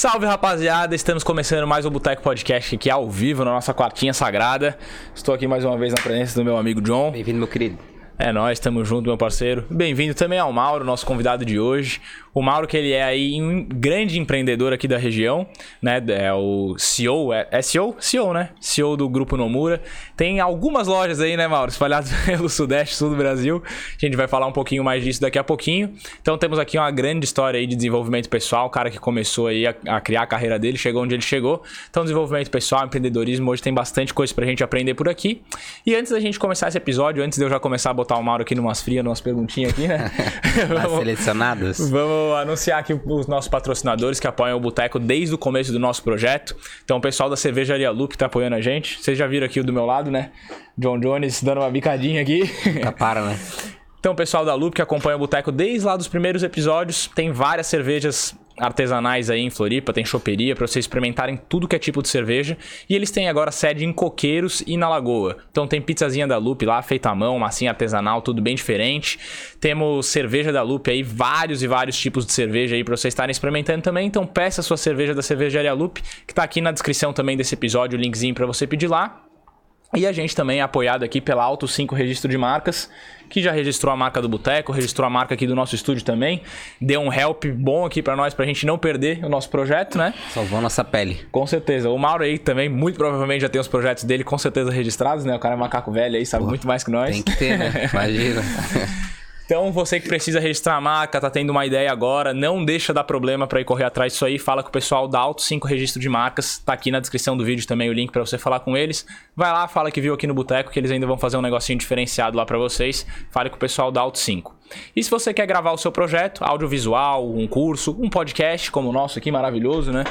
Salve rapaziada, estamos começando mais um Boteco Podcast aqui ao vivo na nossa quartinha sagrada. Estou aqui mais uma vez na presença do meu amigo John. Bem-vindo, meu querido. É nós, estamos junto, meu parceiro. Bem-vindo também ao Mauro, nosso convidado de hoje. O Mauro, que ele é aí um grande empreendedor aqui da região, né? É o CEO, é, é CEO? CEO, né? CEO do Grupo Nomura. Tem algumas lojas aí, né, Mauro? Espalhadas pelo Sudeste, Sul do Brasil. A gente vai falar um pouquinho mais disso daqui a pouquinho. Então temos aqui uma grande história aí de desenvolvimento pessoal. O cara que começou aí a, a criar a carreira dele, chegou onde ele chegou. Então, desenvolvimento pessoal, empreendedorismo, hoje tem bastante coisa pra gente aprender por aqui. E antes da gente começar esse episódio, antes de eu já começar a botar o Mauro aqui numas frias, numas perguntinhas aqui, né? As selecionadas. Vamos anunciar aqui os nossos patrocinadores que apoiam o Boteco desde o começo do nosso projeto. Então, o pessoal da Cervejaria Loop tá apoiando a gente. Vocês já viram aqui o do meu lado, né? John Jones dando uma bicadinha aqui. Nunca para, né? Então, pessoal da Loop que acompanha o Boteco desde lá dos primeiros episódios, tem várias cervejas artesanais aí em Floripa, tem choperia para vocês experimentarem tudo que é tipo de cerveja. E eles têm agora sede em Coqueiros e na Lagoa. Então tem pizzazinha da Loop lá, feita à mão, massinha artesanal, tudo bem diferente. Temos cerveja da Loop aí, vários e vários tipos de cerveja aí para vocês estarem experimentando também. Então peça a sua cerveja da Cervejaria Loop, que tá aqui na descrição também desse episódio, o linkzinho para você pedir lá. E a gente também é apoiado aqui pela Auto 5 Registro de Marcas, que já registrou a marca do Boteco, registrou a marca aqui do nosso estúdio também. Deu um help bom aqui para nós, pra gente não perder o nosso projeto, né? Salvou nossa pele. Com certeza. O Mauro aí também, muito provavelmente, já tem os projetos dele com certeza registrados, né? O cara é macaco velho aí, sabe Pô, muito mais que nós. Tem que ter, né? Imagina. Então, você que precisa registrar a marca, tá tendo uma ideia agora, não deixa dar problema para ir correr atrás disso aí. Fala com o pessoal da Auto 5 Registro de Marcas. Tá aqui na descrição do vídeo também o link para você falar com eles. Vai lá, fala que viu aqui no Boteco, que eles ainda vão fazer um negocinho diferenciado lá para vocês. Fale com o pessoal da Auto 5. E se você quer gravar o seu projeto, audiovisual, um curso, um podcast como o nosso aqui, maravilhoso, né?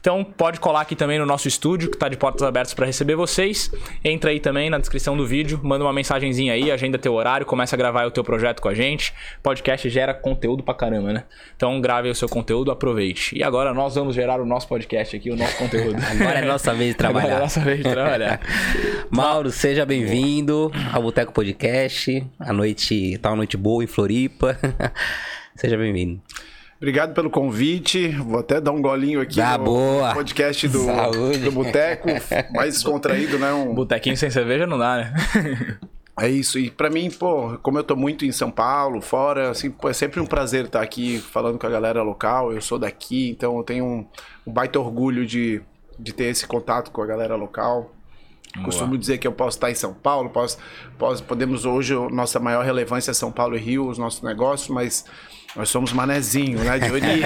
Então pode colar aqui também no nosso estúdio, que está de portas abertas para receber vocês. Entra aí também na descrição do vídeo, manda uma mensagenzinha aí, agenda teu horário, começa a gravar o teu projeto com a gente. Podcast gera conteúdo pra caramba, né? Então grave o seu conteúdo, aproveite. E agora nós vamos gerar o nosso podcast aqui, o nosso conteúdo. Agora é nossa vez de trabalhar. Agora é nossa vez de trabalhar. Mauro, seja bem-vindo ao Boteco Podcast. A noite tá uma noite boa em Floripa. seja bem-vindo. Obrigado pelo convite. Vou até dar um golinho aqui ah, no boa. podcast do, do Boteco, mais descontraído, né? Um... Botequinho sem cerveja não dá, né? É isso, e para mim, pô, como eu tô muito em São Paulo, fora, assim, pô, é sempre um prazer estar aqui falando com a galera local. Eu sou daqui, então eu tenho um, um baita orgulho de, de ter esse contato com a galera local. Boa. Costumo dizer que eu posso estar em São Paulo, posso, posso, podemos hoje, nossa maior relevância é São Paulo e Rio, os nossos negócios, mas nós somos manezinho, né? De origem.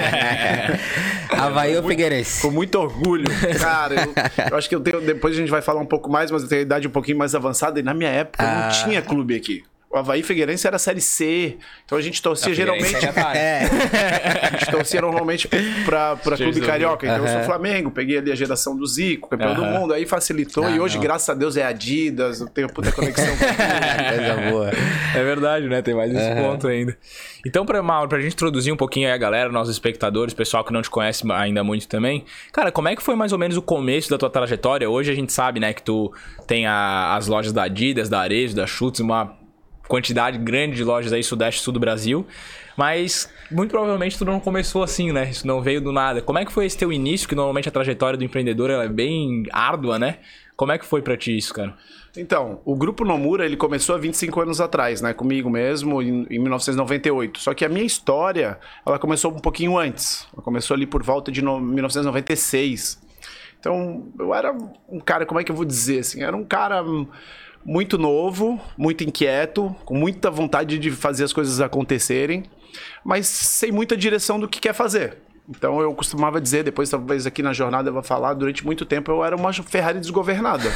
Havaí ou Figueirense? Com muito orgulho. Cara, eu, eu, acho que eu tenho. Depois a gente vai falar um pouco mais, mas eu tenho a idade um pouquinho mais avançada. E na minha época ah. não tinha clube aqui. O Havaí Figueirense era Série C. Então a gente torcia a geralmente. É. a gente torcia normalmente pra, pra Clube Carioca. Então uhum. eu sou Flamengo, peguei ali a geração do Zico, campeão uhum. do mundo, aí facilitou. Não, e hoje, não. graças a Deus, é Adidas, eu tenho puta conexão com boa. É verdade, né? Tem mais esse uhum. ponto ainda. Então, pra, Mauro, pra gente introduzir um pouquinho aí a galera, nossos espectadores, pessoal que não te conhece ainda muito também. Cara, como é que foi mais ou menos o começo da tua trajetória? Hoje a gente sabe, né, que tu tem a, as lojas da Adidas, da Arejo, da Chutes, uma quantidade grande de lojas aí, sudeste e sul do Brasil. Mas muito provavelmente tudo não começou assim, né? Isso não veio do nada. Como é que foi esse teu início? Que normalmente a trajetória do empreendedor é bem árdua, né? Como é que foi para ti isso, cara? Então, o Grupo Nomura, ele começou há 25 anos atrás, né? Comigo mesmo, em, em 1998. Só que a minha história, ela começou um pouquinho antes. Ela começou ali por volta de no, 1996. Então, eu era um cara, como é que eu vou dizer assim? Era um cara muito novo, muito inquieto, com muita vontade de fazer as coisas acontecerem, mas sem muita direção do que quer fazer. Então eu costumava dizer, depois talvez aqui na jornada eu vou falar, durante muito tempo eu era uma Ferrari desgovernada.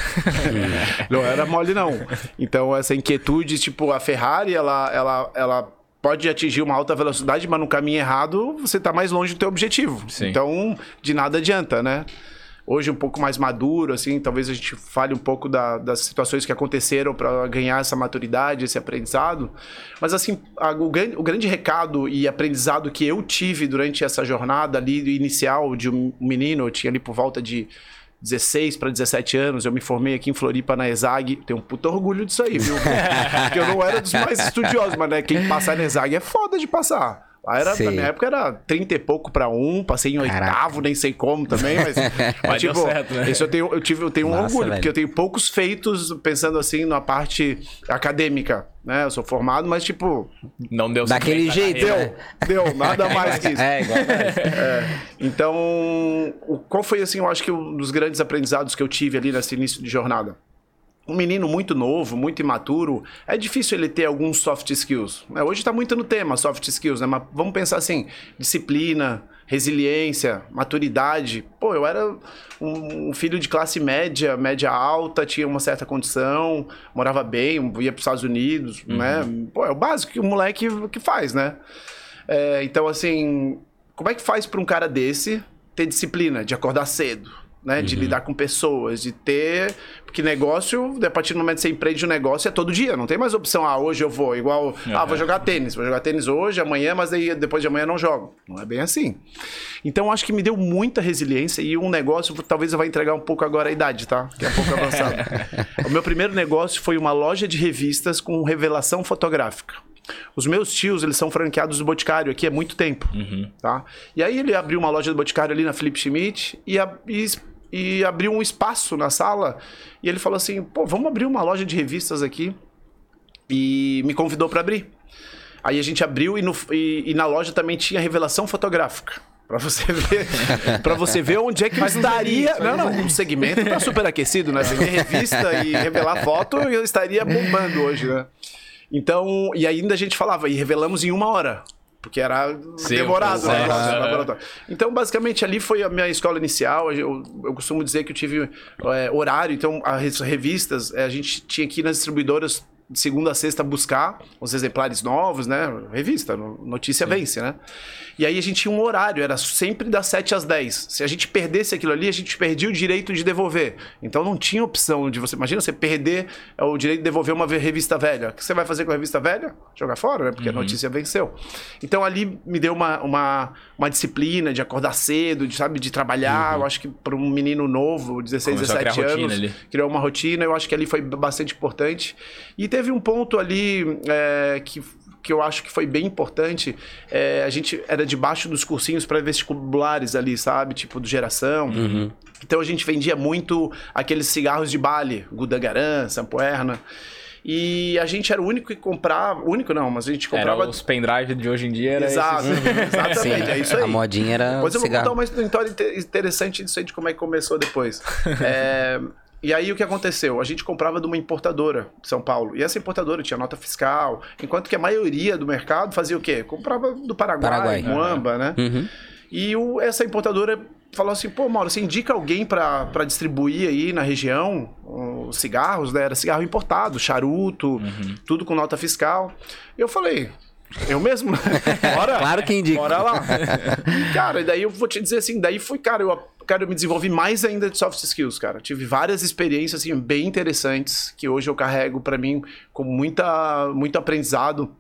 não era mole não. Então essa inquietude, tipo, a Ferrari, ela, ela, ela pode atingir uma alta velocidade, mas no caminho errado você está mais longe do teu objetivo. Sim. Então de nada adianta, né? Hoje um pouco mais maduro, assim, talvez a gente fale um pouco da, das situações que aconteceram para ganhar essa maturidade, esse aprendizado. Mas assim, a, o, grande, o grande recado e aprendizado que eu tive durante essa jornada ali inicial de um menino, eu tinha ali por volta de 16 para 17 anos, eu me formei aqui em Floripa na ESAG. Tenho um puto orgulho disso aí, viu? Porque eu não era dos mais estudiosos, mas né, quem passar na ESAG é foda de passar. Lá era, Sei. na minha época era 30 e pouco pra um, passei em Caraca. oitavo, nem sei como também, mas, mas deu tipo, certo, né? isso eu tenho, eu tive, eu tenho um Massa, orgulho, velho. porque eu tenho poucos feitos pensando assim na parte acadêmica, né? Eu sou formado, mas tipo, Não deu Daquele jeito, carreira. né? deu, deu, nada mais que isso. É, igual. Então, o- qual foi, assim, eu acho que um dos grandes aprendizados que eu tive ali nesse início de jornada? Um menino muito novo, muito imaturo, é difícil ele ter alguns soft skills. né? Hoje está muito no tema soft skills, né? Mas vamos pensar assim: disciplina, resiliência, maturidade. Pô, eu era um, filho de classe média, média alta, tinha uma certa condição, morava bem, ia para os Estados Unidos, né? Pô, é o básico que o moleque que faz, né? É, então, assim, como é que faz para um cara desse ter disciplina, de acordar cedo, né? De lidar com pessoas, de ter. Porque negócio, a partir do momento que você empreende um negócio, é todo dia, não tem mais opção. Ah, hoje eu vou, igual. Ah, vou jogar tênis, vou jogar tênis hoje, amanhã, mas aí depois de amanhã eu não jogo. Não é bem assim. Então, acho que me deu muita resiliência e um negócio, talvez eu vá entregar um pouco agora a idade, tá? Que é um pouco avançado. o meu primeiro negócio foi uma loja de revistas com revelação fotográfica. Os meus tios, eles são franqueados do Boticário aqui há muito tempo, tá? E aí ele abriu uma loja do Boticário ali na Felipe Schmidt e, a- e, e abriu um espaço na sala e ele falou assim, pô, vamos abrir uma loja de revistas aqui e me convidou para abrir. Aí a gente abriu e, no- e- e na loja também tinha revelação fotográfica. Pra você ver, para você ver onde é que eu estaria. Não, não, o segmento tá super aquecido, né? Você vê revista e revelar foto, eu estaria bombando hoje, né? Então, e ainda a gente falava, e revelamos em uma hora. Porque era Sim, demorado, né? negócio, é. laboratório. Então, basicamente, ali foi a minha escola inicial. Eu, eu costumo dizer que eu tive é, horário, então as revistas, é, a gente tinha que ir nas distribuidoras de segunda a sexta buscar os exemplares novos, né? Revista, no- notícia vence, né? E aí a gente tinha um horário, era sempre das 7 às 10. Se a gente perdesse aquilo ali, a gente perdia o direito de devolver. Então não tinha opção de você. Imagina você perder é, o direito de devolver uma revista velha. O que você vai fazer com a revista velha? Jogar fora, né? Porque a notícia venceu. Então ali me deu uma, uma, uma disciplina de acordar cedo, de, sabe, de trabalhar. Eu acho que para um menino novo, 16, Começou a criar 17 rotina anos, criou uma rotina. Eu acho que ali foi bastante importante. E teve um ponto ali é, que que eu acho que foi bem importante, é, a gente era debaixo dos cursinhos pré-vestibulares ali, sabe? Tipo, do geração. Então a gente vendia muito aqueles cigarros de Bali, Gudangaran, Sampoerna. E a gente era o único que comprava. Único não, mas a gente Era comprava. os pendrive de hoje em dia, era Exato, esses- exatamente, é isso aí. A modinha era Depois eu vou cigarro. contar uma história inte- interessante disso aí, de como é que começou depois. É, e aí o que aconteceu? A gente comprava de uma importadora de São Paulo. E essa importadora tinha nota fiscal, enquanto que a maioria do mercado fazia o quê? Comprava do Paraguai, Paraguai. Moamba, né? Uhum. E o- essa importadora falou assim, pô, Mauro, você indica alguém pra pra distribuir aí na região os cigarros, né? Era cigarro importado, charuto, tudo com nota fiscal. E eu falei, eu mesmo? Bora? Claro que indica. Bora lá. cara, e daí eu vou te dizer assim, daí foi, cara, eu, cara, eu me desenvolvi mais ainda de soft skills, cara. Tive várias experiências, assim, bem interessantes, que hoje eu carrego pra mim com muita, muito aprendizado.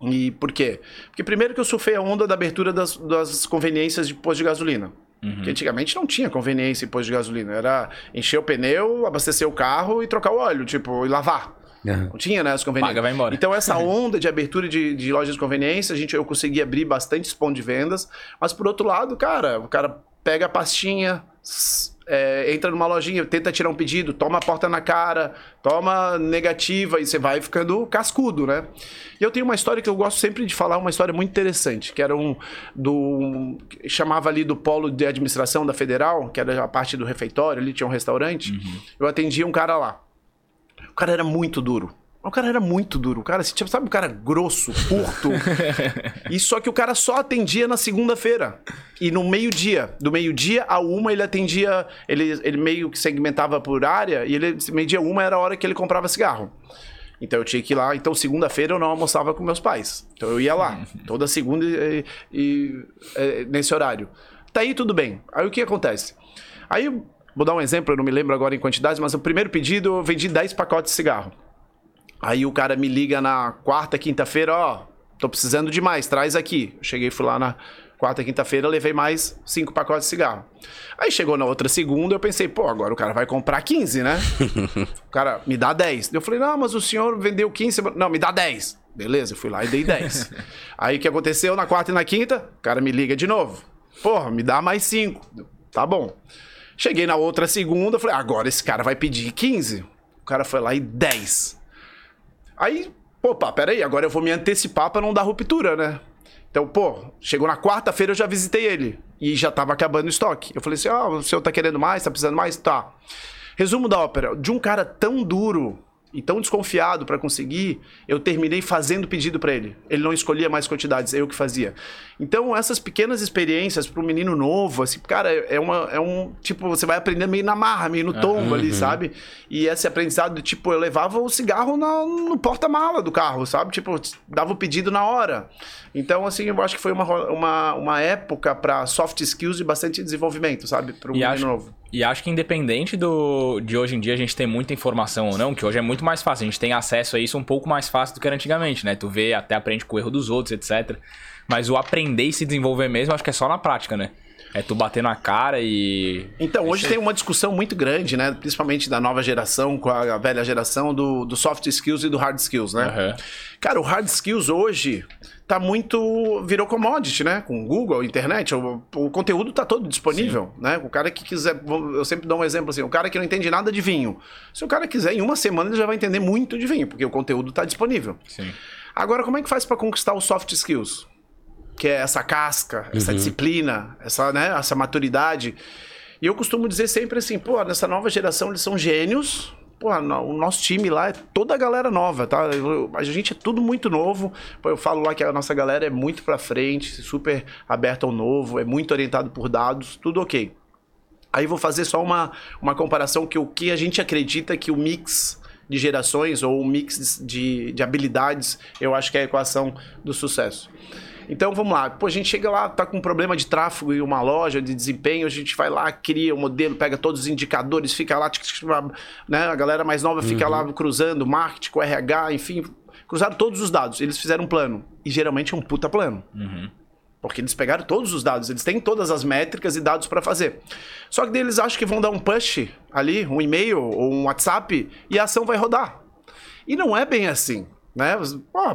E por quê? Porque primeiro que eu surfei a onda da abertura das, das conveniências de posto de gasolina. Porque antigamente não tinha conveniência em posto de gasolina. Era encher o pneu, abastecer o carro e trocar o óleo, tipo, e lavar. Uhum. Não tinha, né, as conveniências. Paga, vai embora. Então, essa onda de abertura de, de lojas de conveniência, a gente, eu consegui abrir bastante pontos de vendas. Mas, por outro lado, cara, o cara pega a pastinha, é, entra numa lojinha, tenta tirar um pedido, toma a porta na cara, toma negativa e você vai ficando cascudo, né? E eu tenho uma história que eu gosto sempre de falar, uma história muito interessante, que era um do chamava ali do polo de administração da Federal, que era a parte do refeitório, ali tinha um restaurante. Eu atendia um cara lá. O cara era muito duro. O cara era muito duro. O cara, assim, tipo, sabe o cara grosso, curto? e só que o cara só atendia na segunda-feira. E no meio-dia. Do meio-dia a uma ele atendia. Ele, ele meio que segmentava por área. E ele, meio-dia uma era a hora que ele comprava cigarro. Então eu tinha que ir lá. Então segunda-feira eu não almoçava com meus pais. Então eu ia lá. Toda segunda e, e- e- nesse horário. Tá aí tudo bem. Aí o que acontece? Aí, vou dar um exemplo, eu não me lembro agora em quantidades, mas o primeiro pedido eu vendi 10 pacotes de cigarro. Aí o cara me liga na quarta, quinta-feira, ó, tô precisando de mais, traz aqui. Eu cheguei, fui lá na quarta, quinta-feira, levei mais cinco pacotes de cigarro. Aí chegou na outra segunda, eu pensei, pô, agora o cara vai comprar 15, né? o cara, me dá 10. Eu falei, não, mas o senhor vendeu 15, não, me dá 10. Beleza, eu fui lá e dei 10. Aí o que aconteceu na quarta e na quinta? O cara me liga de novo. Porra, me dá mais 5. Tá bom. Cheguei na outra segunda, falei, agora esse cara vai pedir 15. O cara foi lá e 10. Aí, opa, peraí, agora eu vou me antecipar para não dar ruptura, né? Então, pô, chegou na quarta-feira eu já visitei ele. E já tava acabando o estoque. Eu falei assim: ó, oh, o senhor tá querendo mais? Tá precisando mais? Tá. Resumo da ópera: de um cara tão duro e tão desconfiado para conseguir, eu terminei fazendo pedido para ele. Ele não escolhia mais quantidades, eu que fazia. Então, essas pequenas experiências para um menino novo, assim, cara, é, uma, é um. Tipo, você vai aprender meio na marra, meio no tombo uhum. ali, sabe? E esse aprendizado, tipo, eu levava o cigarro na, no porta-mala do carro, sabe? Tipo, dava o pedido na hora. Então, assim, eu acho que foi uma, uma, uma época para soft skills de bastante desenvolvimento, sabe? Para um menino acho, novo. E acho que independente do, de hoje em dia a gente ter muita informação ou não, que hoje é muito mais fácil, a gente tem acesso a isso um pouco mais fácil do que era antigamente, né? Tu vê, até aprende com o erro dos outros, etc. Mas o aprender e se desenvolver mesmo, acho que é só na prática, né? É tu bater na cara e. Então, hoje tem uma discussão muito grande, né? Principalmente da nova geração com a velha geração do, do soft skills e do hard skills, né? Uhum. Cara, o hard skills hoje tá muito. virou commodity, né? Com Google, internet, o, o conteúdo tá todo disponível, Sim. né? O cara que quiser. Eu sempre dou um exemplo assim: o cara que não entende nada de vinho. Se o cara quiser, em uma semana ele já vai entender muito de vinho, porque o conteúdo tá disponível. Sim. Agora, como é que faz para conquistar os soft skills? Que é essa casca, essa uhum. disciplina, essa, né, essa maturidade. E eu costumo dizer sempre assim, pô, nessa nova geração eles são gênios, Pô, o nosso time lá é toda a galera nova, tá? A gente é tudo muito novo. Pô, eu falo lá que a nossa galera é muito pra frente, super aberta ao novo, é muito orientado por dados, tudo ok. Aí vou fazer só uma, uma comparação que o que a gente acredita que o mix de gerações ou o mix de, de habilidades, eu acho que é a equação do sucesso. Então vamos lá. Pô, a gente chega lá, tá com um problema de tráfego em uma loja, de desempenho, a gente vai lá, cria o um modelo, pega todos os indicadores, fica lá, né? A galera mais nova fica uhum. lá cruzando, marketing, com RH, enfim. Cruzaram todos os dados. Eles fizeram um plano. E geralmente é um puta plano. Uhum. Porque eles pegaram todos os dados, eles têm todas as métricas e dados para fazer. Só que eles acham que vão dar um push ali, um e-mail ou um WhatsApp, e a ação vai rodar. E não é bem assim. Né?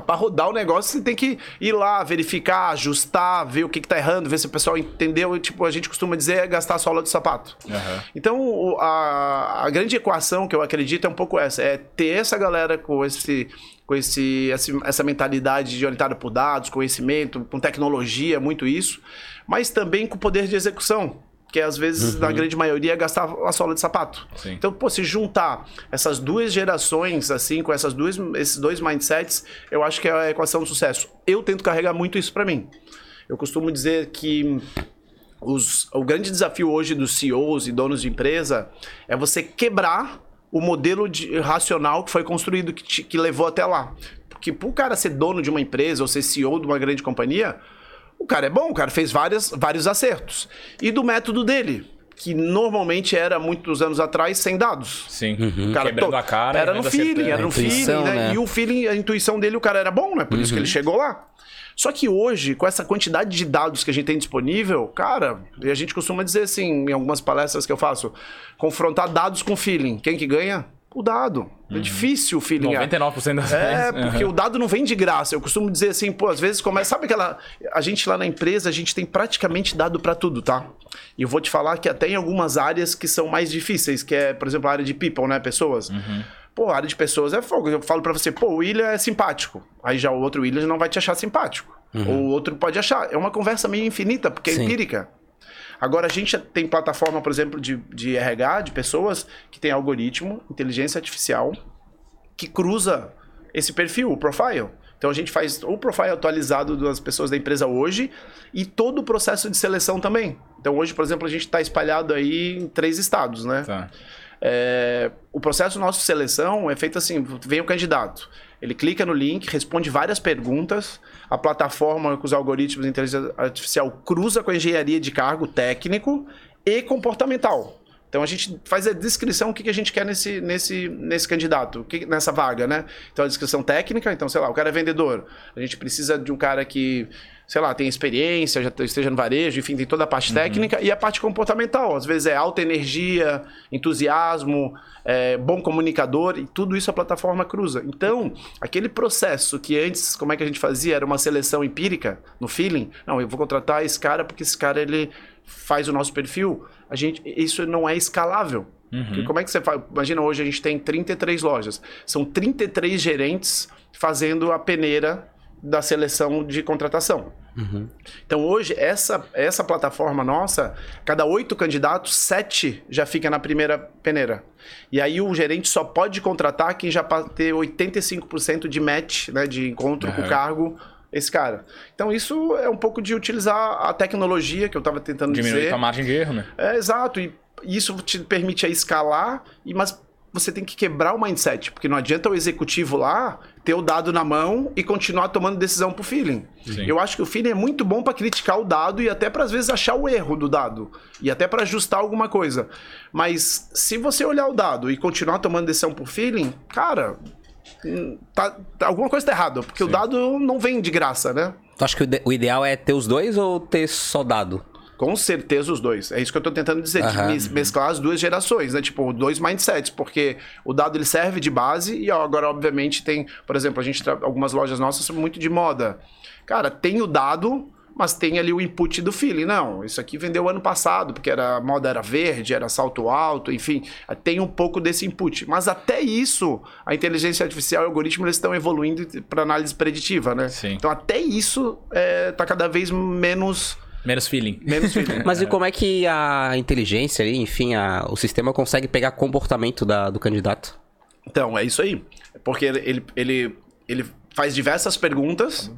Para rodar o negócio, você tem que ir lá, verificar, ajustar, ver o que, está errando, ver se o pessoal entendeu. Tipo, a gente costuma dizer é gastar a sola do sapato. Uhum. Então, a, a grande equação que eu acredito é um pouco essa: é ter essa galera com esse com esse, essa mentalidade de orientada por dados, conhecimento, com tecnologia, muito isso, mas também com poder de execução que às vezes, uhum. na grande maioria, é gastar a sola de sapato. Sim. Então, pô, se juntar essas duas gerações, assim, com essas duas, esses dois mindsets, eu acho que é a equação do sucesso. Eu tento carregar muito isso para mim. Eu costumo dizer que os, o grande desafio hoje dos CEOs e donos de empresa é você quebrar o modelo de, racional que foi construído, que, te, que levou até lá. Porque para o cara ser dono de uma empresa ou ser CEO de uma grande companhia, o cara é bom, o cara fez várias, vários acertos. E do método dele, que normalmente era muitos anos atrás sem dados. Sim. Uhum. O cara Quebrando a cara. Era no feeling, era no feeling, né? né? E o feeling, a intuição dele, o cara era bom, né? Por uhum. isso que ele uhum. chegou lá. Só que hoje, com essa quantidade de dados que a gente tem disponível, cara, e a gente costuma dizer assim, em algumas palestras que eu faço, confrontar dados com feeling. Quem que ganha? O dado. É uhum. É difícil o feeling. 99% das É, porque uhum. o dado não vem de graça. Eu costumo dizer assim, pô, às vezes começa. Sabe aquela. A gente lá na empresa, a gente tem praticamente dado para tudo, tá? E eu vou te falar que até em algumas áreas que são mais difíceis, que é, por exemplo, a área de people, né? Pessoas. Uhum. Pô, a área de pessoas é fogo. Eu falo para você, pô, o William é simpático. Aí já o outro William não vai te achar simpático. Uhum. Ou o outro pode achar. É uma conversa meio infinita, porque é Sim. empírica. Agora, a gente tem plataforma, por exemplo, de, de RH, de pessoas que tem algoritmo, inteligência artificial, que cruza esse perfil, o profile. Então a gente faz o profile atualizado das pessoas da empresa hoje e todo o processo de seleção também. Então hoje, por exemplo, a gente está espalhado aí em três estados, né? Tá. É, o processo nosso de seleção é feito assim: vem o candidato, ele clica no link, responde várias perguntas, a plataforma com os algoritmos de inteligência artificial cruza com a engenharia de cargo técnico e comportamental. Então a gente faz a descrição o que, a gente quer nesse, nesse, nesse candidato, nessa vaga, né? Então a descrição técnica, então, sei lá, o cara é vendedor. A gente precisa de um cara que, sei lá, tem experiência, já esteja no varejo, enfim, tem toda a parte técnica e a parte comportamental. Às vezes é alta energia, entusiasmo, é, bom comunicador, e tudo isso a plataforma cruza. Então, aquele processo que antes, como é que a gente fazia? Era uma seleção empírica, no feeling. Não, eu vou contratar esse cara porque esse cara ele faz o nosso perfil. A gente, isso não é escalável. Porque como é que você faz? Imagina, hoje a gente tem 33 lojas. São 33 gerentes fazendo a peneira da seleção de contratação. Então hoje, essa, essa plataforma nossa, cada oito candidatos, sete já fica na primeira peneira. E aí o gerente só pode contratar quem já ter 85% de match, né, de encontro com o cargo, esse cara. Então isso é um pouco de utilizar a tecnologia que eu estava tentando Diminui dizer. tua margem de erro, né? É, exato. E isso te permite a escalar, e, mas você tem que quebrar o mindset, porque não adianta o executivo lá ter o dado na mão e continuar tomando decisão por feeling. Sim. Eu acho que o feeling é muito bom para criticar o dado e até para às vezes achar o erro do dado e até para ajustar alguma coisa. Mas se você olhar o dado e continuar tomando decisão por feeling, cara, hum, tá, tá- alguma coisa tá errada, porque o dado não vem de graça, né? Tu acha que o ideal é ter os dois ou ter só dado? Com certeza os dois. É isso que eu tô tentando dizer, de Aham. mes- mesclar as duas gerações, né? Tipo, dois mindsets, porque o dado ele serve de base e ó, agora obviamente tem, por exemplo, a gente algumas lojas nossas são muito de moda. Cara, tem o dado, mas tem ali o input do feeling. Não, isso aqui vendeu ano passado, porque era a moda era verde, era salto alto, enfim, tem um pouco desse input. Mas até isso, a inteligência artificial e o algoritmo eles estão evoluindo para análise preditiva, né? Sim. Então até isso é, tá cada vez menos Menos feeling. menos feeling. Mas e como é que a inteligência ali, enfim, a- o sistema consegue pegar comportamento da- do candidato? Então, é isso aí. Porque ele, ele, ele, faz diversas perguntas.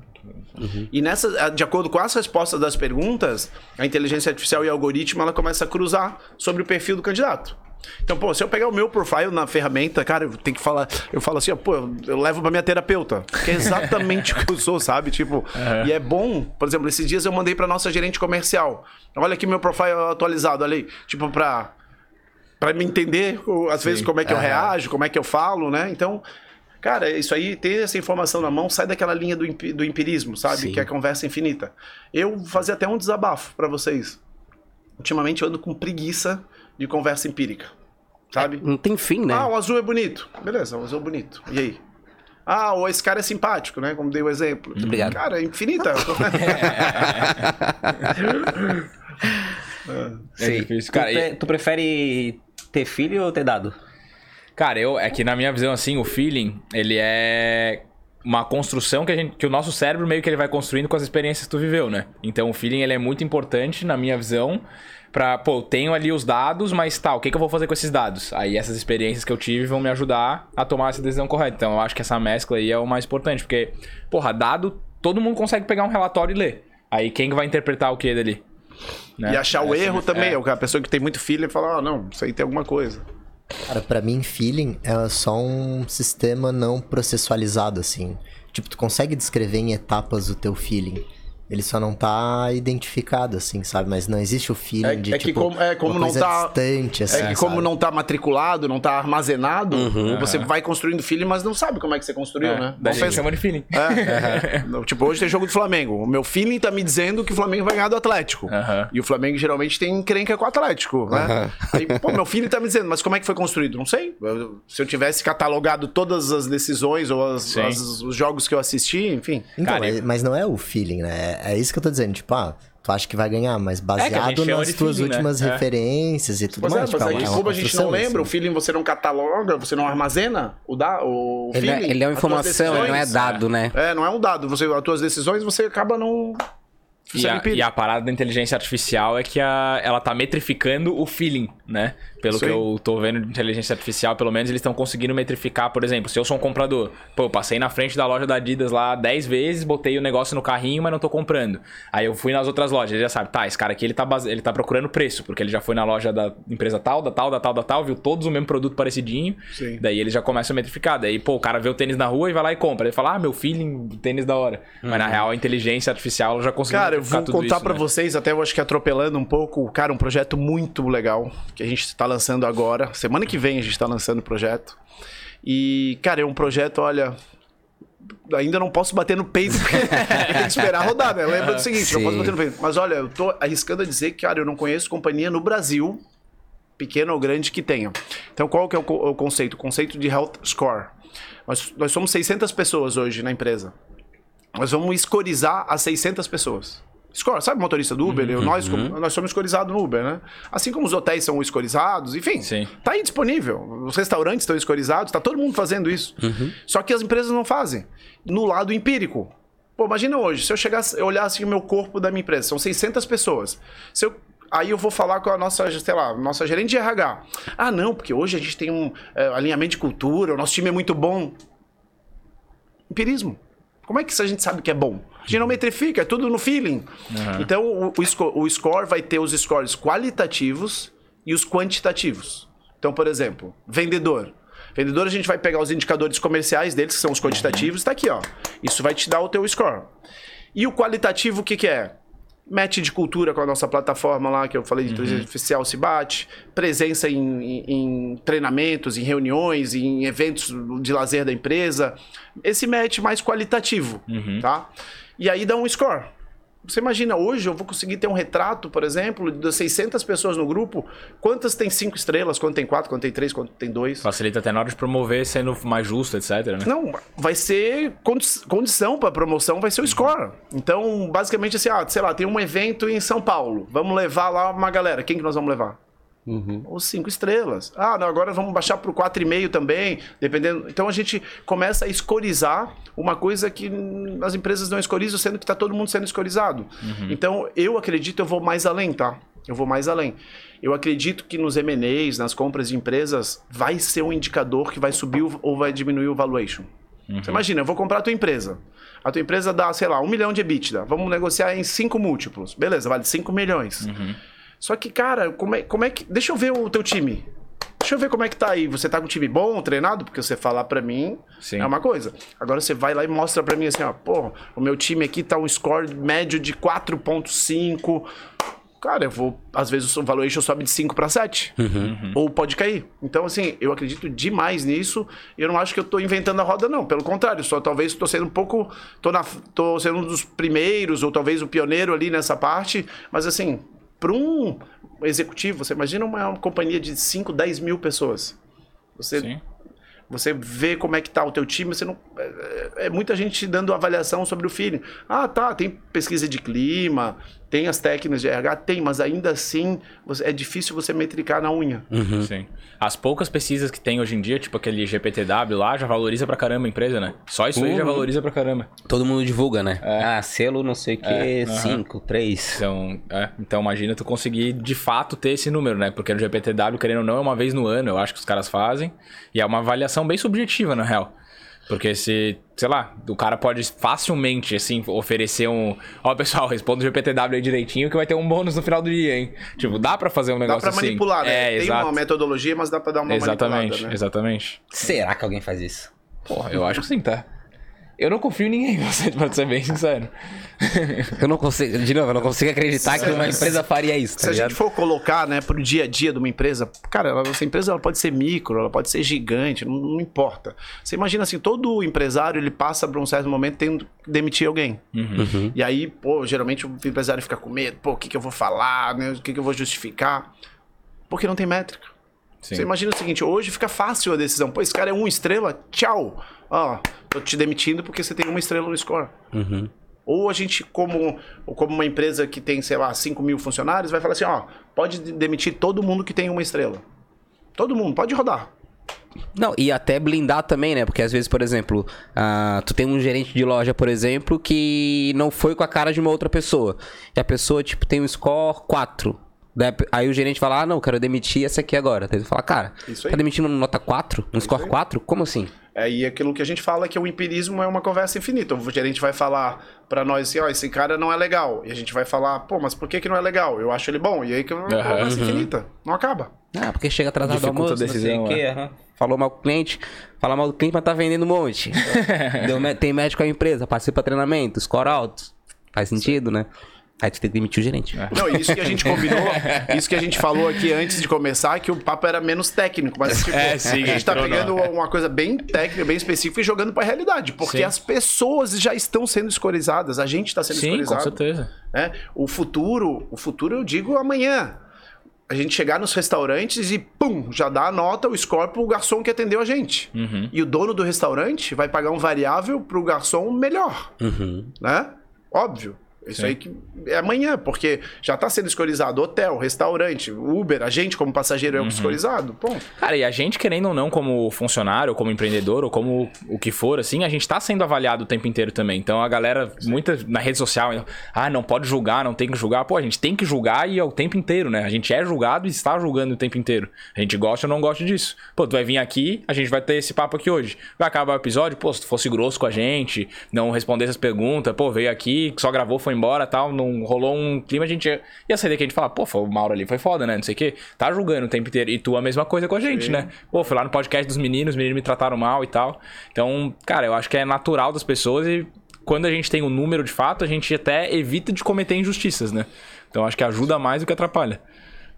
E nessa, de acordo com as respostas das perguntas, a inteligência artificial e o algoritmo ela começa a cruzar sobre o perfil do candidato. Então, pô, se eu pegar o meu profile na ferramenta, cara, eu tenho que falar, eu falo assim, ó, pô, eu- levo pra minha terapeuta, que é exatamente o que eu sou, sabe? Tipo, e é bom, por exemplo, esses dias eu mandei pra nossa gerente comercial. Olha aqui meu profile atualizado ali, tipo pra Pra me entender, às vezes, como é que eu reajo, como é que eu falo, né? Então, cara, isso aí, ter essa informação na mão, sai daquela linha do, do empirismo, sabe? Sim. Que é a conversa infinita. Eu vou fazer até um desabafo pra vocês. Ultimamente eu ando com preguiça de conversa empírica, sabe? Não tem fim, né? Ah, o azul é bonito. Beleza, o azul é bonito. E aí? Ah, ou esse cara é simpático, né? Como dei o exemplo. Muito obrigado. Cara, é infinita. Sei. difícil. Tu, Cara, pre- e- tu prefere ter filho ou ter dado? Cara, eu, é que na minha visão, assim, o feeling, ele é uma construção que, a gente, que o nosso cérebro meio que ele vai construindo com as experiências que tu viveu, né? Então o feeling, ele é muito importante, na minha visão, pra, pô, tenho ali os dados, mas tá, o que, que eu vou fazer com esses dados? Aí essas experiências que eu tive vão me ajudar a tomar essa decisão correta. Então eu acho que essa mescla aí é o mais importante, porque, porra, dado, todo mundo consegue pegar um relatório e ler. Aí quem que vai interpretar o que dali? Né? E achar o Essa- erro também. é. É. A pessoa que tem muito feeling fala, ah, não, isso aí tem alguma coisa. Cara, pra mim, feeling é só um sistema não processualizado, assim. Tipo, tu consegue descrever em etapas o teu feeling. Ele só não tá identificado, assim, sabe? Mas não existe o feeling É- de, é que tipo, como- é como uma não coisa tá- distante, assim, É que como sabe? não tá matriculado, não tá armazenado, você vai construindo feeling, mas não sabe como é que você construiu, É, né? daí chama de feeling. É. Não, Tipo, hoje tem jogo do Flamengo. O meu feeling tá me dizendo que o Flamengo vai ganhar do Atlético. Aham. E o Flamengo geralmente tem encrenca com o Atlético, né? Aí, pô, meu feeling tá me dizendo, mas como é que foi construído? Não sei. Eu- Se eu tivesse catalogado todas as decisões ou as- as- os jogos que eu assisti, enfim. Então, mas, mas não é o feeling, né? É, é isso que eu tô dizendo. Tipo, ah, tu acha que vai ganhar, mas É baseado chama nas de tuas feeling, né? últimas É. referências e tudo Pois é, mais. mas tipo, aí, é a gente não lembra, o assim. feeling você não cataloga, você não armazena o, da, o Ele é- feeling. ele é uma informação, ele não é dado, né? É, não é um dado. Você, as tuas decisões, você acaba não... E a, e a parada da inteligência artificial é que a, ela tá metrificando o feeling, né? Pelo Isso que eu tô vendo de inteligência artificial, pelo menos eles estão conseguindo metrificar, por exemplo, se eu sou um comprador, pô, eu passei na frente da loja da Adidas lá 10 vezes, botei o negócio no carrinho, mas não tô comprando. Aí eu fui nas outras lojas, ele já sabe, tá, esse cara aqui ele tá, base... ele tá procurando preço, porque ele já foi na loja da empresa tal, da tal, da tal, da tal, viu todos o mesmo produto parecidinho, Sim. daí ele já começa a metrificar. Daí, pô, o cara vê o tênis na rua e vai lá e compra. Ele fala, ah, meu feeling, tênis da hora. Mas na real, a inteligência artificial já conseguiu Cara, eu vou contar pra né? vocês, até eu acho que atropelando um pouco, cara, um projeto muito legal que a gente tá lançando agora. Semana que vem a gente tá lançando o projeto. E, cara, é um projeto, olha. Ainda não posso bater no peito, porque tem que esperar rodar, né? Lembra do seguinte, não Sim. posso bater no peito. Mas olha, eu tô arriscando a dizer que, cara, eu não conheço companhia no Brasil, pequena ou grande, que tenha. Então, qual que é o, co- o conceito? O conceito de Health Score. Nós, nós somos 600 pessoas hoje na empresa. Nós vamos escorizar as 600 pessoas. Score, sabe o motorista do Uber? Eu- nós, como- nós somos escorizados no Uber, né? Assim como os hotéis são escorizados, enfim. Sim. Tá aí disponível. Os restaurantes estão escorizados, tá todo mundo fazendo isso. Só que as empresas não fazem. No lado empírico. Pô, imagina hoje, se eu chegasse, eu olhasse o meu corpo da minha empresa, são 600 pessoas. Se eu Aí eu vou falar com a nossa, sei lá, nossa gerente de RH. Ah, não, porque hoje a gente tem um é, alinhamento de cultura, o nosso time é muito bom. Empirismo. Como é que a gente sabe que é bom? A gente não metrifica, é tudo no feeling. Então, o, o, o score vai ter os scores qualitativos e os quantitativos. Então, por exemplo, vendedor. Vendedor, a gente vai pegar os indicadores comerciais deles, que são os quantitativos, está aqui, ó. Isso vai te dar o teu score. E o qualitativo, o que, que é? Match de cultura com a nossa plataforma lá, que eu falei de inteligência artificial se bate, presença em, em- em treinamentos, em reuniões, em eventos de lazer da empresa. Esse match mais qualitativo, tá? E aí dá um score. Você imagina, hoje eu vou conseguir ter um retrato, por exemplo, das 600 pessoas no grupo, quantas tem 5 estrelas, quanto tem 4, quanto tem 3, quanto tem 2. Facilita até na hora de promover, sendo mais justo, etc, né? Não, vai ser condi condição para promoção, vai ser o score. Então, basicamente assim, ah, sei lá, tem um evento em São Paulo. Vamos levar lá uma galera. Quem que nós vamos levar? Os cinco estrelas. Ah, não, agora vamos baixar para o 4,5 também, dependendo. Então a gente começa a escorizar uma coisa que as empresas não escorizam, sendo que está todo mundo sendo escorizado. Então eu acredito, eu vou mais além, tá? Eu vou mais além. Eu acredito que nos M&As, nas compras de empresas, vai ser um indicador que vai subir ou vai diminuir o valuation. Você imagina, eu vou comprar a tua empresa. A tua empresa dá, sei lá, um milhão de EBITDA. Vamos negociar em cinco múltiplos. Beleza, vale 5 milhões. Só que, cara, como é, como é que. Deixa eu ver o teu time. Deixa eu ver como é que tá aí. Você tá com um time bom, treinado? Porque você falar pra mim Sim. é uma coisa. Agora você vai lá e mostra pra mim assim, ó, pô, o meu time aqui tá um score médio de 4.5. Cara, eu vou. Às vezes o valuation sobe de 5 para 7. Ou pode cair. Então, assim, eu acredito demais nisso. E eu não acho que eu tô inventando a roda, não. Pelo contrário, só talvez tô sendo um pouco. Tô, na, tô sendo um dos primeiros, ou talvez o pioneiro ali nessa parte. Mas assim, para um executivo, você imagina uma, uma companhia de 5, 10 mil pessoas. Você Sim. você vê como é que tá o teu time, você não é, é muita gente dando avaliação sobre o feeling. Ah, tá, tem pesquisa de clima, tem as técnicas de RH, tem, mas ainda assim você- é difícil você metricar na unha. Sim. As poucas pesquisas que tem hoje em dia, tipo aquele GPTW lá, já valoriza pra caramba a empresa, né? Só isso aí já Uhum. valoriza pra caramba. Todo mundo divulga, né? É. Ah, selo não sei o que, É, aham. 5, 3. Então, é, então imagina tu conseguir de fato ter esse número, né? Porque no GPTW, querendo ou não, é uma vez no ano, eu acho que os caras fazem. E é uma avaliação bem subjetiva, na real. Porque se, sei lá, o cara pode facilmente, assim, oferecer um. Ó, pessoal, responda o GPTW aí direitinho que vai ter um bônus no final do dia, hein? Tipo, dá pra fazer um Dá negócio pra assim. manipular, né? É, tem exato. uma metodologia, mas dá pra dar uma Exatamente, manipulada, né? exatamente. Será que alguém faz isso? Porra, eu acho que sim, tá? Eu não confio em ninguém, pra ser bem sincero. Eu não consigo, de novo, eu não consigo acreditar que uma empresa faria isso, Se tá a gente ligado? for colocar, né, pro dia a dia de uma empresa, cara, ela- essa empresa ela pode ser micro, ela pode ser gigante, não, não importa. Você imagina assim, todo empresário ele passa por um certo momento tendo que demitir alguém. E aí, pô, geralmente o empresário fica com medo, pô, o que, que eu vou falar, né, o que, que eu vou justificar? Porque não tem métrica. Sim. Você imagina o seguinte, hoje fica fácil a decisão. Pô, esse cara é uma estrela, tchau. Ó, tô te demitindo porque você tem uma estrela no score. Ou a gente, como, como uma empresa que tem, sei lá, 5 mil funcionários, vai falar assim, ó, pode de- demitir todo mundo que tem uma estrela. Todo mundo, pode rodar. Não, e até blindar também, né? Porque às vezes, por exemplo, ah, tu tem um gerente de loja, por exemplo, que não foi com a cara de uma outra pessoa. E a pessoa, tipo, tem um score 4. Daí- Aí o gerente fala, ah, não, quero demitir essa aqui agora. Daí tu fala, cara, aí. tá demitindo nota 4? Um score 4? Como assim? É, e aquilo que a gente fala que o empirismo é uma conversa infinita. O gerente vai falar pra nós assim, ó, esse cara não é legal. E a gente vai falar, pô, mas por que, que não é legal? Eu acho ele bom. E aí que é uma conversa infinita. Não acaba. Ah, porque chega atrasado do Dificulta almoço, a decisão, não sei o quê, aham. Falou mal com o cliente, fala mal do cliente, mas tá vendendo um monte. Deu tem médico a empresa, participa de treinamento, score alto. Faz sentido, né? Aí tu tem que demitir o gerente. É. Não, isso que a gente combinou, isso que a gente falou aqui antes de começar, que o papo era menos técnico, mas tipo, É, sim, a gente tá pegando na- uma coisa bem técnica, bem específica e jogando pra realidade, porque Sim. as pessoas já estão sendo escorizadas, a gente tá sendo Sim, com escorizado. certeza. né? O futuro, o futuro eu digo amanhã. A gente chegar nos restaurantes e pum, já dá a nota, o score pro garçom que atendeu a gente. Uhum. E o dono do restaurante vai pagar um variável pro garçom melhor, Uhum. né? Óbvio. Isso Sim. aí que é amanhã, porque já tá sendo escorizado hotel, restaurante, Uber, a gente como passageiro é Uhum. escorizado. Ponto. Cara, e a gente, querendo ou não, como funcionário, ou como empreendedor, ou como o que for, assim, a gente tá sendo avaliado o tempo inteiro também. Então a galera, muita na rede social, ah, não pode julgar, não tem que julgar. Pô, a gente tem que julgar e é o tempo inteiro, né? A gente é julgado e está julgando o tempo inteiro. A gente gosta ou não gosta disso. Pô, tu vai vir aqui, a gente vai ter esse papo aqui hoje. Vai acabar o episódio, pô, se tu fosse grosso com a gente, não responder essas perguntas, pô, veio aqui, só gravou, foi embora tal, não rolou um clima, a gente ia, ia sair daqui a gente falar, pô, foi o Mauro ali, foi foda, né? Não sei o quê. Tá julgando o tempo inteiro. E tu a mesma coisa com a gente, né? Pô, fui lá no podcast dos meninos, os meninos me trataram mal e tal. Então, cara, eu acho que é natural das pessoas e quando a gente tem o número de fato, a gente até evita de cometer injustiças, né? Então acho que ajuda mais do que atrapalha.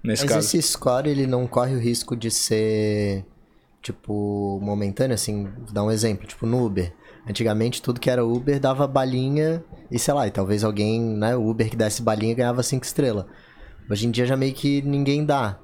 Nesse Mas caso. esse score, ele não corre o risco de ser, tipo, momentâneo, assim, dar um exemplo, tipo, no Uber. Antigamente, tudo que era Uber dava balinha e, sei lá, e talvez alguém, né, o Uber que desse balinha ganhava cinco estrelas. Hoje em dia já meio que ninguém dá.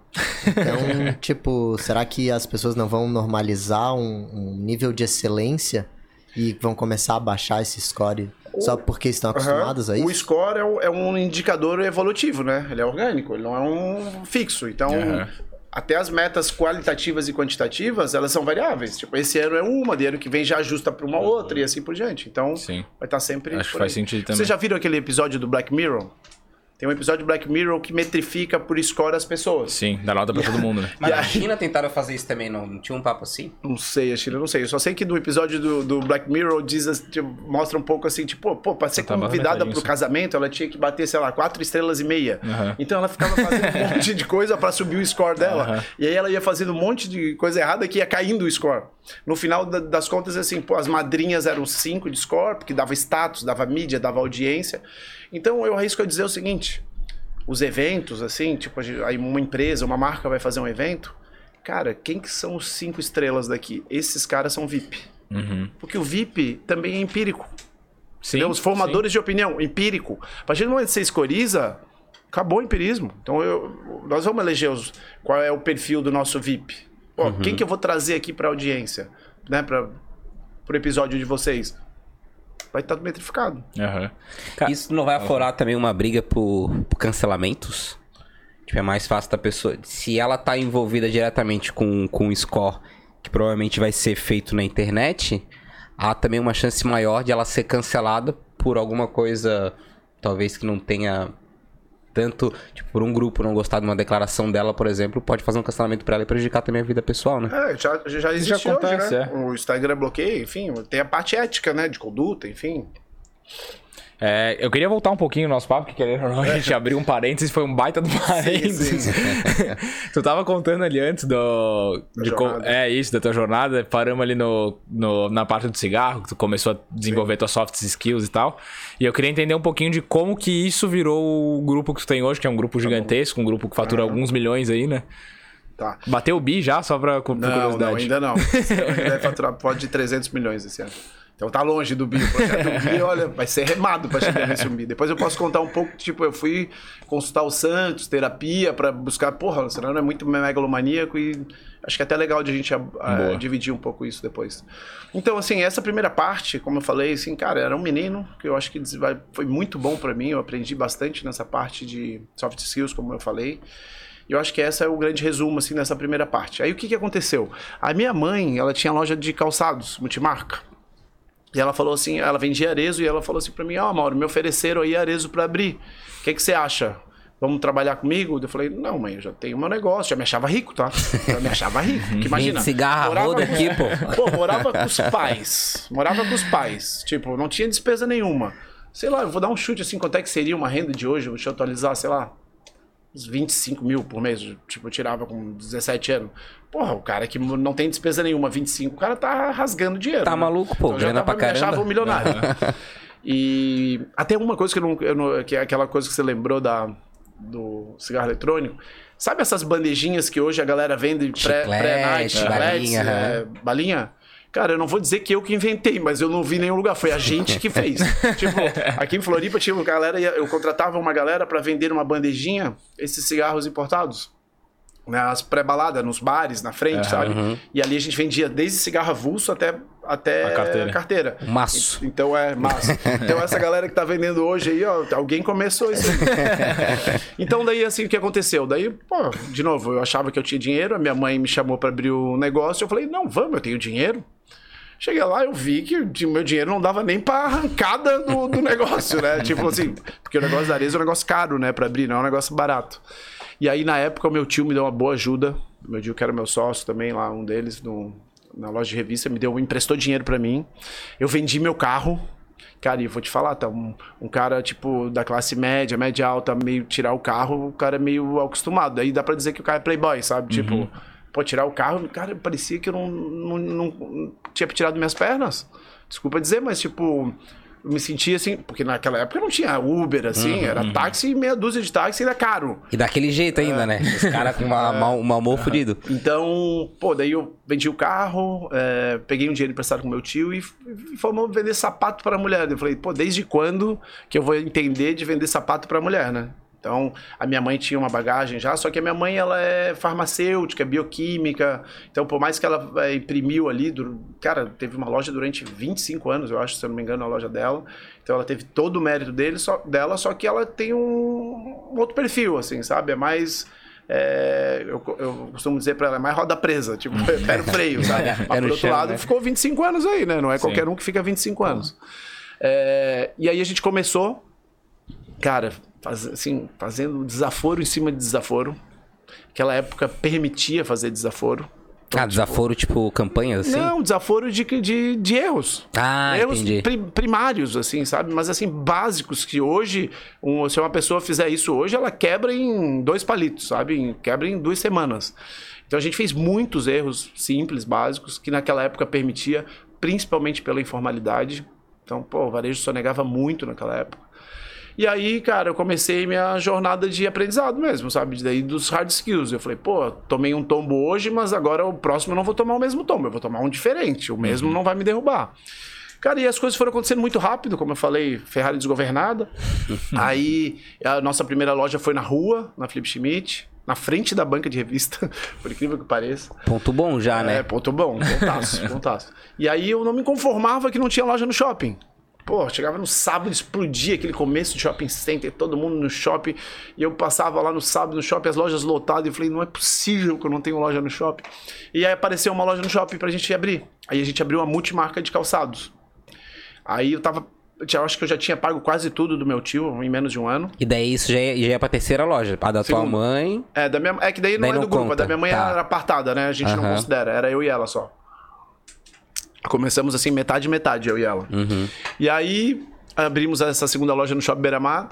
Então, tipo, será que as pessoas não vão normalizar um, um nível de excelência e vão começar a baixar esse score só porque estão acostumadas a Aham. isso? O score é, um- é um indicador evolutivo, né? Ele é orgânico, ele não é um fixo. Então, Aham. Até as metas qualitativas e quantitativas, elas são variáveis. Tipo, esse ano é uma, de ano que vem já ajusta para uma outra e assim por diante. Então, Sim. vai estar sempre. Acho que faz sentido também. Vocês já viram aquele episódio do Black Mirror? Tem um episódio do Black Mirror que metrifica por score as pessoas. Sim, dá nota pra todo mundo, né? Mas E aí- China tentaram fazer isso também, não, não tinha um papo assim? Não sei, a China, não sei. Eu só sei que no episódio do, do Black Mirror diz, tipo, mostra um pouco assim, tipo, pô, pra ser Tá convidada pro casamento, ela tinha que bater, sei lá, quatro estrelas e meia. Aham. Então ela ficava fazendo um monte de coisa pra subir o score dela. Aham. E aí ela ia fazendo um monte de coisa errada que ia caindo o score. No final da- das contas, assim, pô, as madrinhas eram cinco de score, porque dava status, dava mídia, dava audiência. Então eu arrisco a dizer o seguinte: os eventos, assim, tipo, a aí uma empresa, uma marca vai fazer um evento. Cara, quem que são os cinco estrelas daqui? Esses caras são VIP. Uhum. Porque o VIP também é empírico. Sim. Entendeu? Os formadores de opinião, empírico. A partir do momento que você escoriza, acabou o empirismo. Então eu, nós vamos eleger os, qual é o perfil do nosso VIP. Pô, Uhum. Quem que eu vou trazer aqui para audiência? Né, para o episódio de vocês? Vai estar metrificado. sim. Aham. Ca- Isso não vai aflorar também uma briga por, por cancelamentos? Tipo, é mais fácil da pessoa. Se ela tá envolvida diretamente com, com o score, que provavelmente vai ser feito na internet, há também uma chance maior de ela ser cancelada por alguma coisa, talvez que não tenha tanto. Tipo, por um grupo não gostar de uma declaração dela, por exemplo, pode fazer um cancelamento pra ela e prejudicar também a vida pessoal, né? É, já, já existe acontece, hoje, né? é. O Instagram bloqueia, enfim, tem a parte ética, né, de conduta, enfim. É, eu queria voltar um pouquinho no nosso papo, que querendo ou não, a gente abriu um parênteses, foi um baita do parênteses. tu tava contando ali antes do. Co- é isso, da tua jornada. Paramos ali no, no- na parte do cigarro, que tu começou a desenvolver tuas soft skills e tal. E eu queria entender um pouquinho de como que isso virou o grupo que tu tem hoje, que é um grupo gigantesco, um grupo que fatura alguns milhões aí, né? Tá. Bateu o bi já, só pra, por Não, curiosidade. não, ainda não. Ano Vai faturar pode de 300 milhões esse ano. Então tá longe do bi. O projeto do bi, olha, vai ser remado pra chegar nesse bi. Depois eu posso contar um pouco, tipo, eu fui consultar o Santos, terapia, pra buscar, porra, senão não é muito megalomaníaco e acho que é até legal de a gente Boa. dividir um pouco isso depois. Então, assim, essa primeira parte, como eu falei, assim, cara, era um menino que eu acho que foi muito bom pra mim, eu aprendi bastante nessa parte de soft skills, como eu falei. E eu acho que essa é o grande resumo, assim, nessa primeira parte. Aí o que, que aconteceu? A minha mãe, ela tinha loja de calçados, multimarca. E ela falou assim, ela vendia arezo e ela falou assim pra mim, ó, Mauro, me ofereceram aí arezo pra abrir. O que, que você acha? Vamos trabalhar comigo? Eu falei, não, mãe, eu já tenho meu negócio, já me achava rico, tá? Já me achava rico. Que imagina. Gente, cigarro, morava- aqui, pô. Pô, morava com os pais. Morava com os pais. Tipo, não tinha despesa nenhuma. Sei lá, eu vou dar um chute assim, quanto é que seria uma renda de hoje? Deixa eu atualizar, sei lá. Uns 25 mil por mês. Tipo, eu tirava com 17 anos. Porra, o cara que não tem despesa nenhuma, 25, o cara tá rasgando dinheiro. Tá né? maluco, pô, Então, já tava, pra me achava caramba. um milionário. E até uma coisa que, eu não, eu não- que é aquela coisa que você lembrou da, do cigarro eletrônico. Sabe essas bandejinhas que hoje a galera vende pré- Chiclete, pré-night, balinha, é, balinha? Cara, eu não vou dizer que eu que inventei, mas eu não vi em nenhum lugar. Foi a gente que fez. tipo, aqui em Floripa tinha uma galera, eu contratava uma galera para vender uma bandejinha, esses cigarros importados nas pré-baladas, nos bares, na frente, sabe? E ali a gente vendia desde cigarro avulso até, até A carteira. carteira. Um maço. Então é massa. Então essa galera que tá vendendo hoje aí, ó, alguém começou isso. aí. então daí assim o que aconteceu? Daí, pô, de novo, eu achava que eu tinha dinheiro, a minha mãe me chamou para abrir o negócio, eu falei: "Não, vamos, eu tenho dinheiro". Cheguei lá, eu vi que o meu dinheiro não dava nem pra arrancada do, do negócio, né? tipo assim, porque o negócio da Arezzo é um negócio caro, né, pra abrir, não é um negócio barato. E aí, na época, o meu tio me deu uma boa ajuda. O meu tio, que era meu sócio também, lá, um deles, no, na loja de revista, me deu, emprestou dinheiro pra mim. Eu vendi meu carro. Cara, e eu vou te falar, tá? Um, um cara, tipo, da classe média, média alta, meio tirar o carro, o cara é meio acostumado. Aí dá pra dizer que o cara é playboy, sabe? Tipo, pô, tirar o carro, cara, parecia que eu não, não, não tinha tirado minhas pernas. Desculpa dizer, mas, tipo, eu me sentia assim, porque naquela época não tinha Uber, assim, era táxi e meia dúzia de táxi ainda caro. E daquele jeito ainda, né? Os caras com uma, mal- um amor fudido. Então, pô, daí eu vendi o carro, é, peguei um dinheiro emprestado com meu tio e, e fomos vender sapato para mulher. Eu falei, pô, desde quando que eu vou entender de vender sapato para mulher, né? Então, a minha mãe tinha uma bagagem já, só que a minha mãe, ela é farmacêutica, bioquímica. Então, por mais que ela é, imprimiu ali, dur- cara, teve uma loja durante 25 anos, eu acho, se eu não me engano, a loja dela. Então, ela teve todo o mérito dele, só, dela, só que ela tem um, um outro perfil, assim, sabe? É mais... é, eu, eu costumo dizer pra ela, é mais roda presa, tipo, pé no freio, sabe? Mas, por outro chão, lado, né? ficou 25 anos aí, né? Não é qualquer um que fica 25 anos. É, e aí a gente começou, cara, faz- assim, fazendo desaforo em cima de desaforo. Aquela época permitia fazer desaforo. Ah, desaforo, tipo, campanhas assim? Não, desaforo de, de, de erros. Ah, erros entendi. pri- primários, assim, sabe? Mas assim, básicos, que hoje, um- se uma pessoa fizer isso hoje, ela quebra em dois palitos, sabe? Quebra em duas semanas. Então a gente fez muitos erros simples, básicos, que naquela época permitia, principalmente pela informalidade. Então, pô, o varejo sonegava muito naquela época. E aí, cara, eu comecei minha jornada de aprendizado mesmo, sabe? Daí dos hard skills. Eu falei, pô, tomei um tombo hoje, mas agora o próximo eu não vou tomar o mesmo tombo, eu vou tomar um diferente. O mesmo não vai me derrubar. Cara, e as coisas foram acontecendo muito rápido, como eu falei, Ferrari desgovernada. aí a nossa primeira loja foi na rua, na Flip Schmidt, na frente da banca de revista, por incrível que pareça. Ponto bom já, É, né? ponto bom, pontaço, pontaço. E aí eu não me conformava que não tinha loja no shopping. Pô, chegava no sábado, explodia aquele começo de shopping center, todo mundo no shopping. E eu passava lá no sábado no shopping, as lojas lotadas, e falei, não é possível que eu não tenha loja no shopping. E aí apareceu uma loja no shopping pra gente abrir. Aí a gente abriu uma multimarca de calçados. Aí eu tava. Eu acho que eu já tinha pago quase tudo do meu tio em menos de um ano. E daí isso já é, já é pra terceira loja. A da tua Segundo. mãe. É, da minha, é que daí não Daí é não do grupo, conta, a da minha mãe tá. era apartada, né? A gente não Aham. considera, era eu e ela só. Começamos assim, metade metade, eu e ela. Uhum. E aí abrimos essa segunda loja no Shopping Beira-Mar.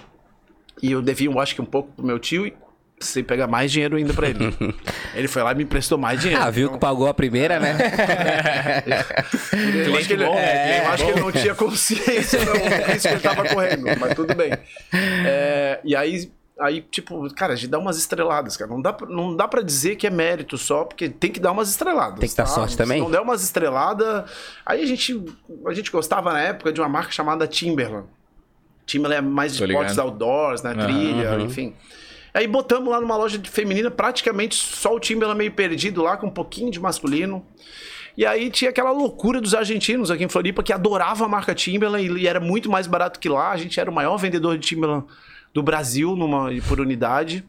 E eu devia, eu acho que um pouco pro meu tio e precisei pegar mais dinheiro ainda pra ele. ele foi lá e me emprestou mais dinheiro. Ah, viu que pagou a primeira, né? Eu acho que ele, bom, né? é, eu acho que ele não tinha consciência do risco que ele tava correndo, mas tudo bem. É, e aí, aí, tipo, cara, a gente dá umas estreladas, cara. Não dá, pra- não dá pra dizer que é mérito só, porque tem que dar umas estreladas. Tem que dar sorte também. Se não der umas estreladas. Aí a gente, a gente gostava na época de uma marca chamada Timberland. Timberland é mais de esportes outdoors, né? Trilha, enfim. Aí botamos lá numa loja de feminina, praticamente só o Timberland meio perdido lá, com um pouquinho de masculino. E aí tinha aquela loucura dos argentinos aqui em Floripa que adorava a marca Timberland e era muito mais barato que lá. A gente era o maior vendedor de Timberland do Brasil numa, por unidade.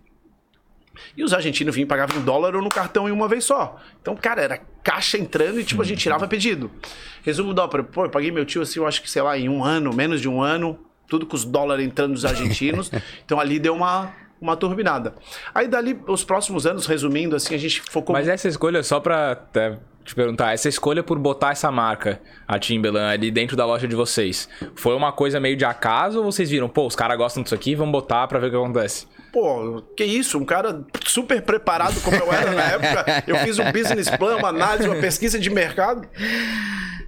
E os argentinos vinham e pagavam em dólar ou no cartão em uma vez só. Então, cara, era caixa entrando e tipo, a gente tirava pedido. Resumo da ópera, pô, eu paguei meu tio assim, eu acho que, sei lá, em um ano, menos de um ano, tudo com os dólares entrando dos argentinos. então ali deu uma, uma turbinada. Aí dali, os próximos anos, resumindo, assim, a gente focou. Mas essa escolha, só pra te perguntar, essa escolha por botar essa marca, a Timberland, ali dentro da loja de vocês, foi uma coisa meio de acaso ou vocês viram, pô, os caras gostam disso aqui, vamos botar pra ver o que acontece? Pô, que isso? Um cara super preparado como eu era na época. Eu fiz um business plan, uma análise, uma pesquisa de mercado.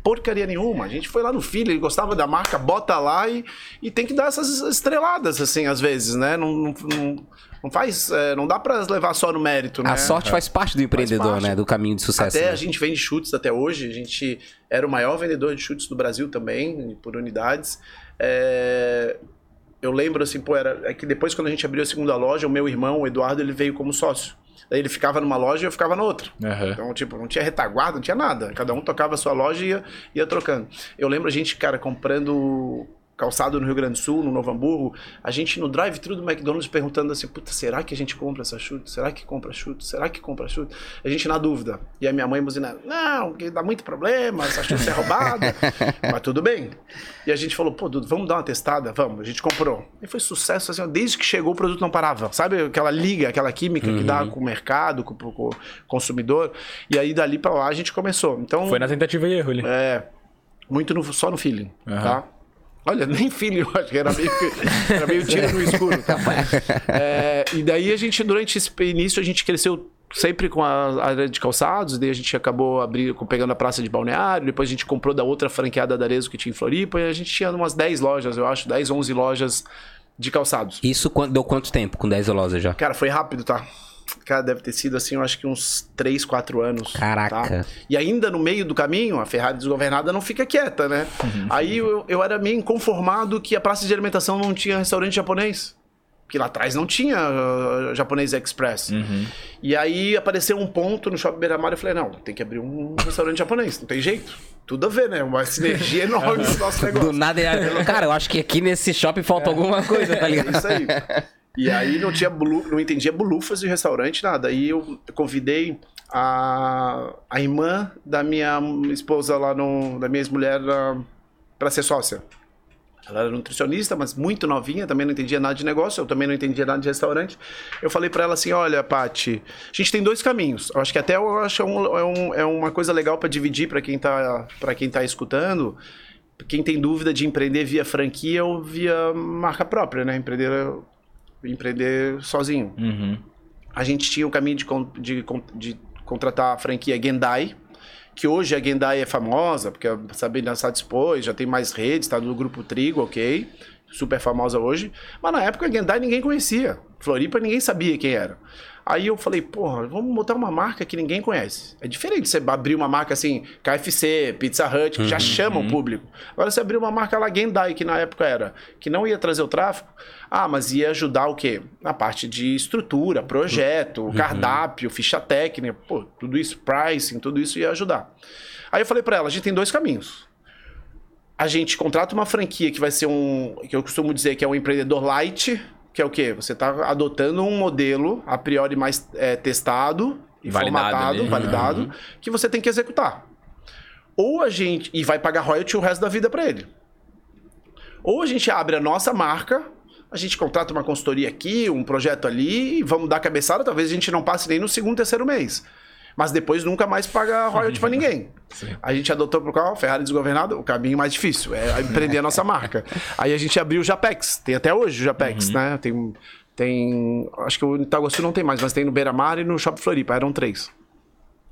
porcaria nenhuma. A gente foi lá no filho, ele gostava da marca, bota lá e, e tem que dar essas estreladas, assim, às vezes, né? Não, não, não, não faz. é, não dá pra levar só no mérito, né? A sorte faz parte do empreendedor, parte. né? Do caminho de sucesso. Até né? a gente vende chutes até hoje. A gente era o maior vendedor de chutes do Brasil também, por unidades. É, Eu lembro assim, pô, era é que depois quando a gente abriu a segunda loja, o meu irmão, o Eduardo, ele veio como sócio. Daí ele ficava numa loja e eu ficava na outra. Aham. Então, tipo, não tinha retaguarda, não tinha nada. Cada um tocava a sua loja e ia, ia trocando. Eu lembro a gente, cara, comprando calçado no Rio Grande do Sul, no Novo Hamburgo, a gente no drive-thru do McDonald's perguntando assim, puta, será que a gente compra essa chute? Será que compra chute? Será que compra chute? A gente na dúvida. E a minha mãe buzinando, não, porque dá muito problema, essa chute é roubada. Mas tudo bem. E a gente falou, pô, Dudu, vamos dar uma testada? Vamos. A gente comprou. E foi sucesso, assim, desde que chegou o produto não parava. Sabe aquela liga, aquela química que dá com o mercado, com, com o consumidor? E aí dali pra lá a gente começou. Então, Foi na tentativa e erro ali. é, muito no- só no feeling, Aham. tá? Olha, nem eu acho que era meio, era meio tiro no escuro. Tá? É, e daí a gente, durante esse início, a gente cresceu sempre com a área de calçados, daí a gente acabou abrindo, pegando a praça de balneário, depois a gente comprou da outra franqueada da Arezo que tinha em Floripa, e a gente tinha umas 10 lojas, eu acho, 10, 11 lojas de calçados. Isso deu quanto tempo com 10 lojas já? Cara, foi rápido, tá? Cara, deve ter sido assim, eu acho que uns 3, 4 anos. Caraca. tá? E ainda no meio do caminho, a Ferrari desgovernada não fica quieta, né? Aí eu, eu era meio inconformado que a praça de alimentação não tinha restaurante japonês. Porque lá atrás não tinha uh, japonês express. E aí apareceu um ponto no Shopping Beira Mar e eu falei, não, tem que abrir um restaurante japonês, não tem jeito. Tudo a ver, né? Uma sinergia enorme no nosso negócio. Do nada. é- Cara, eu acho que aqui nesse shopping falta alguma coisa, tá É ligado? isso aí. E aí não tinha bulu, não entendia bulufas de restaurante, nada. Aí eu convidei a, a irmã da minha esposa lá no. da minha ex-mulher pra ser sócia. Ela era nutricionista, mas muito novinha, também não entendia nada de negócio, eu também não entendia nada de restaurante. Eu falei pra ela assim: olha, Pati, a gente tem dois caminhos. Eu acho que até eu acho é, um- é um- é uma coisa legal pra dividir pra quem tá para quem tá escutando. Quem tem dúvida de empreender via franquia ou via marca própria, né? Empreender, empreender sozinho. Uhum. A gente tinha o caminho de, de, de contratar a franquia Gendai, que hoje a Gendai é famosa, porque a Sabrina Sá dispôs, já tem mais redes, tá do grupo Trigo, ok? Super famosa hoje. Mas na época a Gendai ninguém conhecia. Floripa ninguém sabia quem era. Aí eu falei, porra, vamos botar uma marca que ninguém conhece. É diferente você abrir uma marca assim, KFC, Pizza Hut, que já chama o público. Agora você abrir uma marca lá, Gendai, que na época era, que não ia trazer o tráfego, ah, mas ia ajudar o quê? Na parte de estrutura, projeto, cardápio, ficha técnica, pô, tudo isso, pricing, tudo isso ia ajudar. Aí eu falei pra ela, a gente tem dois caminhos. A gente contrata uma franquia que vai ser um, que eu costumo dizer que é um empreendedor light, que é o quê? Você está adotando um modelo a priori mais é, testado e Validado formatado, ali. validado, que você tem que executar. Ou a gente e vai pagar royalty o resto da vida para ele. Ou a gente abre a nossa marca, a gente contrata uma consultoria aqui, um projeto ali, e vamos dar cabeçada, talvez a gente não passe nem no segundo, terceiro mês. Mas depois nunca mais paga royalty para ninguém. A gente adotou pro qual? Ferrari desgovernado, o caminho mais difícil, é empreender a nossa marca. Aí a gente abriu o Japex, tem até hoje o Japex, né? Tem, tem. Acho que o Itaguaçu não tem mais, mas tem no Beira Mar e no Shopping Floripa, eram três.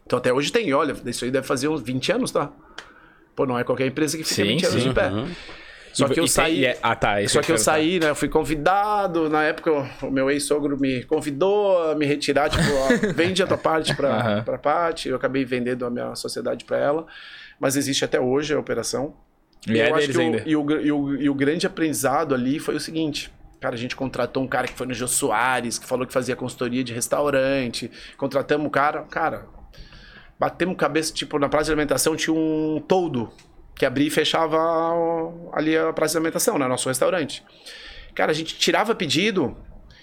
Então até hoje tem, olha, isso aí deve fazer uns 20 anos, tá? Pô, não é qualquer empresa que fica Sim, 20 anos sim. de pé. Só E- que eu e tem- saí. e é- ah, tá, Só eu que eu saí, né? Eu fui convidado. Na época, o- meu ex-sogro me convidou a me retirar. Tipo, ó, vende a tua parte pra, Aham. pra parte. Eu acabei vendendo a minha sociedade pra ela. Mas existe até hoje a operação. E é eu acho deles que o- ainda. e, o, e, o, e o grande aprendizado ali foi o seguinte. Cara, a gente contratou um cara que foi no Jô Soares, que falou que fazia consultoria de restaurante. Contratamos o cara. Cara, batemos cabeça, tipo, na praça de alimentação tinha um toldo que abria e fechava ali a praça de alimentação, né? Nosso restaurante. Cara, a gente tirava pedido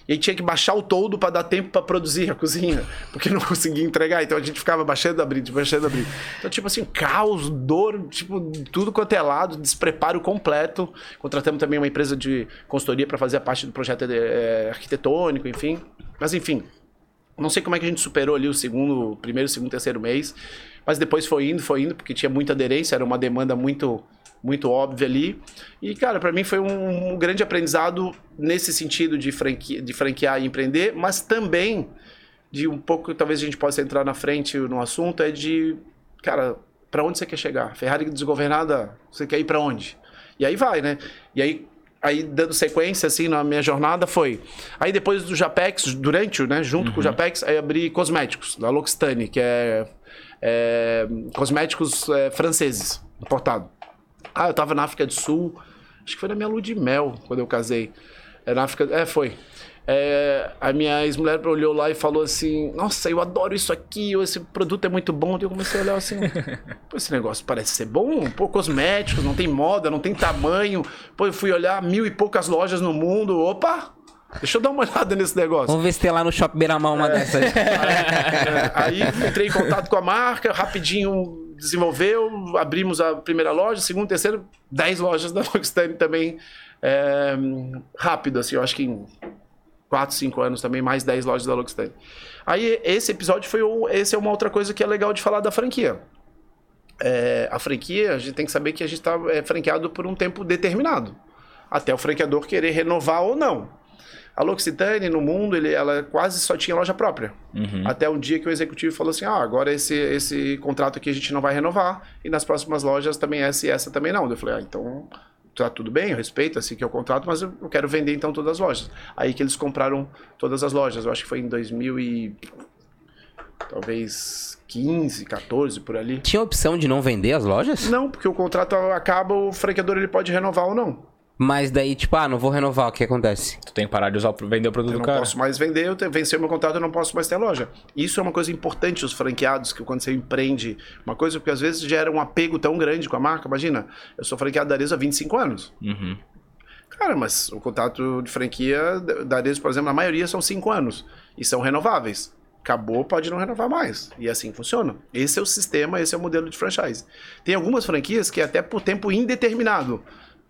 e aí tinha que baixar o toldo para dar tempo para produzir a cozinha, porque não conseguia entregar. Então a gente ficava baixando, abrindo, baixando, abrindo. Então, tipo assim, caos, dor, tipo, tudo quanto é lado, despreparo completo. Contratamos também uma empresa de consultoria para fazer a parte do projeto eh, arquitetônico, enfim. Mas enfim, não sei como é que a gente superou ali o segundo, primeiro, segundo, terceiro mês, mas depois foi indo, foi indo, porque tinha muita aderência, era uma demanda muito muito óbvia ali. E, cara, para mim foi um, um grande aprendizado nesse sentido de, franqui, de franquear e empreender, mas também de um pouco, talvez a gente possa entrar na frente no assunto, é de, cara, Pra onde você quer chegar? Ferrari desgovernada, você quer ir pra onde? E aí vai, né? E aí, aí dando sequência, assim, na minha jornada foi... Aí depois do Japex, durante, né, junto com o Japex, aí abri cosméticos, da L'Occitane, que é, é cosméticos é, franceses, importado. Ah, eu tava na África do Sul, acho que foi na minha lua de mel, quando eu casei. É na África... É, foi. É, a minha ex-mulher olhou lá e falou assim: Nossa, eu adoro isso aqui, esse produto é muito bom. E eu comecei a olhar assim: Pô, esse negócio parece ser bom. Pô, cosméticos, não tem moda, não tem tamanho. Pô, eu fui olhar mil e poucas lojas no mundo. Opa! Deixa eu dar uma olhada nesse negócio. Vamos ver se tem lá no Shopping Beiramar uma dessas. É, aí entrei em contato com a marca, rapidinho desenvolveu, abrimos a primeira loja, segunda, terceira, dez lojas da L'Occitane também. é, rápido, assim, eu acho que em 4, 5 anos também, mais 10 lojas da L'Occitane. Aí esse episódio foi o, esse é uma outra coisa que é legal de falar da franquia. É, a franquia, a gente tem que saber que a gente está é, franqueado por um tempo determinado. Até o franqueador querer renovar ou não. A L'Occitane, no mundo, ele, ela quase só tinha loja própria. Até um dia que o executivo falou assim, ah, agora esse, esse contrato aqui a gente não vai renovar, e nas próximas lojas também essa e essa também não. Eu falei, ah, então tá tudo bem, eu respeito, assim que é o contrato, mas eu eu quero vender então todas as lojas. Aí que eles compraram todas as lojas, eu acho que foi em 2000 e... talvez 15, 14, por ali. Tinha opção de não vender as lojas? Não, porque o contrato acaba, o franqueador ele pode renovar ou não. Mas daí, tipo, ah, não vou renovar, o que acontece? Tu tem que parar de usar, o- vender o produto Eu do não cara. posso mais vender, eu te- vencer o meu contrato, eu não posso mais ter loja. Isso é uma coisa importante, os franqueados, que quando você empreende uma coisa, porque às vezes gera um apego tão grande com a marca. Imagina, eu sou franqueado da Arezzo há 25 anos. Uhum. Cara, mas o contrato de franquia da da Arezzo, por exemplo, na maioria são 5 anos. E são renováveis. Acabou, pode não renovar mais. E assim funciona. Esse é o sistema, esse é o modelo de franchise. Tem algumas franquias que é até por tempo indeterminado.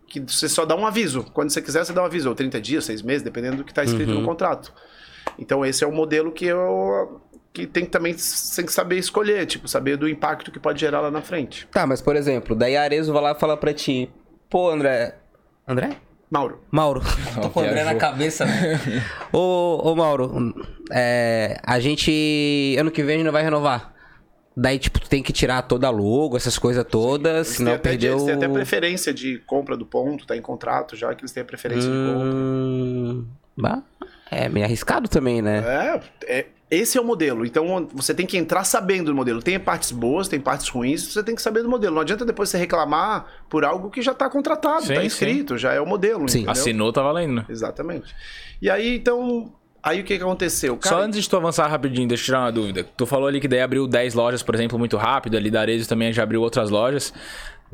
Que você só dá um aviso. Quando você quiser, você dá um aviso. Ou 30 dias, 6 meses, dependendo do que está escrito no contrato. Então esse é o modelo que eu que tem que também tem que saber escolher, tipo, saber do impacto que pode gerar lá na frente. Tá, mas por exemplo, daí a Arezo vai lá e fala pra ti, pô, André. André? Mauro, Mauro. Tô com o André na cabeça, né? ô, ô, Mauro, é, a gente. Ano que vem a gente não vai renovar. Daí, tipo, tu tem que tirar toda a logo, essas coisas todas, têm, senão até, perdeu. eles têm até preferência de compra do ponto, tá em contrato já que eles têm a preferência de compra. Hum, bah, é meio arriscado também, né? É, é, esse é o modelo. Então você tem que entrar sabendo do modelo. Tem partes boas, tem partes ruins, você tem que saber do modelo. Não adianta depois você reclamar por algo que já está contratado, Sim, está sim. escrito, já é o modelo. Sim. entendeu? Assinou, tá valendo. Exatamente. E aí, então. Aí o que, que aconteceu? Cara, Só antes de tu avançar rapidinho, deixa eu tirar uma dúvida. Tu falou ali que daí abriu 10 lojas, por exemplo, muito rápido. Ali da Arezzo também já abriu outras lojas.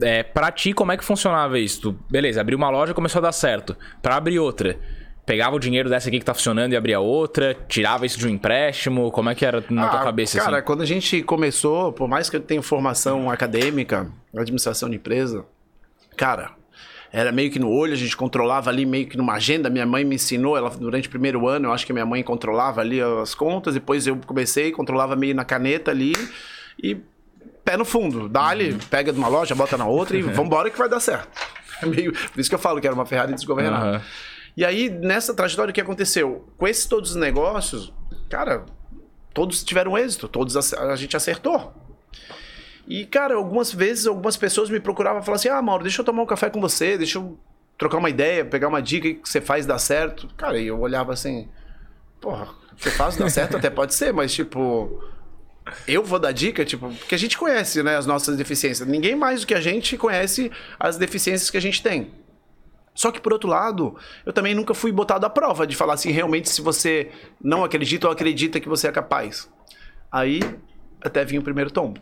É, pra ti, como é que funcionava isso? Tu, beleza, abriu uma loja começou a dar certo. Pra abrir outra, pegava o dinheiro dessa aqui que tá funcionando e abria outra? Tirava isso de um empréstimo? Como é que era na tua Ah, cabeça Cara, assim? quando a gente começou, por mais que eu tenha formação acadêmica, administração de empresa, cara, era meio que no olho, a gente controlava ali meio que numa agenda. Minha mãe me ensinou, ela durante o primeiro ano, eu acho que minha mãe controlava ali as contas, depois eu comecei, controlava meio na caneta ali e pé no fundo. Dá-lhe, pega de uma loja, bota na outra e vambora que vai dar certo. É meio, por isso que eu falo que era uma Ferrari desgovernada. Aham. E aí, nessa trajetória, o que aconteceu? Com esses todos os negócios, cara, todos tiveram êxito, todos ac- a gente acertou. E, cara, algumas vezes, algumas pessoas me procuravam e falavam assim: Ah, Mauro, deixa eu tomar um café com você, deixa eu trocar uma ideia, pegar uma dica que você faz dar certo. Cara, e eu olhava assim: Porra, o que dar certo até pode ser, mas tipo. Eu vou dar dica, tipo, porque a gente conhece, né, as nossas deficiências. Ninguém mais do que a gente conhece as deficiências que a gente tem. Só que, por outro lado, eu também nunca fui botado à prova de falar assim, realmente, se você não acredita ou acredita que você é capaz. Aí, até vinha o primeiro tombo.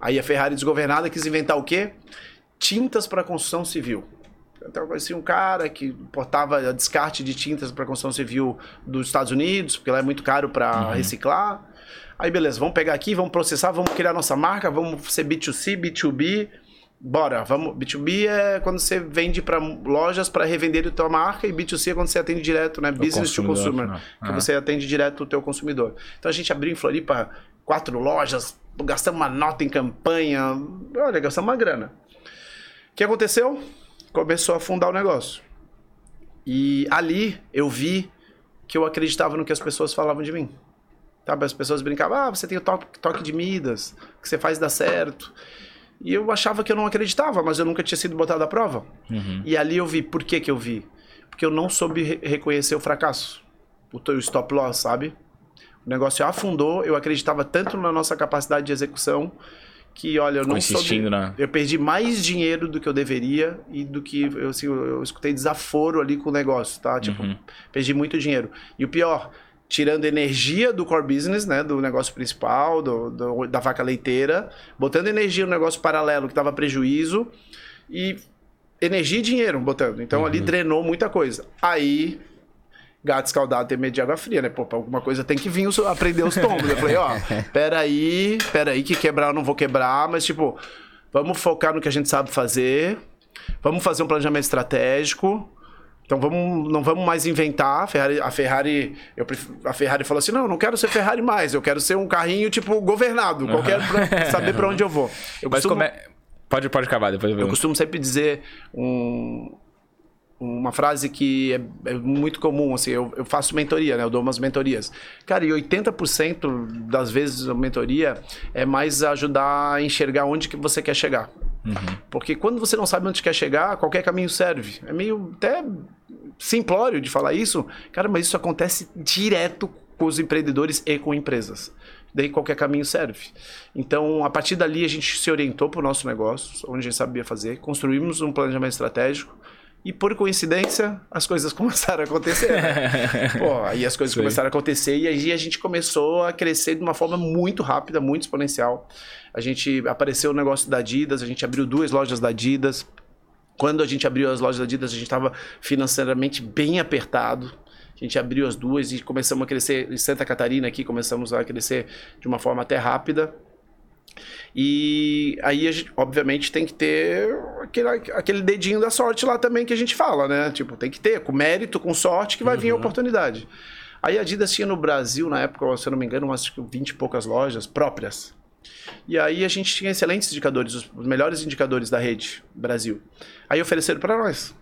Aí a Ferrari desgovernada quis inventar o quê? Tintas para construção civil. Então, eu conheci um cara que importava descarte de tintas para construção civil dos Estados Unidos, porque lá é muito caro para reciclar. Aí, beleza, vamos pegar aqui, vamos processar, vamos criar nossa marca, vamos ser B2C, B2B. Bora, vamos. B2B é quando você vende para lojas para revender a tua marca e B2C é quando você atende direto, né? Business to consumer, final. que Ah. você atende direto o teu consumidor. Então a gente abriu em Floripa quatro lojas, gastamos uma nota em campanha, olha, gastamos uma grana. O que aconteceu? Começou a afundar o negócio. E ali eu vi que eu acreditava no que as pessoas falavam de mim. Sabe? As pessoas brincavam, ah, você tem o toque, toque de Midas, que você faz dar certo. E eu achava que eu não acreditava, mas eu nunca tinha sido botado à prova. E ali eu vi, por que que eu vi? Porque eu não soube re- reconhecer o fracasso. O stop loss, sabe? O negócio afundou, eu acreditava tanto na nossa capacidade de execução que, olha, eu não soube... na- Eu perdi mais dinheiro do que eu deveria e do que eu, assim, eu, escutei desaforo ali com o negócio, tá? Tipo, perdi muito dinheiro. E o pior, tirando energia do core business, né, do negócio principal, do, do- da vaca leiteira, botando energia no negócio paralelo que dava prejuízo e energia e dinheiro botando. Então ali drenou muita coisa. Aí gato escaldado tem medo de água fria, né? Pô, pra alguma coisa tem que vir os- aprender os tombos. Eu falei, ó, peraí, peraí, que quebrar eu não vou quebrar, mas tipo, vamos focar no que a gente sabe fazer, vamos fazer um planejamento estratégico. Então vamos, não vamos mais inventar. A Ferrari, a Ferrari, eu a Ferrari falou assim: não, eu não quero ser Ferrari mais, eu quero ser um carrinho tipo governado, qualquer pra saber pra onde eu vou. Eu Mas costumo- como é... Pode, pode acabar, depois eu eu costumo sempre dizer um- uma frase que é, é muito comum, assim, eu, eu faço mentoria, né? Eu dou umas mentorias. Cara, e 80% das vezes a mentoria é mais ajudar a enxergar onde que você quer chegar. Porque quando você não sabe onde quer chegar, qualquer caminho serve. É meio até simplório de falar isso, cara, mas isso acontece direto com os empreendedores e com empresas. Daí qualquer caminho serve. Então, a partir dali, a gente se orientou para o nosso negócio, onde a gente sabia fazer, construímos um planejamento estratégico e, por coincidência, as coisas começaram a acontecer. Né? Pô, aí as coisas começaram a acontecer e aí a gente começou a crescer de uma forma muito rápida, muito exponencial. A gente apareceu o negócio da Adidas, a gente abriu duas lojas da Adidas. Quando a gente abriu as lojas da Adidas, a gente estava financeiramente bem apertado. A gente abriu as duas e começamos a crescer. Em Santa Catarina aqui, começamos a crescer de uma forma até rápida. E aí, gente, obviamente, tem que ter aquele, aquele dedinho da sorte lá também que a gente fala, né? Tipo, tem que ter, com mérito, com sorte, que vai vir a oportunidade. Aí a Adidas tinha no Brasil, na época, se eu não me engano, umas 20 e poucas lojas próprias. E aí a gente tinha excelentes indicadores, os melhores indicadores da rede Brasil. Aí ofereceram para nós.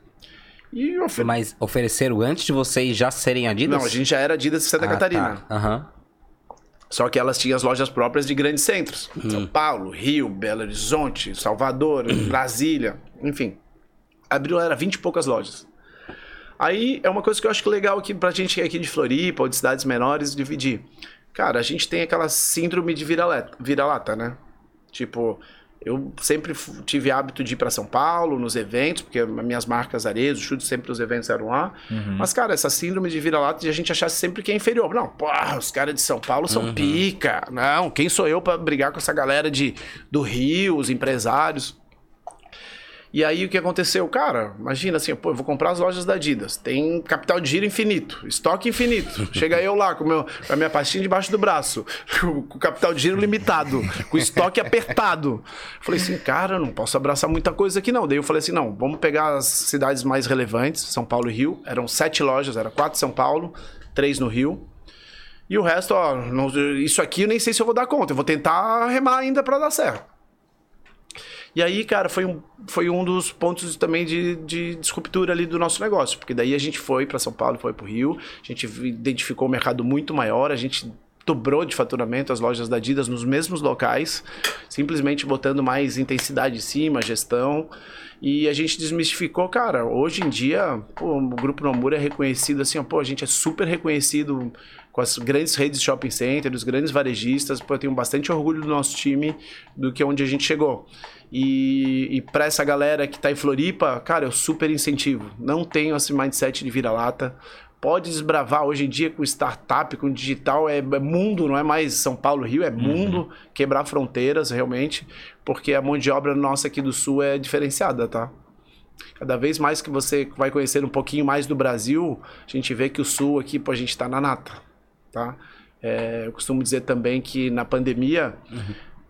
E ofer... Mas ofereceram antes de vocês já serem Adidas? Não, a gente já era Adidas de Santa Ah, Catarina. tá. Aham. Só que elas tinham as lojas próprias de grandes centros. São Paulo, Rio, Belo Horizonte, Salvador, Brasília, enfim. Abriu, era 20 e poucas lojas. Aí é uma coisa que eu acho que legal aqui pra gente aqui de Floripa ou de cidades menores dividir. Cara, a gente tem aquela síndrome de vira-lata, vira-lata, né? Tipo, eu sempre tive hábito de ir pra São Paulo nos eventos, porque as minhas marcas Arezo, chute sempre os eventos eram lá. Mas, cara, essa síndrome de vira-lata de a gente achar sempre que é inferior. Não, porra, os caras de São Paulo são pica. Não, quem sou eu pra brigar com essa galera de, do Rio, os empresários? E aí o que aconteceu? Cara, imagina assim, pô, eu vou comprar as lojas da Adidas. Tem capital de giro infinito, estoque infinito. Chega eu lá com, meu, com a minha pastinha debaixo do braço, com capital de giro limitado, com estoque apertado. Falei assim, cara, não posso abraçar muita coisa aqui não. Daí eu falei assim, não, vamos pegar as cidades mais relevantes, São Paulo e Rio. Eram sete lojas, era quatro em São Paulo, três no Rio. E o resto, ó, não- isso aqui eu nem sei se eu vou dar conta. Eu vou tentar remar ainda pra dar certo. E aí, cara, foi um, foi um dos pontos também de, de disruptura ali do nosso negócio. Porque daí a gente foi para São Paulo, foi para o Rio, a gente identificou um mercado muito maior, a gente dobrou de faturamento as lojas da Adidas nos mesmos locais, simplesmente botando mais intensidade em cima, gestão. E a gente desmistificou, cara, hoje em dia, pô, o Grupo Nomura é reconhecido assim, ó, pô, a gente é super reconhecido com as grandes redes de shopping center, os grandes varejistas, pô, eu tenho bastante orgulho do nosso time, do que onde a gente chegou. E, e para essa galera que tá em Floripa, cara, eu super incentivo. Não tenho esse mindset de vira-lata. Pode desbravar hoje em dia com startup, com digital, é, é mundo, não é mais São Paulo, Rio, é mundo, quebrar fronteiras realmente, porque a mão de obra nossa aqui do Sul é diferenciada, tá? Cada vez mais que você vai conhecer um pouquinho mais do Brasil, a gente vê que o Sul aqui, pô, a gente tá na nata, tá? É, eu costumo dizer também que na pandemia,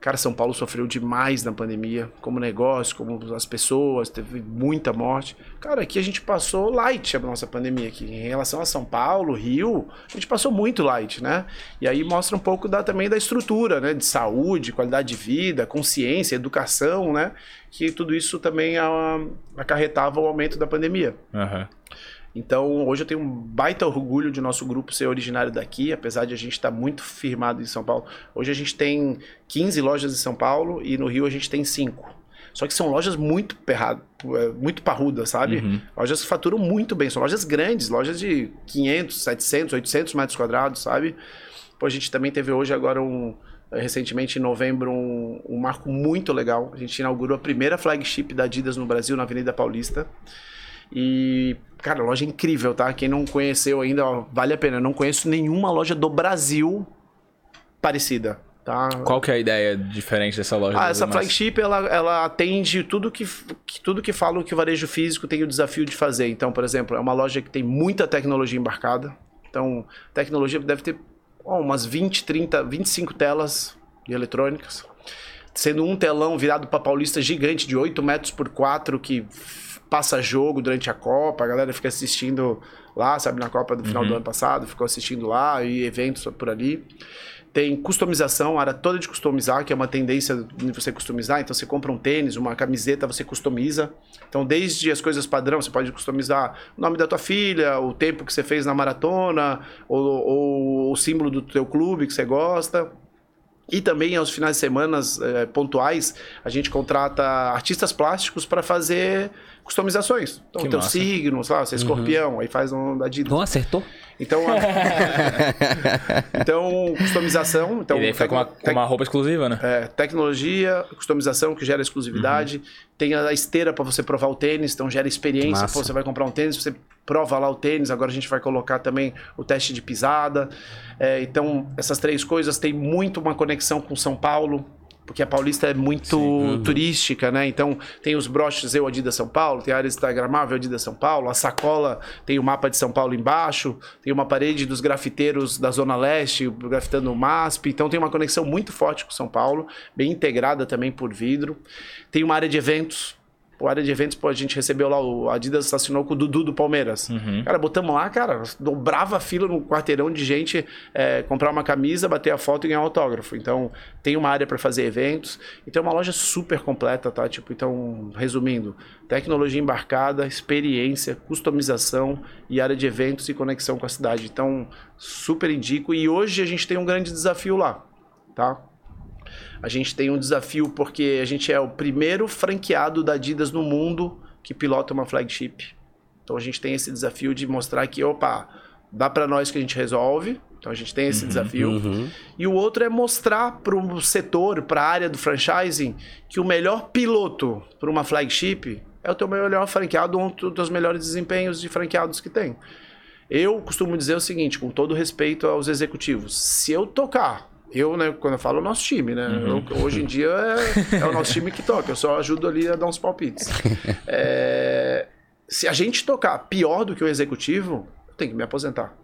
cara, São Paulo sofreu demais na pandemia, como negócio, como as pessoas, teve muita morte. Cara, aqui a gente passou light a nossa pandemia aqui. Em relação a São Paulo, Rio, a gente passou muito light, né? E aí mostra um pouco da, também da estrutura, né? De saúde, qualidade de vida, consciência, educação, né? Que tudo isso também ah, acarretava o aumento da pandemia. Aham. Então, hoje eu tenho um baita orgulho de nosso grupo ser originário daqui, apesar de a gente estar tá muito firmado em São Paulo. Hoje a gente tem 15 lojas em São Paulo e no Rio a gente tem 5. Só que são lojas muito perrado, é, muito parrudas, sabe? Uhum. Lojas que faturam muito bem, são lojas grandes, lojas de 500, 700, 800 metros quadrados, sabe? Pô, a gente também teve hoje agora um recentemente em novembro um, um marco muito legal. A gente inaugurou a primeira flagship da Adidas no Brasil, na Avenida Paulista. E, cara, loja incrível, tá? Quem não conheceu ainda, ó, vale a pena. Eu não conheço nenhuma loja do Brasil parecida. Tá? Qual que é a ideia diferente dessa loja? Ah, essa flagship, ela, ela atende tudo que, que, tudo que fala que o varejo físico tem o desafio de fazer. Então, por exemplo, é uma loja que tem muita tecnologia embarcada. Então, tecnologia deve ter oh, umas 20, 30, 25 telas de eletrônicas. Sendo um telão virado para Paulista gigante de 8 metros por 4 que passa jogo durante a Copa, a galera fica assistindo lá, sabe, na Copa do final uhum. do ano passado, ficou assistindo lá e eventos por ali. Tem customização, a área toda de customizar, que é uma tendência de você customizar. Então você compra um tênis, uma camiseta, você customiza. Então, desde as coisas padrão, você pode customizar o nome da tua filha, o tempo que você fez na maratona, ou, ou o símbolo do teu clube que você gosta. E também aos finais de semana é, pontuais, a gente contrata artistas plásticos para fazer customizações. Então, que teu massa. signo, sei lá, você é uhum. escorpião, aí faz um da Adidas. Não acertou? Então, a... então customização. Então, e aí foi com uma, com uma roupa exclusiva, né? É, tecnologia, customização que gera exclusividade. Uhum. Tem a esteira para você provar o tênis, então gera experiência. Pô, você vai comprar um tênis, você prova lá o tênis. Agora a gente vai colocar também o teste de pisada. É, então, essas três coisas têm muito uma conexão com São Paulo porque a Paulista é muito uhum. turística, né? Então tem os broches Eu Adidas São Paulo, tem a área instagramável Adidas São Paulo, a sacola tem o mapa de São Paulo embaixo, tem uma parede dos grafiteiros da Zona Leste, grafitando o MASP, então tem uma conexão muito forte com São Paulo, bem integrada também por vidro. Tem uma área de eventos, o área de eventos, pô, a gente recebeu lá, o Adidas assinou com o Dudu do Palmeiras. Uhum. Cara, botamos lá, cara, dobrava a fila no quarteirão de gente é, comprar uma camisa, bater a foto e ganhar um autógrafo. Então, tem uma área para fazer eventos. Então, é uma loja super completa, tá? Tipo, então, resumindo, tecnologia embarcada, experiência, customização e área de eventos e conexão com a cidade. Então, super indico. E hoje a gente tem um grande desafio lá, tá? A gente tem um desafio porque a gente é o primeiro franqueado da Adidas no mundo que pilota uma flagship. Então a gente tem esse desafio de mostrar que, opa, dá para nós que a gente resolve. Então a gente tem esse uhum, desafio. Uhum. E o outro é mostrar para o setor, para a área do franchising, que o melhor piloto para uma flagship é o teu melhor franqueado, um dos melhores desempenhos de franqueados que tem. Eu costumo dizer o seguinte, com todo respeito aos executivos: se eu tocar eu, né, quando eu falo, é o nosso time, né? Uhum. Eu, hoje em dia é, é, o nosso time que toca, eu só ajudo ali a dar uns palpites. É, se a gente tocar pior do que o executivo, eu tenho que me aposentar.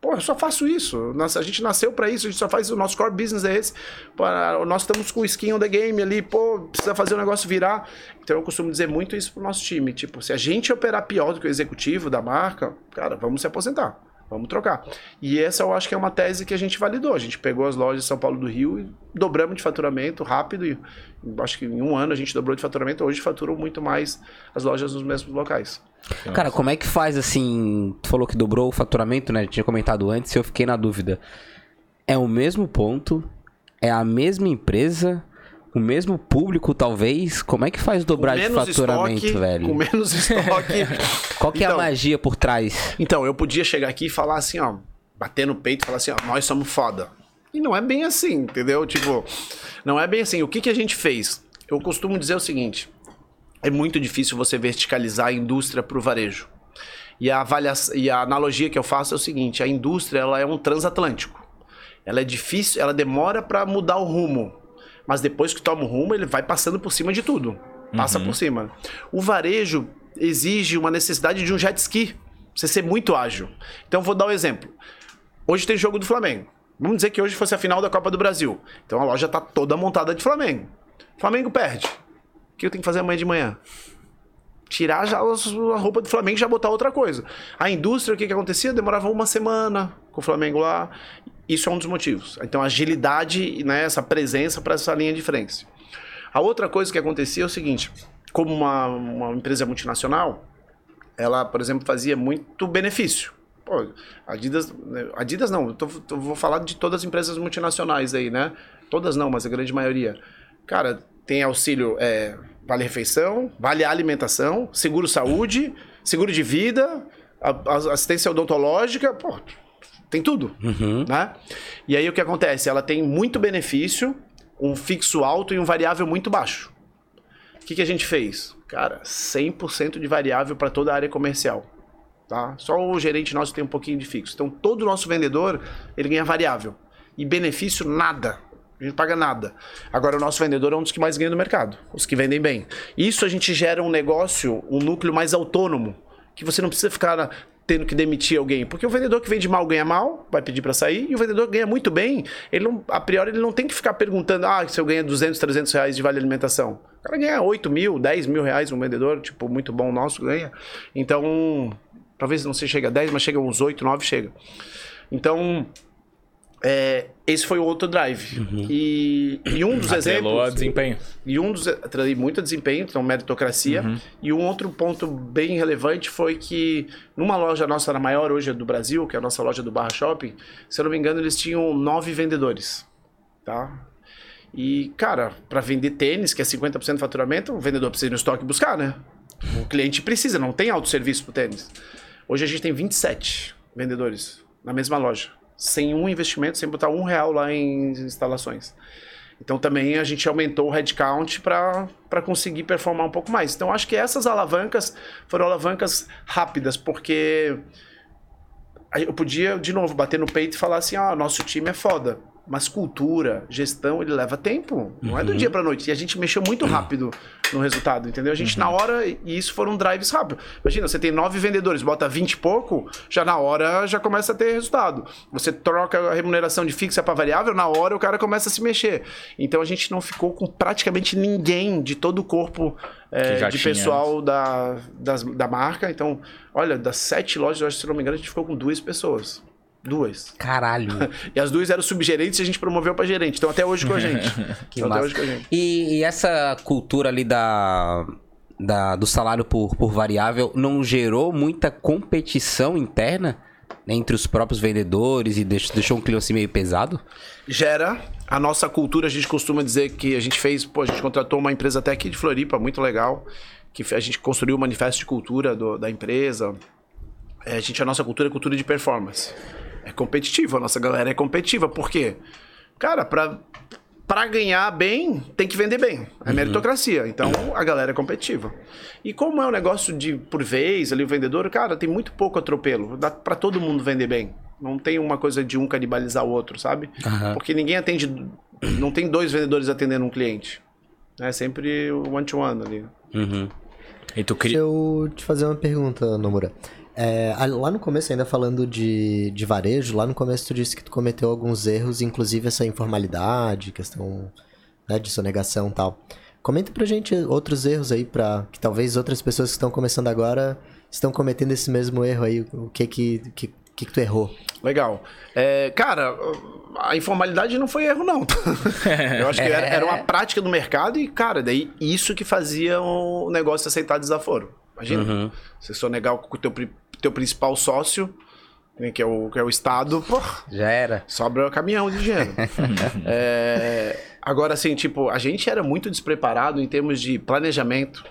Pô, eu só faço isso. A gente nasceu para isso, a gente só faz o nosso core business é esse. Pô, nós estamos com o skin on the game ali, pô, precisa fazer o negócio virar. Então eu costumo dizer muito isso pro nosso time. Tipo, se a gente operar pior do que o executivo da marca, cara, vamos se aposentar. Vamos trocar. E essa eu acho que é uma tese que a gente validou. A gente pegou as lojas de São Paulo do Rio e dobramos de faturamento rápido. E acho que em um ano a gente dobrou de faturamento. Hoje faturam muito mais as lojas nos mesmos locais. Cara, como é que faz assim? Tu falou que dobrou o faturamento, né? tinha comentado antes, eu fiquei na dúvida. É o mesmo ponto? É a mesma empresa? O mesmo público, talvez, como é que faz dobrar de faturamento, estoque, velho? Com menos estoque. Qual que então, é a então, magia por trás? Então, eu podia chegar aqui e falar assim, ó, bater no peito e falar assim, ó, nós somos foda. E não é bem assim, entendeu? Tipo, não é bem assim. O que, que a gente fez? Eu costumo dizer o seguinte: é muito difícil você verticalizar a indústria para o varejo. E a, avaliação, e a analogia que eu faço é o seguinte: a indústria ela é um transatlântico. Ela é difícil, ela demora para mudar o rumo mas depois que toma o rumo, ele vai passando por cima de tudo. Passa uhum. por cima. O varejo exige uma necessidade de um jet ski. Você ser muito ágil. Então, vou dar um exemplo. Hoje tem jogo do Flamengo. Vamos dizer que hoje fosse a final da Copa do Brasil. Então a loja está toda montada de Flamengo. Flamengo perde. O que eu tenho que fazer amanhã de manhã? Tirar já a roupa do Flamengo e já botar outra coisa. A indústria, o que, que acontecia? Demorava uma semana com o Flamengo lá. Isso é um dos motivos. Então, agilidade, né, essa presença para essa linha de frente. A outra coisa que acontecia é o seguinte: como uma, uma empresa multinacional, ela, por exemplo, fazia muito benefício. Pô, Adidas, Adidas não, tô, eu vou falar de todas as empresas multinacionais aí, né? Todas não, mas a grande maioria. Cara, tem auxílio é, vale refeição, vale alimentação, seguro saúde, seguro de vida, assistência odontológica, pô, tem tudo, né? E aí o que acontece? Ela tem muito benefício, um fixo alto e um variável muito baixo. O que, que a gente fez? Cara, 100% de variável para toda a área comercial. Tá? Só o gerente nosso tem um pouquinho de fixo. Então todo nosso vendedor, ele ganha variável. E benefício, nada. A gente paga nada. Agora o nosso vendedor é um dos que mais ganha no mercado. Os que vendem bem. Isso a gente gera um negócio, um núcleo mais autônomo. Que você não precisa ficar tendo que demitir alguém. Porque o vendedor que vende mal ganha mal, vai pedir para sair. E o vendedor que ganha muito bem, ele não, a priori ele não tem que ficar perguntando, ah, se eu ganho 200, 300 reais de vale alimentação. O cara ganha 8 mil, 10 mil reais um vendedor, tipo, muito bom nosso ganha. Então, talvez não se chega a 10, mas chega uns 8, 9, chega. Então, é, esse foi o outro drive. E, e um dos Atrelou a exemplos... desempenho. E um dos. Atraí muito desempenho, então meritocracia. E um outro ponto bem relevante foi que numa loja nossa, na maior hoje do Brasil, que é a nossa loja do Barra Shopping, se eu não me engano, eles tinham nove vendedores. Tá? E, cara, para vender tênis, que é 50% do faturamento, o vendedor precisa ir no estoque buscar, né? O cliente precisa, não tem autosserviço pro tênis. Hoje a gente tem 27 vendedores na mesma loja. Sem um investimento, sem botar um real lá em instalações. Então também a gente aumentou o headcount para conseguir performar um pouco mais. Então acho que essas alavancas foram alavancas rápidas, porque eu podia, de novo, bater no peito e falar assim: ó, nosso time é foda. Mas cultura, gestão, ele leva tempo. Não é do dia pra noite. E a gente mexeu muito rápido no resultado, entendeu? A gente, na hora, e isso foram drives rápidos. Imagina, você tem nove vendedores, bota 20 e pouco, já na hora já começa a ter resultado. Você troca a remuneração de fixa para variável, na hora o cara começa a se mexer. Então a gente não ficou com praticamente ninguém de todo o corpo é, de pessoal da, das- da marca. Então, olha, das sete lojas, eu acho, se não me engano, a gente ficou com duas pessoas. Duas. Caralho. E as duas eram subgerentes e a gente promoveu pra gerente. Então até hoje com a gente. Que então, até hoje com a gente. E, e essa cultura ali da, da- do salário por, por variável não gerou muita competição interna entre os próprios vendedores e deixou, deixou um clima assim meio pesado? Gera a nossa cultura, a gente costuma dizer que a gente fez, pô, a gente contratou uma empresa até aqui de Floripa, muito legal, que a gente construiu o manifesto de cultura do- da empresa. É, a gente, a nossa cultura é cultura de performance. É competitiva, a nossa galera é competitiva. Por quê? Cara, pra, pra ganhar bem, tem que vender bem. É meritocracia. Então, a galera é competitiva. E como é um negócio de por vez, ali o vendedor, cara, tem muito pouco atropelo. Dá pra todo mundo vender bem. Não tem uma coisa de um canibalizar o outro, sabe? Aham. Porque ninguém atende. Não tem dois vendedores atendendo um cliente. É sempre o one-to-one ali. Uhum. E tu Deixa cria. eu te fazer uma pergunta, Nomura. É, lá no começo, ainda falando de, de varejo, lá no começo tu disse que tu cometeu alguns erros, inclusive essa informalidade, questão né, de sonegação e tal. Comenta pra gente outros erros aí, pra, que talvez outras pessoas que estão começando agora estão cometendo esse mesmo erro aí. O que que, que, que, que tu errou? Legal. É, cara, a informalidade não foi erro, não. Eu acho que era, era uma prática do mercado e, cara, daí isso que fazia o negócio aceitar desaforo. Imagina, você sonegar com o teu, teu principal sócio, né, que, é o, que é o Estado, pô, Já era. sobra caminhão de dinheiro. É, agora, assim, tipo, a gente era muito despreparado em termos de planejamento.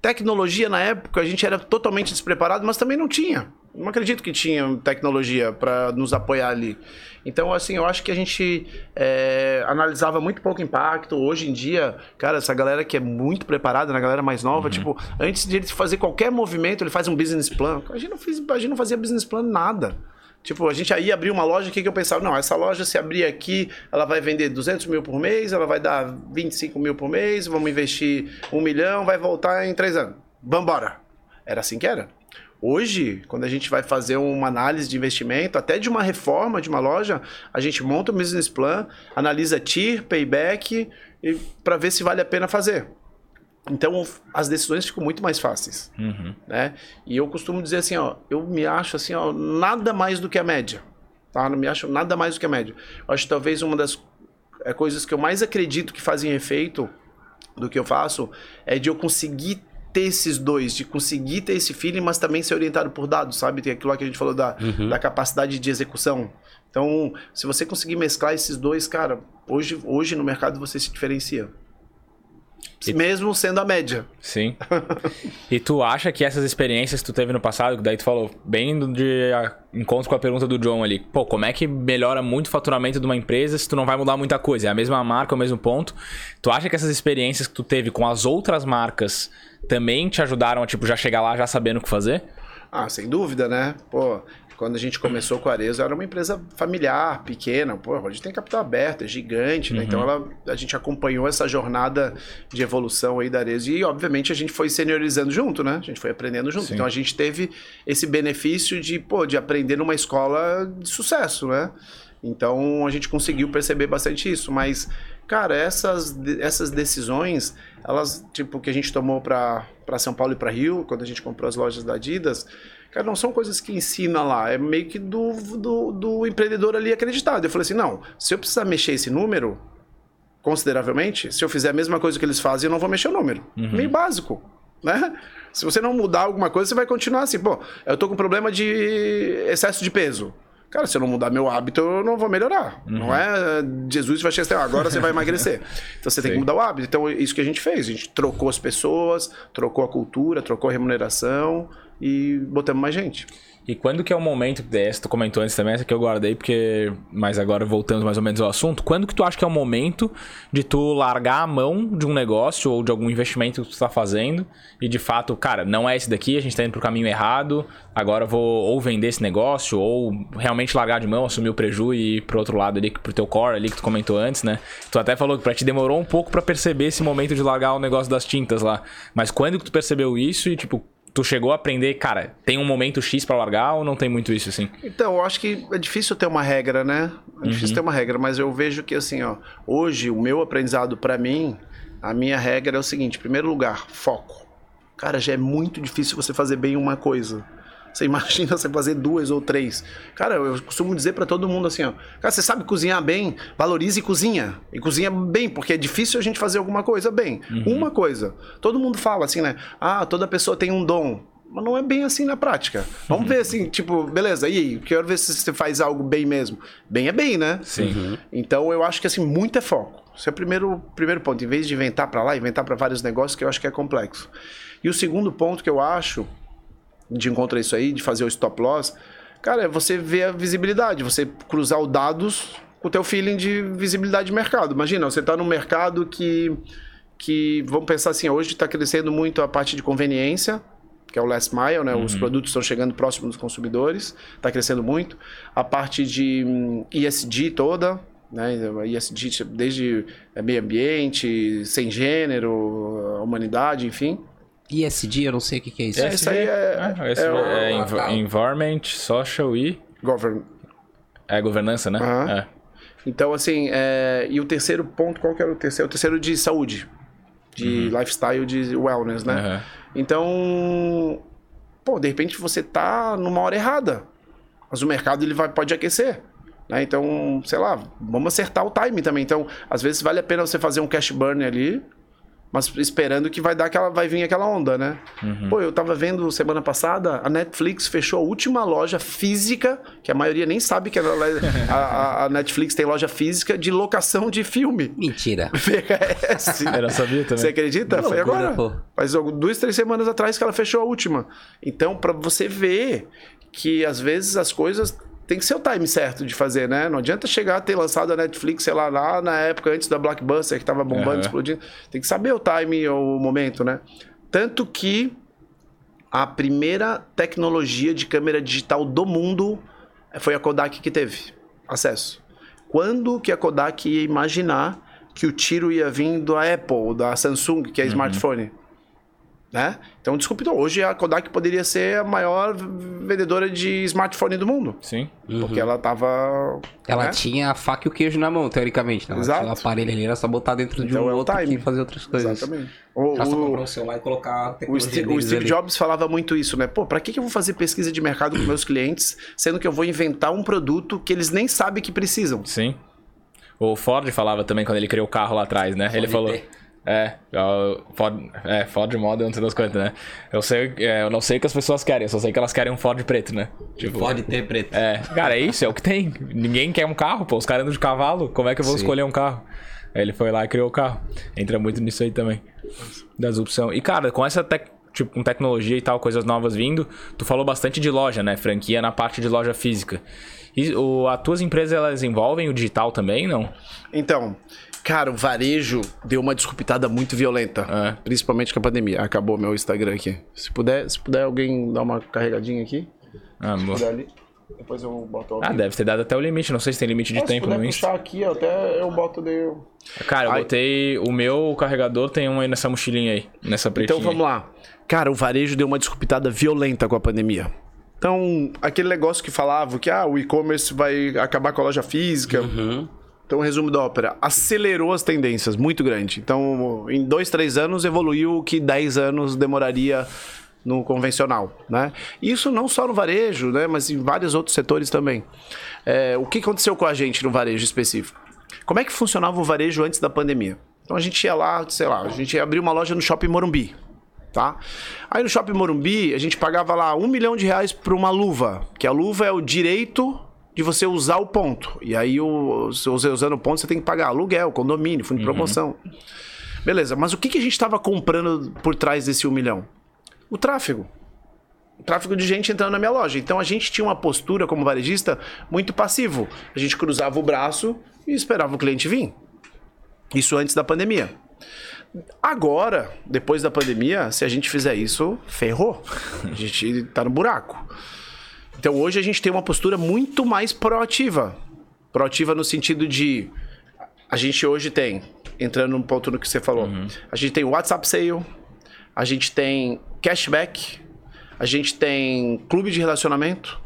Tecnologia, na época, a gente era totalmente despreparado, mas também não tinha. Não acredito que tinha tecnologia para nos apoiar ali. Então, assim, eu acho que a gente é, analisava muito pouco impacto. Hoje em dia, cara, essa galera que é muito preparada, na galera mais nova, tipo, antes de ele fazer qualquer movimento, ele faz um business plan. A gente não, fez, a gente não fazia business plan nada. Tipo, a gente aí abriu uma loja, o que, que eu pensava? Não, essa loja se abrir aqui, ela vai vender 200 mil por mês, ela vai dar 25 mil por mês, vamos investir um milhão, vai voltar em três anos. Vambora. Era assim que era. Hoje, quando a gente vai fazer uma análise de investimento, até de uma reforma de uma loja, a gente monta um business plan, analisa TIR, payback, para ver se vale a pena fazer. Então, as decisões ficam muito mais fáceis Uhum. né? E eu costumo dizer assim, ó, eu me acho assim, ó, nada mais do que a média, tá? Não me acho nada mais do que a média. Eu acho que talvez uma das é, coisas que eu mais acredito que fazem efeito do que eu faço é de eu conseguir ter esses dois, de conseguir ter esse feeling, mas também ser orientado por dados, sabe? Tem aquilo lá que a gente falou da, da capacidade de execução. Então, se você conseguir mesclar esses dois, cara, hoje, hoje no mercado você se diferencia. E- Mesmo sendo a média. Sim. e tu acha que essas experiências que tu teve no passado, que daí tu falou bem de encontro com a pergunta do John ali, pô, como é que melhora muito o faturamento de uma empresa se tu não vai mudar muita coisa? É a mesma marca, é o mesmo ponto. Tu acha que essas experiências que tu teve com as outras marcas também te ajudaram a, tipo, já chegar lá já sabendo o que fazer? Ah, sem dúvida, né? Pô, quando a gente começou com a Arezo, era uma empresa familiar, pequena. Pô, a gente tem capital aberto, é gigante, né? Então ela, a gente acompanhou essa jornada de evolução aí da Arezo e, obviamente, a gente foi seniorizando junto, né? A gente foi aprendendo junto. Sim. Então a gente teve esse benefício de, pô, de aprender numa escola de sucesso, né? Então a gente conseguiu perceber bastante isso, mas cara, essas, essas decisões, elas tipo que a gente tomou para São Paulo e para Rio, quando a gente comprou as lojas da Adidas, cara, não são coisas que ensina lá, é meio que do, do, do empreendedor ali acreditado. Eu falei assim, não, se eu precisar mexer esse número consideravelmente, se eu fizer a mesma coisa que eles fazem, eu não vou mexer o número. Meio básico, né? Se você não mudar alguma coisa, você vai continuar assim, pô, eu tô com problema de excesso de peso. Cara, se eu não mudar meu hábito, eu não vou melhorar. Não é Jesus vai chegar, agora você vai emagrecer. Então você tem Sim. que mudar o hábito. Então é isso que a gente fez. A gente trocou as pessoas, trocou a cultura, trocou a remuneração e botamos mais gente. E quando que é o momento, essa tu comentou antes também, essa que eu guardei, porque. Mas agora voltando mais ou menos ao assunto, quando que tu acha que é o momento de tu largar a mão de um negócio ou de algum investimento que tu tá fazendo e de fato, cara, não é esse daqui, a gente tá indo pro caminho errado, agora eu vou ou vender esse negócio ou realmente largar de mão, assumir o preju e ir pro outro lado ali, pro teu core ali que tu comentou antes, né? Tu até falou que pra ti demorou um pouco pra perceber esse momento de largar o negócio das tintas lá. Mas quando que tu percebeu isso e, tipo, tu chegou a aprender, cara, tem um momento X pra largar ou não tem muito isso assim? Então, eu acho que é difícil ter uma regra, né? É difícil ter uma regra, mas eu vejo que assim, ó, hoje o meu aprendizado pra mim, a minha regra é o seguinte: em primeiro lugar, foco. Cara, já é muito difícil você fazer bem uma coisa. Você imagina você fazer duas ou três. Cara, eu costumo dizer pra todo mundo assim, ó. Cara, você sabe cozinhar bem? Valorize e cozinha. E cozinha bem, porque é difícil a gente fazer alguma coisa bem. Uma coisa. Todo mundo fala assim, né? Ah, toda pessoa tem um dom. Mas não é bem assim na prática. Vamos ver assim, tipo, beleza, e aí? Quero ver se você faz algo bem mesmo. Bem é bem, né? Sim. Então eu acho que assim, muito é foco. Esse é o primeiro, primeiro ponto. Em vez de inventar pra lá, inventar pra vários negócios, que eu acho que é complexo. E o segundo ponto que eu acho, de encontrar isso aí, de fazer o stop loss, cara, é você ver a visibilidade, você cruzar os dados com o teu feeling de visibilidade de mercado. Imagina, você tá num mercado que, que vamos pensar assim, hoje está crescendo muito a parte de conveniência, que é o last mile, né? Os produtos estão chegando próximo dos consumidores, está crescendo muito. A parte de hum, ESG toda, né? ESG desde meio ambiente, sem gênero, humanidade, enfim. ISD, eu não sei o que, que é isso. É, isso aí é, É, é é env- Ah, tá. environment, social e govern. é governança, né? Aham. É. Então, assim, é, e o terceiro ponto, qual que era o terceiro? O terceiro de saúde, de lifestyle, de wellness, né? Aham. Então, pô, de repente você tá numa hora errada, mas o mercado ele vai, pode aquecer. Né? Então, sei lá, vamos acertar o time também. Então, às vezes vale a pena você fazer um cash burn ali, mas esperando que vai dar aquela, vai vir aquela onda, né? Pô, eu tava vendo semana passada, a Netflix fechou a última loja física, que a maioria nem sabe que a, a- a Netflix tem loja física de locação de filme. Mentira. VHS. Não sabia também. Você acredita? Que Foi loucura, agora. pô. Faz duas, três semanas atrás que ela fechou a última. Então, pra você ver que às vezes as coisas tem que ser o time certo de fazer, né? Não adianta chegar a ter lançado a Netflix, sei lá, lá na época antes da Blockbuster, que tava bombando, Aham. explodindo. Tem que saber o time, o momento, né? Tanto que a primeira tecnologia de câmera digital do mundo foi a Kodak que teve acesso. Quando que a Kodak ia imaginar que o tiro ia vir da Apple, da Samsung, que é smartphone? Né? Então, desculpe, então, hoje a Kodak poderia ser a maior vendedora de smartphone do mundo. Sim. Porque ela tava. Ela né? tinha a faca e o queijo na mão, teoricamente. Né? Ela Exato. tinha o aparelho ali, era só botar dentro de Então um é outro timing. e fazer outras coisas. Exatamente. O, Ela só o- comprar um celular e colocar a O Steve, o Steve. Jobs falava muito isso, né? Pô, pra que que eu vou fazer pesquisa de mercado com meus clientes, sendo que eu vou inventar um produto que eles nem sabem que precisam? Sim. O Ford falava também quando ele criou o carro lá atrás, né? ele falou. É, Ford, é, Ford Model, não sei das coisas, né? Eu sei, é, eu não sei o que as pessoas querem, eu só sei que elas querem um Ford preto, né? Tipo, Pode ter preto. É, cara, é isso, é o que tem. Ninguém quer um carro, pô. Os caras andam de cavalo, como é que eu vou Sim. escolher um carro? Aí ele foi lá e criou o carro. Entra muito nisso aí também. Das opções. E, cara, com essa tec... tipo, com tecnologia e tal, coisas novas vindo, tu falou bastante de loja, né? Franquia na parte de loja física. E o, as tuas empresas, elas envolvem o digital também, não? Então, cara, o varejo deu uma desculpitada muito violenta. É. Principalmente com a pandemia. Acabou meu Instagram aqui. Se puder, se puder alguém dar uma carregadinha aqui. Ah, boa. puder ali. Depois eu boto Ah, deve ter dado até o limite. Não sei se tem limite de É, se tempo puder no Insta. puxar aqui, até eu boto daí. eu- Cara, eu Ai. botei. O meu carregador tem um aí nessa mochilinha aí. Nessa pretinha. Então vamos lá. Cara, o varejo deu uma desculpitada violenta com a pandemia. Então, aquele negócio que falava que ah, o e-commerce vai acabar com a loja física. Então, o resumo da ópera. Acelerou as tendências, muito grande. Então, em dois, três anos, evoluiu o que 10 anos demoraria no convencional, né? Isso não só no varejo, né? Mas em vários outros setores também. É, o que aconteceu com a gente no varejo específico? Como é que funcionava o varejo antes da pandemia? Então, a gente ia lá, sei lá, a gente ia abrir uma loja no Shopping Morumbi, tá? Aí no Shopping Morumbi, a gente pagava lá um milhão de reais por uma luva, que a luva é o direito de você usar o ponto. E aí, o, se você usando o ponto, você tem que pagar aluguel, condomínio, fundo de promoção. Beleza, mas o que, que a gente estava comprando por trás desse um milhão? O tráfego. O tráfego de gente entrando na minha loja. Então a gente tinha uma postura como varejista muito passivo. A gente cruzava o braço e esperava o cliente vir. Isso antes da pandemia. Agora, depois da pandemia, se a gente fizer isso, ferrou. A gente tá no buraco. Então hoje a gente tem uma postura muito mais proativa. Proativa no sentido de a gente hoje tem, entrando um ponto no que você falou, a gente tem WhatsApp Sale, a gente tem cashback, a gente tem clube de relacionamento,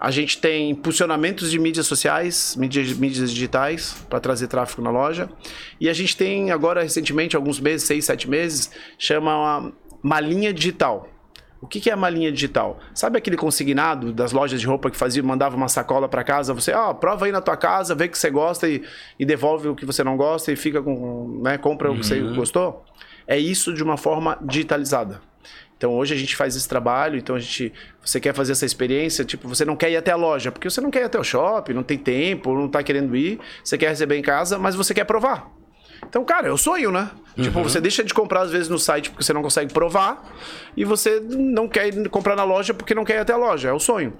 a gente tem impulsionamentos de mídias sociais, mídias, mídias digitais, para trazer tráfego na loja. E a gente tem agora, recentemente, alguns meses, seis, sete meses, chama uma malinha digital. O que que é a malinha digital? Sabe aquele consignado das lojas de roupa que fazia, mandava uma sacola para casa? Você, ó, prova aí na tua casa, vê o que você gosta e, e devolve o que você não gosta e fica com, né, compra o que você gostou? É isso de uma forma digitalizada. Então hoje a gente faz esse trabalho, então a gente, você quer fazer essa experiência, tipo, você não quer ir até a loja, porque você não quer ir até o shopping, não tem tempo, não tá querendo ir, você quer receber em casa, mas você quer provar. Então, cara, é o sonho, né? Tipo, você deixa de comprar às vezes no site porque você não consegue provar e você não quer comprar na loja porque não quer ir até a loja, é o sonho.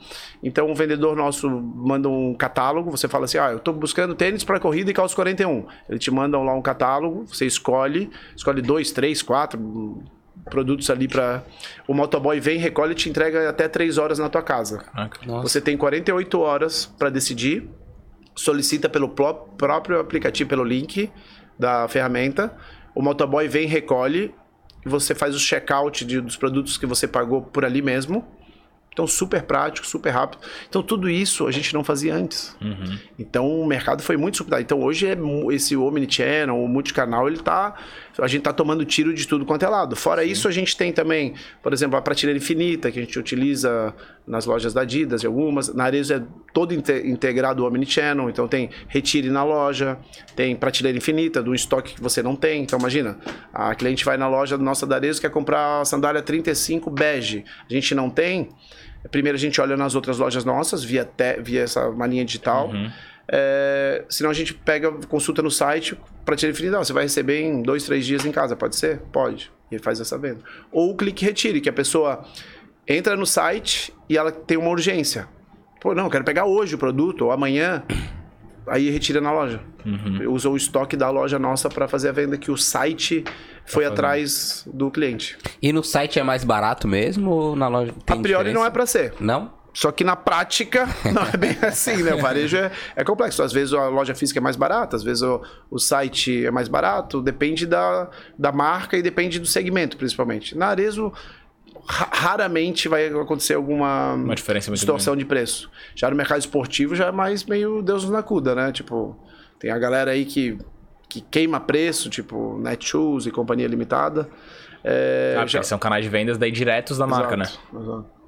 Então, o vendedor nosso manda um catálogo, você fala assim: "Ah, eu tô buscando tênis para corrida e calço 41". Ele te manda lá um catálogo, você escolhe, escolhe dois, três, quatro produtos ali para o motoboy vem, recolhe e te entrega até três horas na tua casa. Caraca. Você tem 48 horas para decidir, solicita pelo pró- próprio aplicativo, pelo link da ferramenta. O motoboy vem, recolhe e você faz o checkout de- dos produtos que você pagou por ali mesmo. Então, super prático, super rápido. Então, tudo isso a gente não fazia antes. Então, o mercado foi muito superdado. Então, hoje, é esse omnichannel, o multicanal, ele tá... A gente tá tomando tiro de tudo quanto é lado. Fora isso, a gente tem também, por exemplo, a prateleira infinita, que a gente utiliza nas lojas da Adidas e algumas. Na Arezzo é todo inte- integrado o omnichannel. Então, tem retire na loja, tem prateleira infinita, do estoque que você não tem. Então, imagina, a cliente vai na loja nossa da Arezzo, quer comprar a sandália 35 bege. A gente não tem... Primeiro a gente olha nas outras lojas nossas, via, te- via essa malinha digital. É, senão a gente pega, consulta no site para te definir, não, você vai receber em dois, três dias em casa, pode ser? Pode. E faz essa venda. Ou o clique retire, que a pessoa entra no site e ela tem uma urgência. Pô, não, eu quero pegar hoje o produto, ou amanhã. Aí retira na loja. Usa o estoque da loja nossa para fazer a venda que o site foi atrás do cliente. E no site é mais barato mesmo ou na loja tem a priori diferença? não é para ser. Não? Só que na prática não é bem assim, né? O varejo é, é complexo. Às vezes a loja física é mais barata, às vezes o, o site é mais barato, depende da, da marca e depende do segmento, principalmente. Na Arezo, ra- raramente vai acontecer alguma Uma diferença distorção de preço. Já no mercado esportivo já é mais meio Deus nos acuda, né? Tipo, tem a galera aí que, que queima preço, tipo Netshoes e companhia limitada. É, Ah, já- são canais de vendas daí diretos da marca, né? Exato, exato.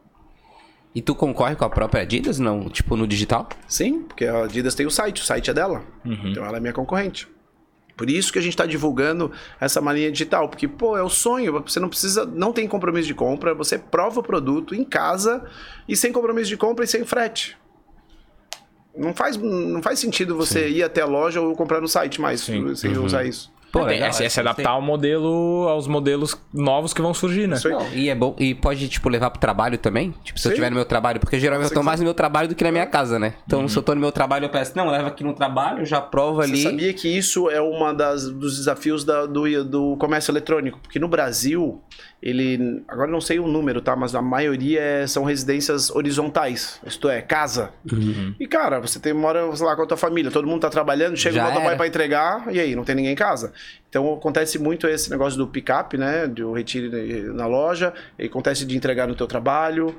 E tu concorre com a própria Adidas, não? Tipo, no digital? Sim, porque a Adidas tem o site, o site é dela. Uhum. Então ela é minha concorrente. Por isso que a gente está divulgando essa malinha digital, porque, pô, é o sonho. Você não precisa, não tem compromisso de compra, você prova o produto em casa e sem compromisso de compra e sem frete. Não faz, não faz sentido você ir até a loja ou comprar no site mais, Sim. sem usar isso. Pô, é, legal, é, se- é se essa adaptar ao modelo, aos modelos novos que vão surgir, né? Isso aí. Não, e é bom. E pode, tipo, levar pro trabalho também? Tipo, se eu Sim. estiver no meu trabalho, porque geralmente eu tô mais no meu trabalho do que na minha casa, né? Então, se eu tô no meu trabalho, eu peço, não, leva aqui no trabalho, já prova Você ali. sabia que isso é uma das dos desafios da- do, do comércio eletrônico? Porque no Brasil, ele. Agora eu não sei o número, tá? Mas a maioria é- são residências horizontais. Isto é, casa. E, cara, você tem, mora, sei lá, com a tua família, todo mundo tá trabalhando, chega Já o motoboy era. pra entregar, e aí, não tem ninguém em casa. Então acontece muito esse negócio do pick-up, né? Do retire na loja, e acontece de entregar no teu trabalho.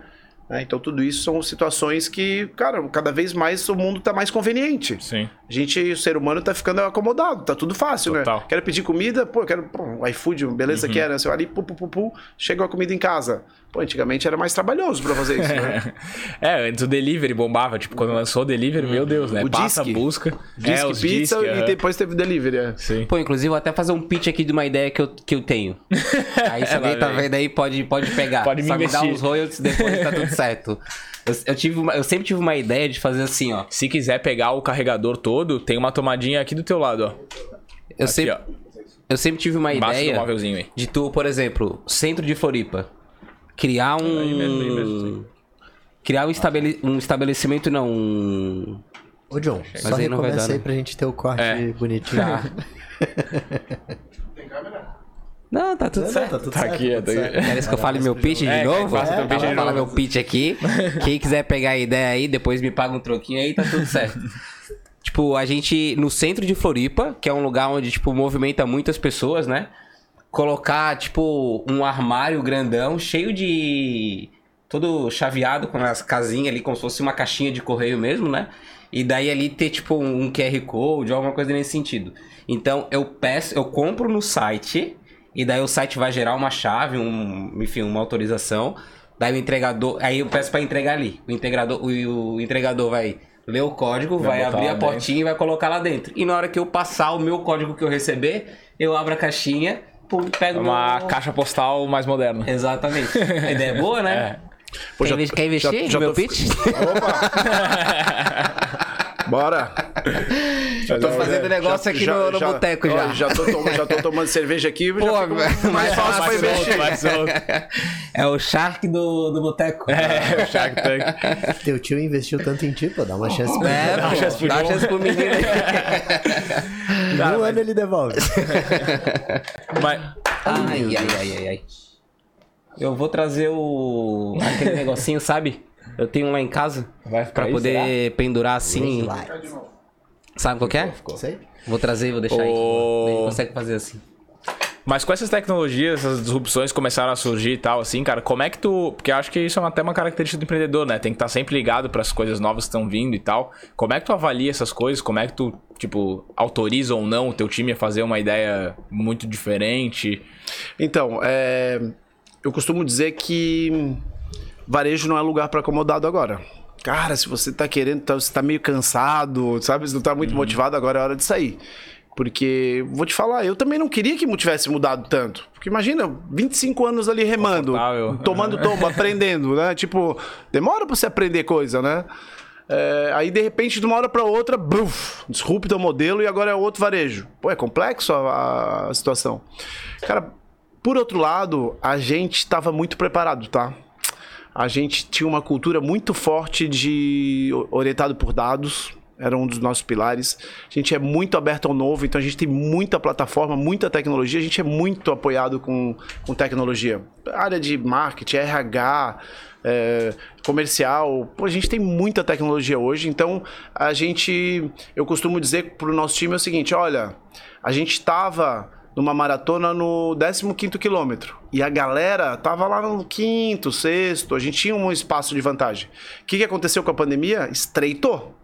né? Então tudo isso são situações que, cara, cada vez mais o mundo tá mais conveniente. Sim. A gente, o ser humano, tá ficando acomodado, tá tudo fácil, Total. né? Quero pedir comida, pô, quero pô, um iFood, beleza que era, você vai ali, pu, pu, pu, pu, chega a comida em casa. Pô, antigamente era mais trabalhoso pra fazer isso, né? É, antes o delivery bombava, tipo, quando lançou o delivery, meu Deus, né? O Passa, disque. busca. Disque é, os pizza disque, e depois teve delivery, é. Sim. Pô, inclusive, vou até fazer um pitch aqui de uma ideia que eu, que eu tenho. Aí, se alguém tá vendo aí, pode, pode pegar. Pode me Só me dar uns royalties, depois tá tudo certo. Eu, eu tive uma- eu sempre tive uma ideia de fazer assim, ó. Se quiser pegar o carregador todo, tem uma tomadinha aqui do teu lado, ó. Eu, Aqui, sempre, ó. eu sempre tive uma Embaixo do ideia móvelzinho aí. de tu, por exemplo, centro de Floripa, criar um... Aí mesmo, aí mesmo, criar um, estabele, um estabelecimento, não, um... Ô, John, só aí não vai recomeça dar, aí né? pra gente ter o corte É. bonitinho. Tá. Não, tá tudo Não, não, certo. tá tudo Tá certo, aqui, tudo tá aqui. certo. Queres que eu fale meu pitch de É, novo? É, pitch falar novo. meu pitch aqui. Quem quiser pegar a ideia aí, depois me paga um troquinho aí, tá tudo certo. tipo, a gente, no centro de Floripa, que é um lugar onde, tipo, movimenta muitas pessoas, né? Colocar, tipo, um armário grandão, cheio de... Todo chaveado com as casinhas ali, como se fosse uma caixinha de correio mesmo, né? E daí ali ter, tipo, um QR Code, alguma coisa nesse sentido. Então, eu peço, eu compro no site... E daí o site vai gerar uma chave, um, enfim, uma autorização. Daí o entregador. Aí eu peço pra entregar ali. O entregador, o, o entregador vai ler o código, Vai vai, abrir a portinha e vai colocar lá dentro. E na hora que eu passar o meu código que eu receber, eu abro a caixinha, pum, É pego uma meu... caixa postal mais moderna. Exatamente. A ideia é boa, né? Pô, Quer, já- investir já- já no meu tô- pitch? Bora! Já tô fazendo negócio aqui no- no boteco já. Já tô, tom- já tô tomando cerveja aqui, Pô, já mas- mais fácil mais solto. É o Shark do, do boteco. É, o Shark Tank. Teu tio investiu tanto em ti, pô, dá uma chance pra É, ele. pô, chance pro dá João. chance pro menino um ano ele devolve. Mas, Ai, ai, ai, ai, ai. Eu vou trazer o. aquele negocinho, sabe? Eu tenho um lá em casa. Vai ficar Pra aí, poder pendurar assim. Lights. Sabe qual que é? Sei. Vou trazer e vou deixar aí. Ele consegue fazer assim. mas com essas tecnologias, essas disrupções começaram a surgir e tal, assim, cara, como é que tu. Porque eu acho que isso é até uma característica do empreendedor, né? Tem que estar sempre ligado para as coisas novas que estão vindo e tal. Como é que tu avalia essas coisas? Como é que tu, tipo, autoriza ou não o teu time a fazer uma ideia muito diferente? Então, é, eu costumo dizer que varejo não é lugar para acomodado agora. Cara, se você tá querendo, tá- você tá meio cansado, sabe? Se não tá muito motivado, agora é hora de sair. Porque, vou te falar, eu também não queria que tivesse mudado tanto. Porque imagina, 25 anos ali remando, tomando tomba, aprendendo, né? Tipo, demora pra você aprender coisa, né? É, aí, de repente, de uma hora pra outra, bruf, disrupta o modelo e agora é outro varejo. Pô, é complexo a, a situação. Cara, por outro lado, a gente estava muito preparado, tá? A gente tinha uma cultura muito forte de orientado por dados, era um dos nossos pilares. A gente é muito aberto ao novo, então a gente tem muita plataforma, muita tecnologia, a gente é muito apoiado com, com tecnologia. Área de marketing, RH, é, comercial, pô, a gente tem muita tecnologia hoje, então a gente, eu costumo dizer para o nosso time é o seguinte, olha, a gente estava numa maratona no 15º quilômetro. E a galera tava lá no quinto, sexto, a gente tinha um espaço de vantagem. O que, que aconteceu com a pandemia? Estreitou.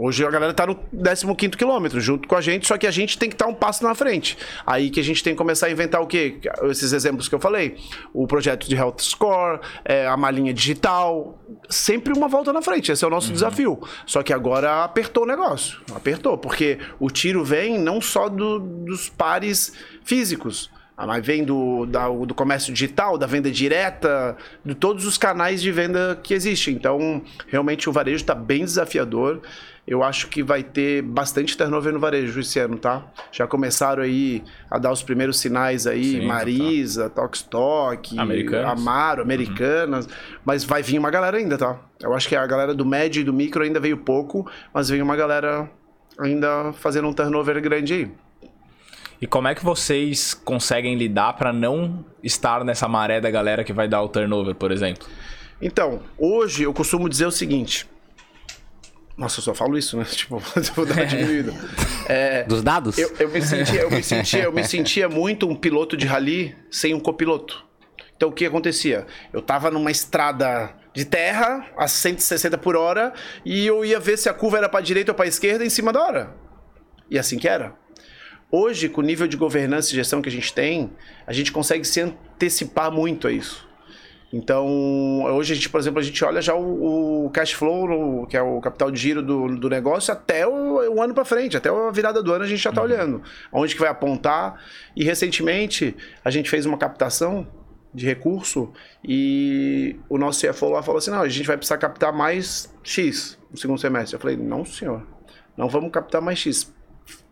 Hoje a galera tá no 15 quilômetro junto com a gente, só que a gente tem que estar tá um passo na frente. Aí que a gente tem que começar a inventar o quê? Esses exemplos que eu falei. O projeto de Health Score, é, a malinha digital. Sempre uma volta na frente. Esse é o nosso uhum. desafio. Só que agora apertou o negócio. Apertou. Porque o tiro vem não só do, dos pares físicos. Mas vem do, da, do comércio digital, da venda direta, de todos os canais de venda que existem. Então, realmente o varejo está bem desafiador eu acho que vai ter bastante turnover no varejo esse ano, tá? Já começaram aí a dar os primeiros sinais aí, Sim, Marisa, tá. Tokstok, Amaro, Americanas, uhum. mas vai vir uma galera ainda, tá? Eu acho que a galera do médio e do micro ainda veio pouco, mas vem uma galera ainda fazendo um turnover grande aí. E como é que vocês conseguem lidar para não estar nessa maré da galera que vai dar o turnover, por exemplo? Então, hoje eu costumo dizer o seguinte: nossa, eu só falo isso, né? Tipo, vou dar uma diminuída. É, Dos dados? Eu, eu, me sentia, eu, me sentia, eu me sentia muito um piloto de rally sem um copiloto. Então o que acontecia? Eu tava numa estrada de terra a 160 por hora e eu ia ver se a curva era para direita ou para esquerda em cima da hora. E assim que era. Hoje, com o nível de governança e gestão que a gente tem, a gente consegue se antecipar muito a isso. Então, hoje a gente, por exemplo, a gente olha já o, o cash flow, que é o capital de giro do, do negócio, até o, o ano para frente, até a virada do ano a gente já está uhum. olhando. Onde que vai apontar. E recentemente a gente fez uma captação de recurso e o nosso CFO lá falou assim: não, a gente vai precisar captar mais X no segundo semestre. Eu falei: não, senhor, não vamos captar mais X.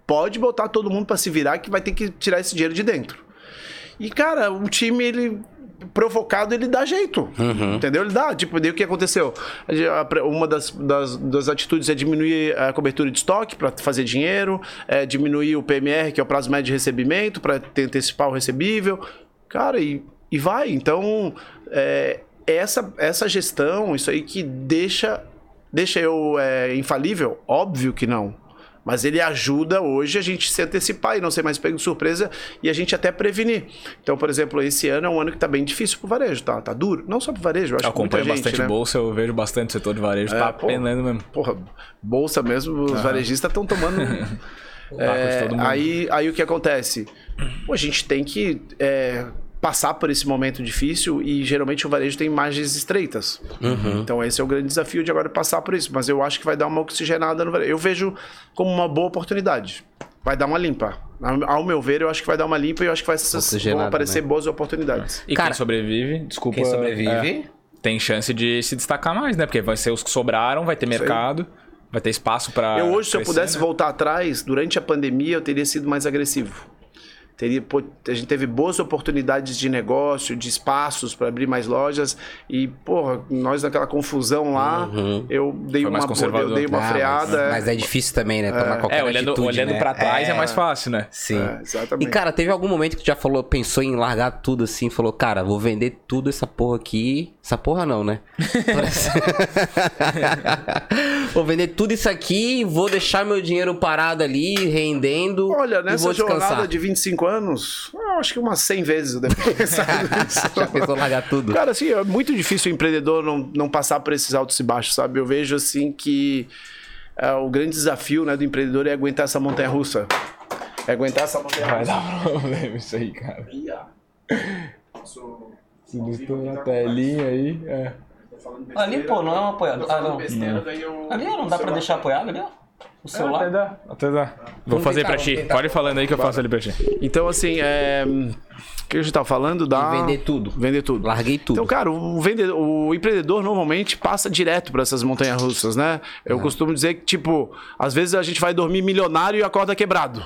Pode botar todo mundo para se virar que vai ter que tirar esse dinheiro de dentro. E, cara, o time, ele provocado, ele dá jeito. Uhum. Entendeu? Ele dá. Tipo, daí o que aconteceu? Uma das, das, das atitudes é diminuir a cobertura de estoque para fazer dinheiro, é diminuir o PMR, que é o prazo médio de recebimento, para antecipar o recebível. Cara, e, e vai. Então, é, essa, essa gestão, isso aí que deixa, deixa eu é, infalível? Óbvio que não. Mas ele ajuda hoje a gente se antecipar e não ser mais pego de surpresa e a gente até prevenir. Então, por exemplo, esse ano é um ano que está bem difícil para o varejo, tá? Tá duro. Não só para o varejo, eu acho eu que muita gente, bastante né? bolsa, eu vejo bastante setor de varejo, é, tá penando mesmo. Porra, bolsa mesmo, os varejistas estão tomando... é, aí, aí o que acontece? Pô, a gente tem que... É, passar por esse momento difícil e geralmente o varejo tem margens estreitas. Uhum. Então esse é o grande desafio de agora passar por isso. Mas eu acho que vai dar uma oxigenada no varejo. Eu vejo como uma boa oportunidade. Vai dar uma limpa. Ao meu ver, eu acho que vai dar uma limpa e eu acho que vai vão aparecer né? boas oportunidades. E Cara, quem sobrevive, desculpa. Quem sobrevive. É, tem chance de se destacar mais, né? Porque vai ser os que sobraram, vai ter mercado. Vai ter espaço para. Eu hoje, se eu pudesse né? voltar atrás, durante a pandemia, eu teria sido mais agressivo. Teria, a gente teve boas oportunidades de negócio, de espaços para abrir mais lojas e, porra, nós naquela confusão lá, uhum. eu dei Foi uma, eu dei uma ah, freada. Mas, mas, é difícil também, né? Tomar é. qualquer é, olhando, atitude, olhando né? para trás é. é. mais fácil, né? Sim. É, exatamente. E, cara, teve algum momento que tu já falou, pensou em largar tudo assim, falou, cara, vou vender tudo essa porra aqui. Essa porra não, né? vou vender tudo isso aqui, vou deixar meu dinheiro parado ali, rendendo. Olha, nessa jornada de 25 anos, eu acho que umas 100 vezes eu devo pensar nisso. Já pensou largar tudo? Cara, assim, é muito difícil o empreendedor não, não passar por esses altos e baixos, sabe? Eu vejo, assim, que é, o grande desafio né, do empreendedor é aguentar essa montanha russa. É aguentar essa montanha russa. Vai dar problema isso aí, cara. Se listou na telinha aí, é. Ali, pô, não é um apoiador. Ah, não. Besteira, não. Ali não dá pra deixar apoiado ali, ó. O celular? É, até dá, até dá. Vou fazer tentar, pra ti. Pode ir falando aí que eu faço ali pra ti. Então, assim, é... O que a gente tá falando da... vender tudo. Vender tudo. Larguei tudo. Então, cara, o, vendedor, o empreendedor normalmente passa direto para essas montanhas russas, né? Eu costumo dizer que, tipo, às vezes a gente vai dormir milionário e acorda quebrado.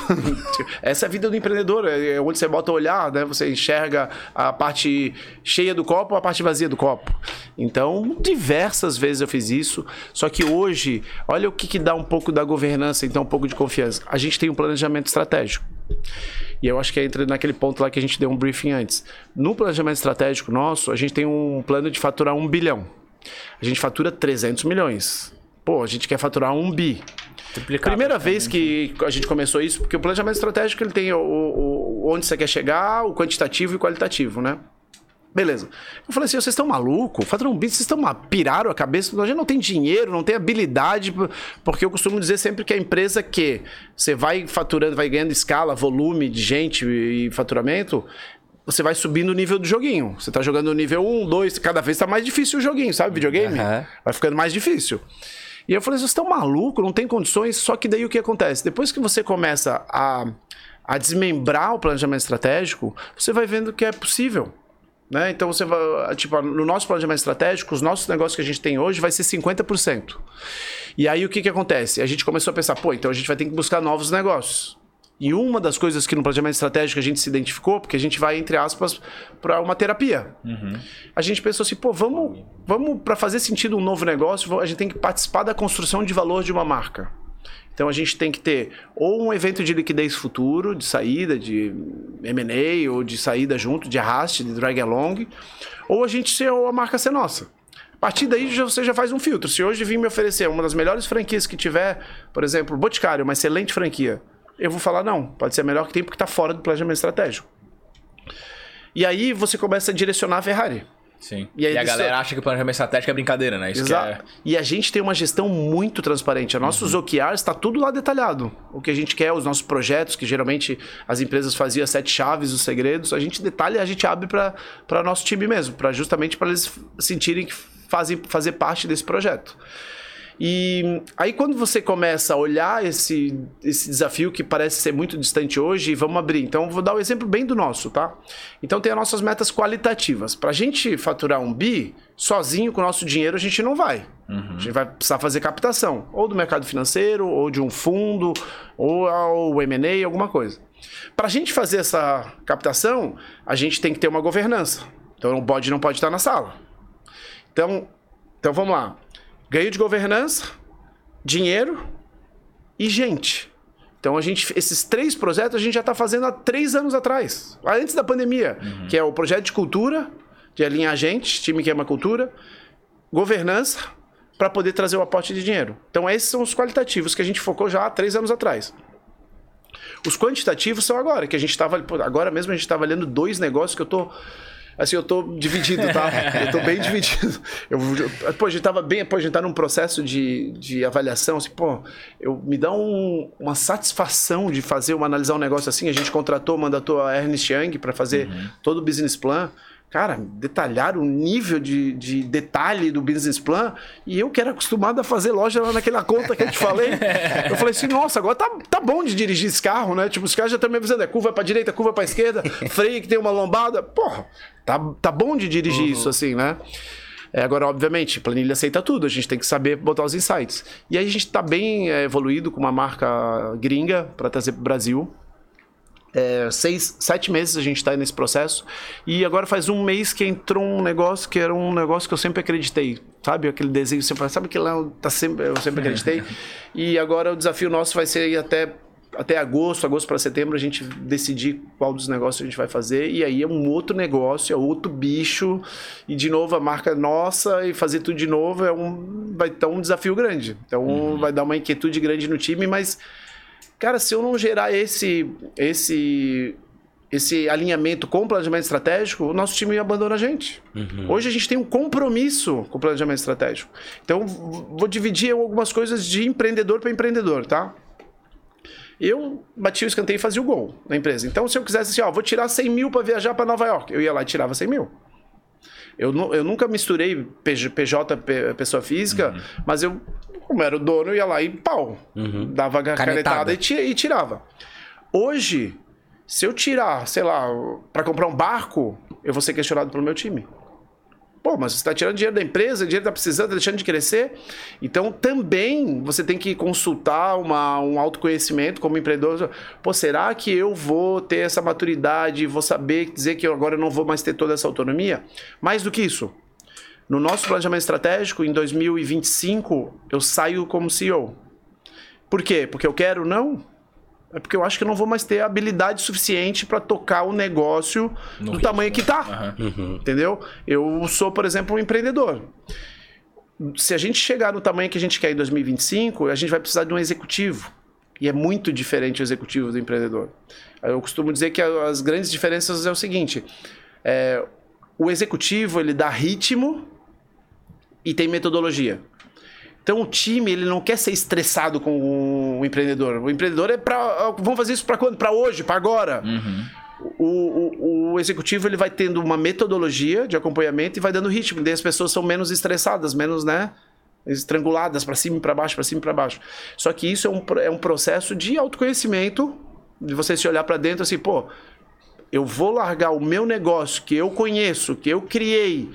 Essa é a vida do empreendedor, é onde você bota o olhar, né? Você enxerga a parte cheia do copo, a parte vazia do copo. Então, diversas vezes eu fiz isso. Só que hoje, olha o que, que dá um pouco da governança, então um pouco de confiança. A gente tem um planejamento estratégico. E eu acho que entra naquele ponto lá que a gente deu um briefing antes. No planejamento estratégico nosso, a gente tem um plano de faturar um bilhão. A gente fatura 300 milhões. Pô, a gente quer faturar um bi. Primeira vez que a gente começou isso, porque o planejamento estratégico ele tem o, o, onde você quer chegar, o quantitativo e o qualitativo, né? Beleza. Eu falei assim, vocês estão malucos? Fator B, vocês estão piraram a cabeça? A gente não tem dinheiro, não tem habilidade, porque eu costumo dizer sempre que a empresa que você vai faturando, vai ganhando escala, volume de gente e faturamento, você vai subindo o nível do joguinho. Você tá jogando no nível 1, 2, cada vez tá mais difícil o joguinho, sabe? Videogame? Aham. Vai ficando mais difícil. E eu falei, vocês estão malucos, não tem condições. Só que daí o que acontece? Depois que você começa a, a desmembrar o planejamento estratégico, você vai vendo que é possível. Né? Então você vai, tipo, no nosso planejamento estratégico, os nossos negócios que a gente tem hoje vai ser 50%. E aí o que, que acontece? A gente começou a pensar, pô, então a gente vai ter que buscar novos negócios. E uma das coisas que no planejamento estratégico a gente se identificou, porque a gente vai, entre aspas, para uma terapia. A gente pensou assim, pô, vamos, vamos para fazer sentido um novo negócio, a gente tem que participar da construção de valor de uma marca. Então a gente tem que ter ou um evento de liquidez futuro, de saída, de M&A, ou de saída junto, de arraste, de drag along, ou a gente ser ou a marca ser nossa. A partir daí você já faz um filtro. Se hoje vir me oferecer uma das melhores franquias que tiver, por exemplo, Boticário, uma excelente franquia, eu vou falar não, pode ser a melhor que tem porque está fora do planejamento estratégico. E aí você começa a direcionar a Ferrari. Sim. E E, a galera acha que o planejamento estratégico é brincadeira, né? Isso que Exato. E a gente tem uma gestão muito transparente. A nossos OKRs está tudo lá detalhado. O que a gente quer, os nossos projetos, que geralmente as empresas faziam as sete chaves, os segredos, a gente detalha e a gente abre para nosso time mesmo, para justamente para eles sentirem que fazem fazer parte desse projeto. E aí quando você começa a olhar esse, esse desafio que parece ser muito distante hoje, vamos abrir. Então vou dar o exemplo bem do nosso, tá? Então tem as nossas metas qualitativas. Para a gente faturar um bi, sozinho com o nosso dinheiro a gente não vai. A gente vai precisar fazer captação, ou do mercado financeiro, ou de um fundo, ou ao M&A, alguma coisa. Para a gente fazer essa captação, a gente tem que ter uma governança. Então o bode não pode estar na sala. Então, então vamos lá. Ganho de governança, dinheiro e gente. Então a gente, esses três projetos a gente já está fazendo há três anos atrás, antes da pandemia, que é o projeto de cultura, de alinhar gente, time que ama cultura, governança, para poder trazer o aporte de dinheiro. Então esses são os qualitativos que a gente focou já há três anos atrás. Os quantitativos são agora, que a gente estava. Agora mesmo a gente estava lendo dois negócios que eu tô. Assim, eu tô dividido, tá? Eu tô bem dividido. Eu, eu- pô, a gente tava bem. Pô, a gente tá num processo de, de avaliação, assim, pô, eu, me dá um- uma satisfação de fazer, uma, analisar um negócio assim. A gente contratou, mandatou a Ernest Young para fazer todo o business plan. Cara, detalhar o nível de, de detalhe do business plan. E eu que era acostumado a fazer loja lá naquela conta que eu te falei. Eu falei assim, nossa, agora tá, tá bom de dirigir esse carro, né? Tipo, os caras já estão me avisando, é curva pra direita, curva pra esquerda, freio que tem uma lombada. Porra, tá, tá bom de dirigir isso assim, né? É, agora, obviamente, planilha aceita tudo, a gente tem que saber botar os insights. E aí a gente tá bem é, evoluído com uma marca gringa para trazer pro Brasil. É, seis, sete meses a gente está nesse processo. E agora faz um mês que entrou um negócio que era um negócio que eu sempre acreditei. Sabe? Aquele desenho, você fala, sabe que lá tá sempre, eu sempre acreditei. e agora o desafio nosso vai ser ir até, até agosto, agosto para setembro, a gente decidir qual dos negócios a gente vai fazer. E aí é um outro negócio, é outro bicho. E de novo a marca nossa e fazer tudo de novo é um, vai dar um desafio grande. Então vai dar uma inquietude grande no time, mas Cara, se eu não gerar esse esse esse alinhamento com o planejamento estratégico, o nosso time abandona a gente. Hoje a gente tem um compromisso com o planejamento estratégico. Então, vou dividir algumas coisas de empreendedor para empreendedor, tá? Eu bati o escanteio e fazia o gol na empresa. Então, se eu quisesse assim, ó, vou tirar 100 mil para viajar para Nova York, eu ia lá e tirava 100 mil. Eu, eu nunca misturei PJ, PJ, pe- pessoa física, mas eu, como era o dono, ia lá e pau. Dava a canetada, Canetada. e, e tirava. Hoje, se eu tirar, sei lá, para comprar um barco, eu vou ser questionado pelo meu time. Pô, mas você está tirando dinheiro da empresa, o dinheiro está precisando, está deixando de crescer. Então, também você tem que consultar uma, um autoconhecimento como empreendedor. Pô, será que eu vou ter essa maturidade, vou saber dizer que eu agora não vou mais ter toda essa autonomia? Mais do que isso, no nosso planejamento estratégico, em 2025, eu saio como CEO. Por quê? Porque eu quero? Não. É porque eu acho que eu não vou mais ter habilidade suficiente para tocar o negócio do tamanho que tá. Entendeu? Eu sou, por exemplo, um empreendedor. Se a gente chegar no tamanho que a gente quer em 2025, a gente vai precisar de um executivo. E é muito diferente o executivo do empreendedor. Eu costumo dizer que as grandes diferenças é o seguinte: é, o executivo ele dá ritmo e tem metodologia. Então o time ele não quer ser estressado com o empreendedor. O empreendedor é para vamos fazer isso para quando? Para hoje, para agora. O, o, o executivo ele vai tendo uma metodologia de acompanhamento e vai dando ritmo. Daí as pessoas são menos estressadas, menos, né? Estranguladas para cima e para baixo, para cima e para baixo. Só que isso é um, é um processo de autoconhecimento, de você se olhar para dentro assim, pô, eu vou largar o meu negócio que eu conheço, que eu criei,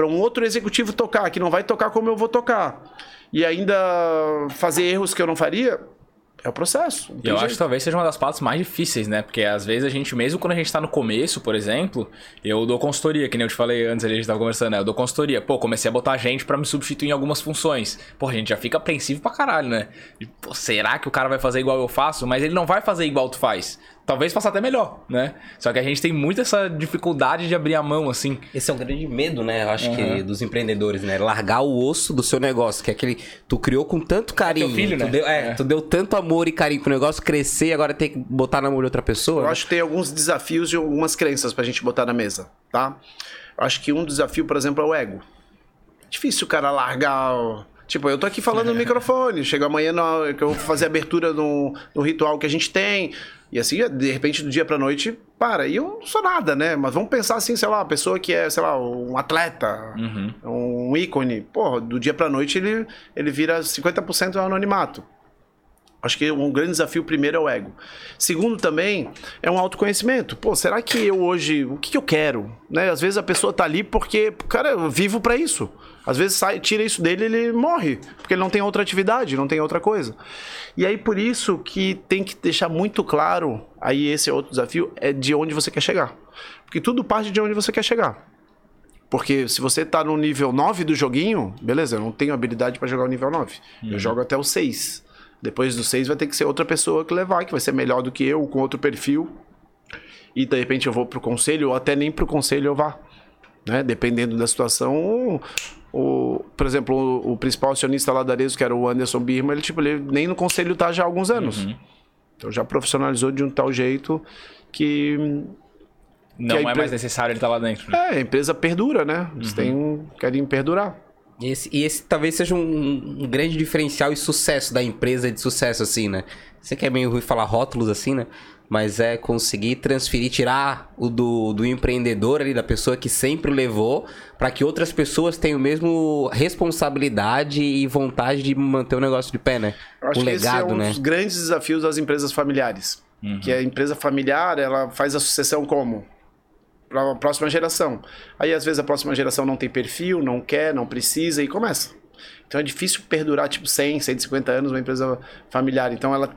para um outro executivo tocar, que não vai tocar como eu vou tocar, e ainda fazer erros que eu não faria, é o processo. E eu jeito. acho que talvez seja uma das partes mais difíceis, né? Porque às vezes a gente, mesmo quando a gente tá no começo, por exemplo, eu dou consultoria, que nem eu te falei antes, a gente tava conversando, né? Eu dou consultoria. Pô, comecei a botar gente pra me substituir em algumas funções. Pô, a gente já fica apreensivo pra caralho, né? E, pô, será que o cara vai fazer igual eu faço? Mas ele não vai fazer igual tu faz. Talvez faça até melhor, né? Só que a gente tem muito essa dificuldade de abrir a mão, assim. Esse é um grande medo, né? Eu acho que dos empreendedores, né? Largar o osso do seu negócio, que é aquele. Tu criou com tanto carinho. filho, tu né? Deu, é, É. tu deu tanto amor e carinho pro negócio crescer e agora tem que botar na mão de outra pessoa. Eu né? acho que tem alguns desafios e algumas crenças pra gente botar na mesa, tá? Eu acho que um desafio, por exemplo, é o ego. Difícil o cara largar. o- Tipo, eu tô aqui falando no microfone, chega amanhã na- que eu vou fazer a abertura no, no ritual que a gente tem. E assim, de repente, do dia pra noite, para. E eu não sou nada, né? Mas vamos pensar assim, sei lá, a pessoa que é, sei lá, um atleta, um ícone. Porra, do dia pra noite ele, ele vira 50% anonimato. Acho que um grande desafio primeiro é o ego. Segundo também é um autoconhecimento. Pô, será que eu hoje, o que, que eu quero? Né? Às vezes a pessoa tá ali porque, cara, eu vivo pra isso. Às vezes sai, tira isso dele, ele morre, porque ele não tem outra atividade, não tem outra coisa. E aí por isso que tem que deixar muito claro, aí esse é outro desafio, é de onde você quer chegar. Porque tudo parte de onde você quer chegar. Porque se você tá no nível 9 do joguinho, beleza, eu não tenho habilidade pra jogar o nível 9. Eu jogo até o 6. Depois do 6 vai ter que ser outra pessoa que levar, que vai ser melhor do que eu, com outro perfil. E de repente eu vou pro conselho, ou até nem pro conselho eu vá. Né? Dependendo da situação. O, por exemplo, o, o principal acionista lá da Arezo, que era o Anderson Birman, ele, tipo, ele nem no conselho tá já há alguns anos. Então já profissionalizou de um tal jeito que Não a é empre- mais necessário ele estar lá dentro. Né? é, a empresa perdura, né? Eles têm, querem perdurar. E esse, e esse talvez seja um, um grande diferencial e sucesso da empresa de sucesso, assim, né? Você que é meio ruim falar rótulos assim, né? Mas é conseguir transferir, tirar o do, do empreendedor ali, da pessoa que sempre levou, para que outras pessoas tenham o mesmo responsabilidade e vontade de manter o negócio de pé, né? Eu acho o que esse é legado, um né? dos grandes desafios das empresas familiares. Que a empresa familiar, ela faz a sucessão como? Para a próxima geração. Aí, às vezes, a próxima geração não tem perfil, não quer, não precisa e começa. Então, é difícil perdurar, tipo, 100, 150 anos uma empresa familiar. Então, ela...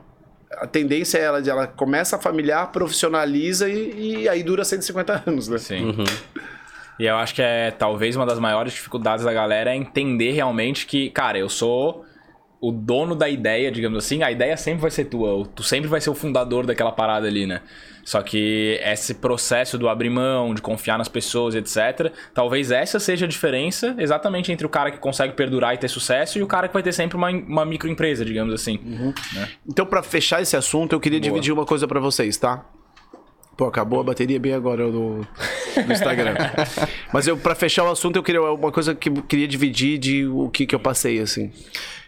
A tendência é ela, de ela começa a familiar, profissionaliza e, e aí dura 150 anos, né? Sim. E eu acho que é talvez uma das maiores dificuldades da galera é entender realmente que, cara, eu sou o dono da ideia, digamos assim. A ideia sempre vai ser tua, tu sempre vai ser o fundador daquela parada ali, né? Só que esse processo do abrir mão, de confiar nas pessoas, etc. Talvez essa seja a diferença exatamente entre o cara que consegue perdurar e ter sucesso e o cara que vai ter sempre uma, uma microempresa, digamos assim. Então, pra fechar esse assunto, eu queria Boa. dividir uma coisa pra vocês, tá? Pô, acabou a bateria bem agora do, do Instagram. Mas eu, para fechar o assunto, eu queria uma coisa que eu queria dividir de o que, que eu passei, assim.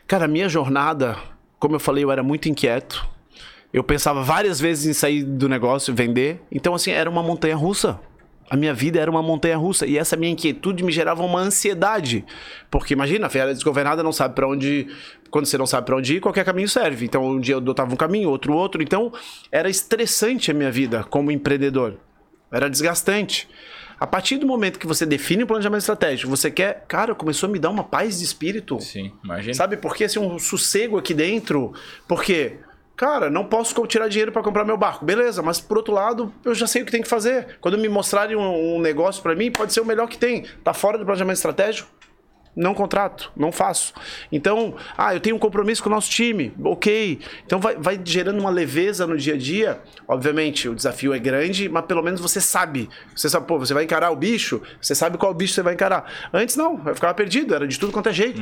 Cara, a minha jornada, como eu falei, eu era muito inquieto. Eu pensava várias vezes em sair do negócio, vender. Então, assim, era uma montanha russa. A minha vida era uma montanha russa. E essa minha inquietude me gerava uma ansiedade. Porque imagina, a fera desgovernada não sabe pra onde. Quando você não sabe pra onde ir, qualquer caminho serve. Então, um dia eu adotava um caminho, outro outro. Então, era estressante a minha vida como empreendedor. Era desgastante. A partir do momento que você define o planejamento estratégico, você quer. Cara, começou a me dar uma paz de espírito. Sim, imagina. Sabe por quê? Assim, um sossego aqui dentro. Porque, cara, não posso tirar dinheiro para comprar meu barco. Beleza, mas por outro lado, eu já sei o que tem que fazer. Quando me mostrarem um, um negócio para mim, pode ser o melhor que tem. Tá fora do planejamento estratégico? Não contrato, não faço. Então, ah, eu tenho um compromisso com o nosso time, ok. Então vai, vai gerando uma leveza no dia a dia. Obviamente, o desafio é grande, mas pelo menos você sabe. Você sabe, pô, você vai encarar o bicho, você sabe qual bicho você vai encarar. Antes não, eu ficava perdido, era de tudo quanto é jeito.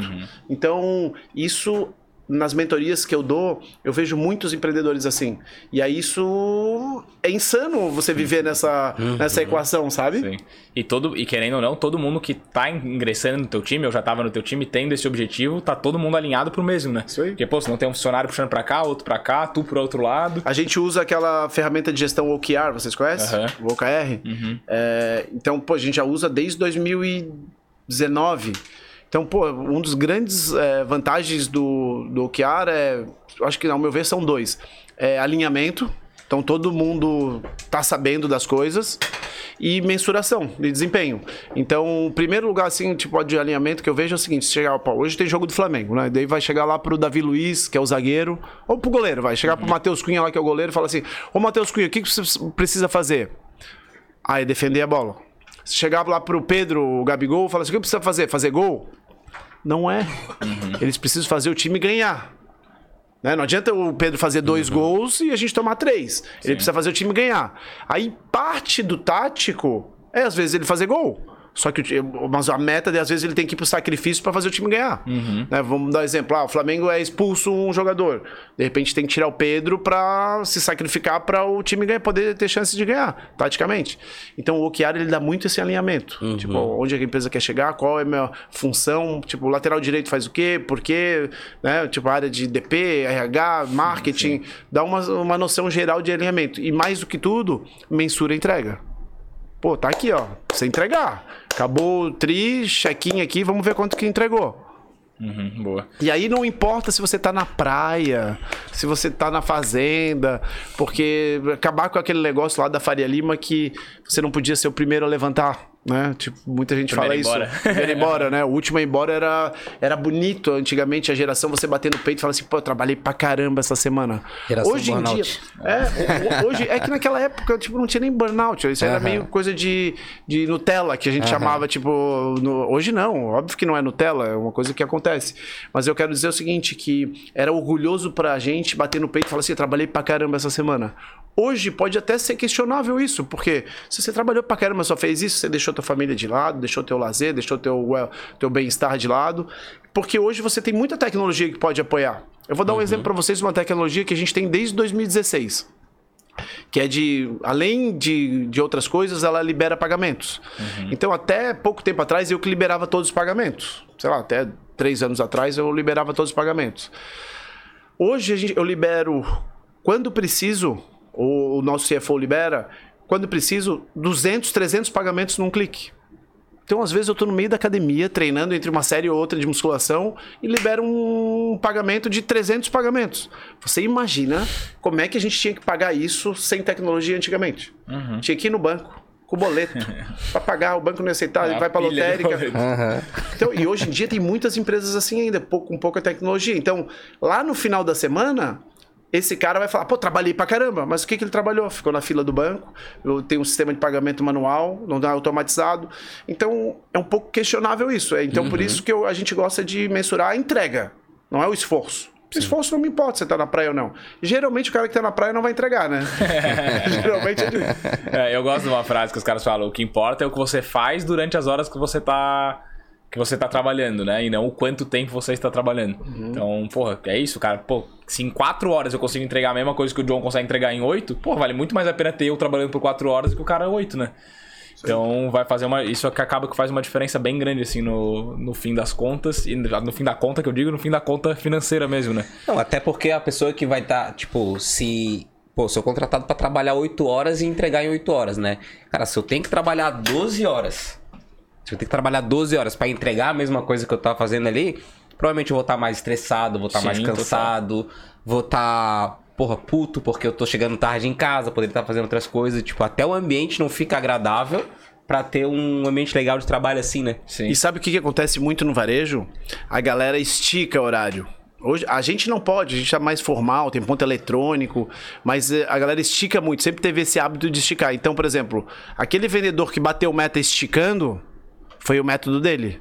Então, isso nas mentorias que eu dou, eu vejo muitos empreendedores assim. E aí isso é insano você viver nessa, nessa equação, sabe? Sim. E, todo, e querendo ou não, todo mundo que tá ingressando no teu time, ou já tava no teu time, tendo esse objetivo, tá todo mundo alinhado pro mesmo, né? Isso aí. Porque, pô, você não tem um funcionário puxando pra cá, outro pra cá, tu pro outro lado. A gente usa aquela ferramenta de gestão OKR, vocês conhecem? Aham. O OKR? É, então, pô, a gente já usa desde 2019. Então, pô, um dos grandes é, vantagens do, do OKR é, acho que ao meu ver são dois. É alinhamento, então todo mundo tá sabendo das coisas e mensuração de desempenho. Então, o primeiro lugar, assim, tipo, de alinhamento que eu vejo é o seguinte: se chegar, pô, hoje tem jogo do Flamengo, né? Daí vai chegar lá pro Davi Luiz, que é o zagueiro, ou pro goleiro, vai chegar pro Matheus Cunha lá, que é o goleiro, e fala assim: Ô Matheus Cunha, o que, que você precisa fazer? Ah, é defender a bola. Se chegar lá pro Pedro, o Gabigol, fala assim: o que precisa fazer? Fazer gol? Não é. Eles precisam fazer o time ganhar. Né? Não adianta o Pedro fazer dois gols e a gente tomar três. Ele precisa fazer o time ganhar. Aí parte do tático é, às vezes, ele fazer gol. Só que o mas a meta, de, às vezes, ele tem que ir pro sacrifício para fazer o time ganhar. Né? Vamos dar um exemplo. Ah, o Flamengo é expulso um jogador. De repente tem que tirar o Pedro para se sacrificar para o time ganhar, poder ter chance de ganhar, taticamente. Então o OKR ele dá muito esse alinhamento. Tipo, onde a empresa quer chegar, qual é a minha função, tipo, o lateral direito faz o quê, por quê, né? Tipo, área de DP, RH, marketing, dá uma, uma noção geral de alinhamento. E mais do que tudo, mensura a entrega. Pô, tá aqui, ó. Você entregar. Acabou o tri, check-in aqui, vamos ver quanto que entregou. Uhum, boa. E aí não importa se você tá na praia, se você tá na fazenda, porque acabar com aquele negócio lá da Faria Lima que você não podia ser o primeiro a levantar, né? Tipo, muita gente fala Primeiro isso. embora. Primeiro embora, né? O último embora era, era bonito. Antigamente a geração você bater no peito e falar assim, pô, eu trabalhei pra caramba essa semana. Geração hoje em burnout. dia. É, ho- hoje, é que naquela época, tipo, não tinha nem burnout. Isso era Aham. meio coisa de, de Nutella, que a gente chamava, tipo. no- hoje não, óbvio que não é Nutella, é uma coisa que acontece. Mas eu quero dizer o seguinte: que era orgulhoso pra gente bater no peito e falar assim: eu trabalhei pra caramba essa semana. Hoje pode até ser questionável isso, porque se você trabalhou pra caramba, só fez isso, você deixou tua família de lado, deixou teu lazer, deixou teu, teu bem-estar de lado. Porque hoje você tem muita tecnologia que pode apoiar. Eu vou dar um exemplo pra vocês de uma tecnologia que a gente tem desde 2016 que é de, além de, de outras coisas, ela libera pagamentos. Então, até pouco tempo atrás, eu que liberava todos os pagamentos. Sei lá, até três anos atrás, eu liberava todos os pagamentos. Hoje, gente, eu libero, quando preciso, o, o nosso CFO libera, quando preciso, 200, 300 pagamentos num clique. Então, às vezes, eu tô no meio da academia, treinando entre uma série ou outra de musculação e libero um pagamento de 300 pagamentos. Você imagina como é que a gente tinha que pagar isso sem tecnologia antigamente? Tinha que ir no banco, com boleto, para pagar, o banco não ia aceitar, ele A vai pra pilha de lotérica. Aham. Então, e hoje em dia tem muitas empresas assim ainda, pouco- com pouca tecnologia. Então, lá no final da semana, esse cara vai falar, pô, trabalhei pra caramba, mas o que, que ele trabalhou? Ficou na fila do banco, eu tenho um sistema de pagamento manual, não é automatizado. Então, é um pouco questionável isso. É, Então, por isso que eu- a gente gosta de mensurar a entrega, não é o esforço. O esforço não me importa se você tá na praia ou não. Geralmente o cara que tá na praia não vai entregar, né? Geralmente é. É, eu gosto de uma frase que os caras falam: o que importa é o que você faz durante as horas que você tá. Que você tá trabalhando, né? E não o quanto tempo você está trabalhando. Então, porra, é isso, cara. Pô, se em quatro horas eu consigo entregar a mesma coisa que o John consegue entregar em oito, pô, vale muito mais a pena ter eu trabalhando por quatro horas do que o cara oito, né? Então vai fazer uma. Isso que acaba que faz uma diferença bem grande, assim, no, no fim das contas. E no fim da conta que eu digo, no fim da conta financeira mesmo, né? Não, até porque a pessoa que vai estar, tipo, se. Pô, sou contratado pra trabalhar 8 horas e entregar em 8 horas, né? Cara, se eu tenho que trabalhar 12 horas, se eu tenho que trabalhar 12 horas pra entregar a mesma coisa que eu tava fazendo ali, provavelmente eu vou estar mais estressado, vou estar mais Sim, cansado, vou estar, porra, puto porque eu tô chegando tarde em casa, poderia estar fazendo outras coisas. Tipo, até o ambiente não fica agradável pra ter um ambiente legal de trabalho assim, né? Sim. E sabe o que, que acontece muito no varejo? A galera estica horário. Hoje, a gente não pode, a gente é mais formal, tem ponto eletrônico, mas eh, a galera estica muito, sempre teve esse hábito de esticar. Então, por exemplo, aquele vendedor que bateu meta esticando, foi o método dele.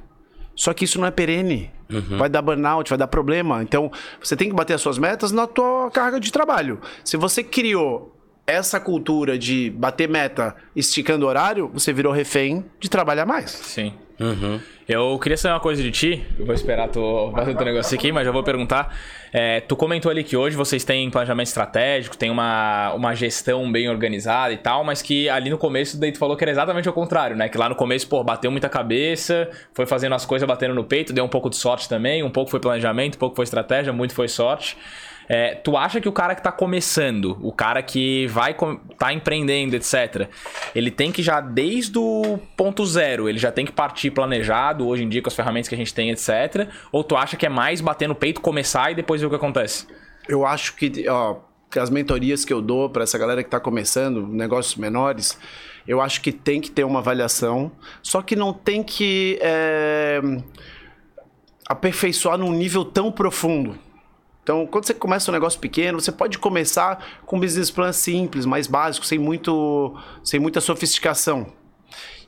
Só que isso não é perene. Vai dar burnout, vai dar problema. Então, você tem que bater as suas metas na tua carga de trabalho. Se você criou essa cultura de bater meta esticando horário, você virou refém de trabalhar mais. Sim. Uhum. Eu queria saber uma coisa de ti. Eu vou esperar tu fazer teu negócio aqui, mas já vou perguntar. É, tu comentou ali que hoje vocês têm planejamento estratégico, tem uma, uma gestão bem organizada e tal, mas que ali no começo daí tu falou que era exatamente o contrário, né? Que lá no começo, pô, bateu muita cabeça, foi fazendo as coisas batendo no peito, deu um pouco de sorte também, um pouco foi planejamento, um pouco foi estratégia, muito foi sorte. É, tu acha que o cara que tá começando, o cara que vai tá empreendendo, etc., ele tem que já desde o ponto zero, ele já tem que partir planejado, hoje em dia com as ferramentas que a gente tem, etc. Ou tu acha que é mais bater no peito, começar e depois ver o que acontece? Eu acho que, ó, que as mentorias que eu dou para essa galera que está começando, negócios menores, eu acho que tem que ter uma avaliação, só que não tem que é, aperfeiçoar num nível tão profundo. Então, quando você começa um negócio pequeno, você pode começar com um business plan simples, mais básico, sem, muito, sem muita sofisticação.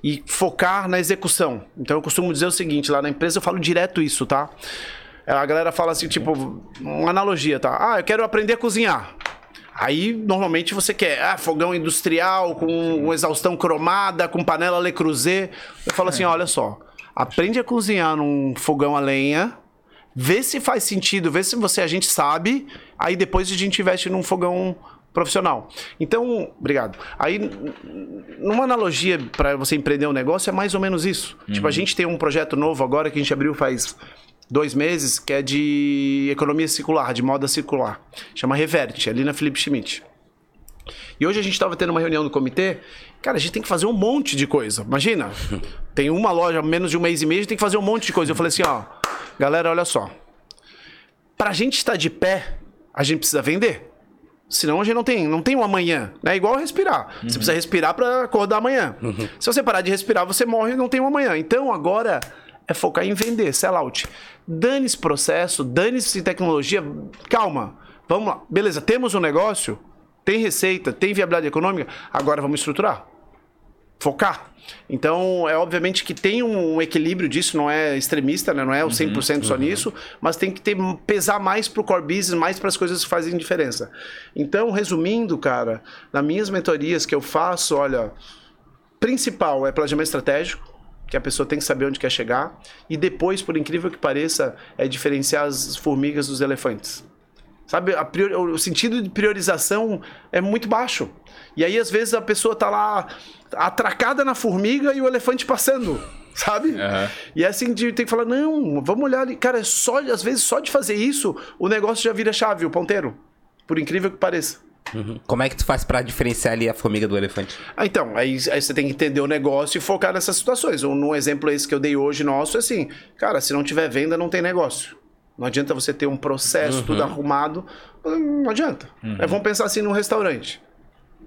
E focar na execução. Então, eu costumo dizer o seguinte: lá na empresa eu falo direto isso, tá? A galera fala assim, tipo, uma analogia, tá? Ah, eu quero aprender a cozinhar. Aí, normalmente, você quer ah, fogão industrial, com exaustão cromada, com panela Le Creuset. Eu falo assim, olha só, aprende a cozinhar num fogão a lenha, vê se faz sentido, vê se você a gente sabe, aí depois a gente investe num fogão profissional. Então, obrigado. Aí, numa analogia para você empreender um negócio, é mais ou menos isso. Tipo, a gente tem um projeto novo agora que a gente abriu faz dois meses, que é de economia circular, de moda circular. Chama Reverte, ali na Felipe Schmidt. E hoje a gente estava tendo uma reunião do comitê. Cara, a gente tem que fazer um monte de coisa. Imagina, tem uma loja menos de um mês e meio, a gente tem que fazer um monte de coisa. Eu falei assim, ó, galera, olha só. Pra gente estar de pé, a gente precisa vender. Senão a gente não tem, não tem um amanhã. É igual respirar. Você precisa respirar para acordar amanhã. Se você parar de respirar, você morre e não tem um amanhã. Então agora é focar em vender, sell out. Dane-se processo, dane-se tecnologia. Calma. Vamos lá. Beleza, temos um negócio, tem receita, tem viabilidade econômica, agora vamos estruturar focar. Então, é obviamente que tem um equilíbrio disso, não é extremista, né? não é o 100% só nisso, mas tem que ter, pesar mais pro core business, mais para as coisas que fazem diferença. Então, resumindo, cara, nas minhas mentorias que eu faço, olha, principal é planejamento estratégico, que a pessoa tem que saber onde quer chegar, e depois, por incrível que pareça, é diferenciar as formigas dos elefantes. Sabe, priori- o sentido de priorização é muito baixo. E aí, às vezes, a pessoa tá lá atracada na formiga e o elefante passando. Sabe? Aham. E é assim, de, tem que falar, não, vamos olhar ali. Cara, é só, às vezes, só de fazer isso, o negócio já vira chave, o ponteiro. Por incrível que pareça. Como é que tu faz pra diferenciar ali a formiga do elefante? Ah, então, aí, aí você tem que entender o negócio e focar nessas situações. Um, um exemplo esse que eu dei hoje nosso é assim, cara, se não tiver venda, não tem negócio. Não adianta você ter um processo tudo arrumado, não adianta. É, vamos pensar assim num restaurante.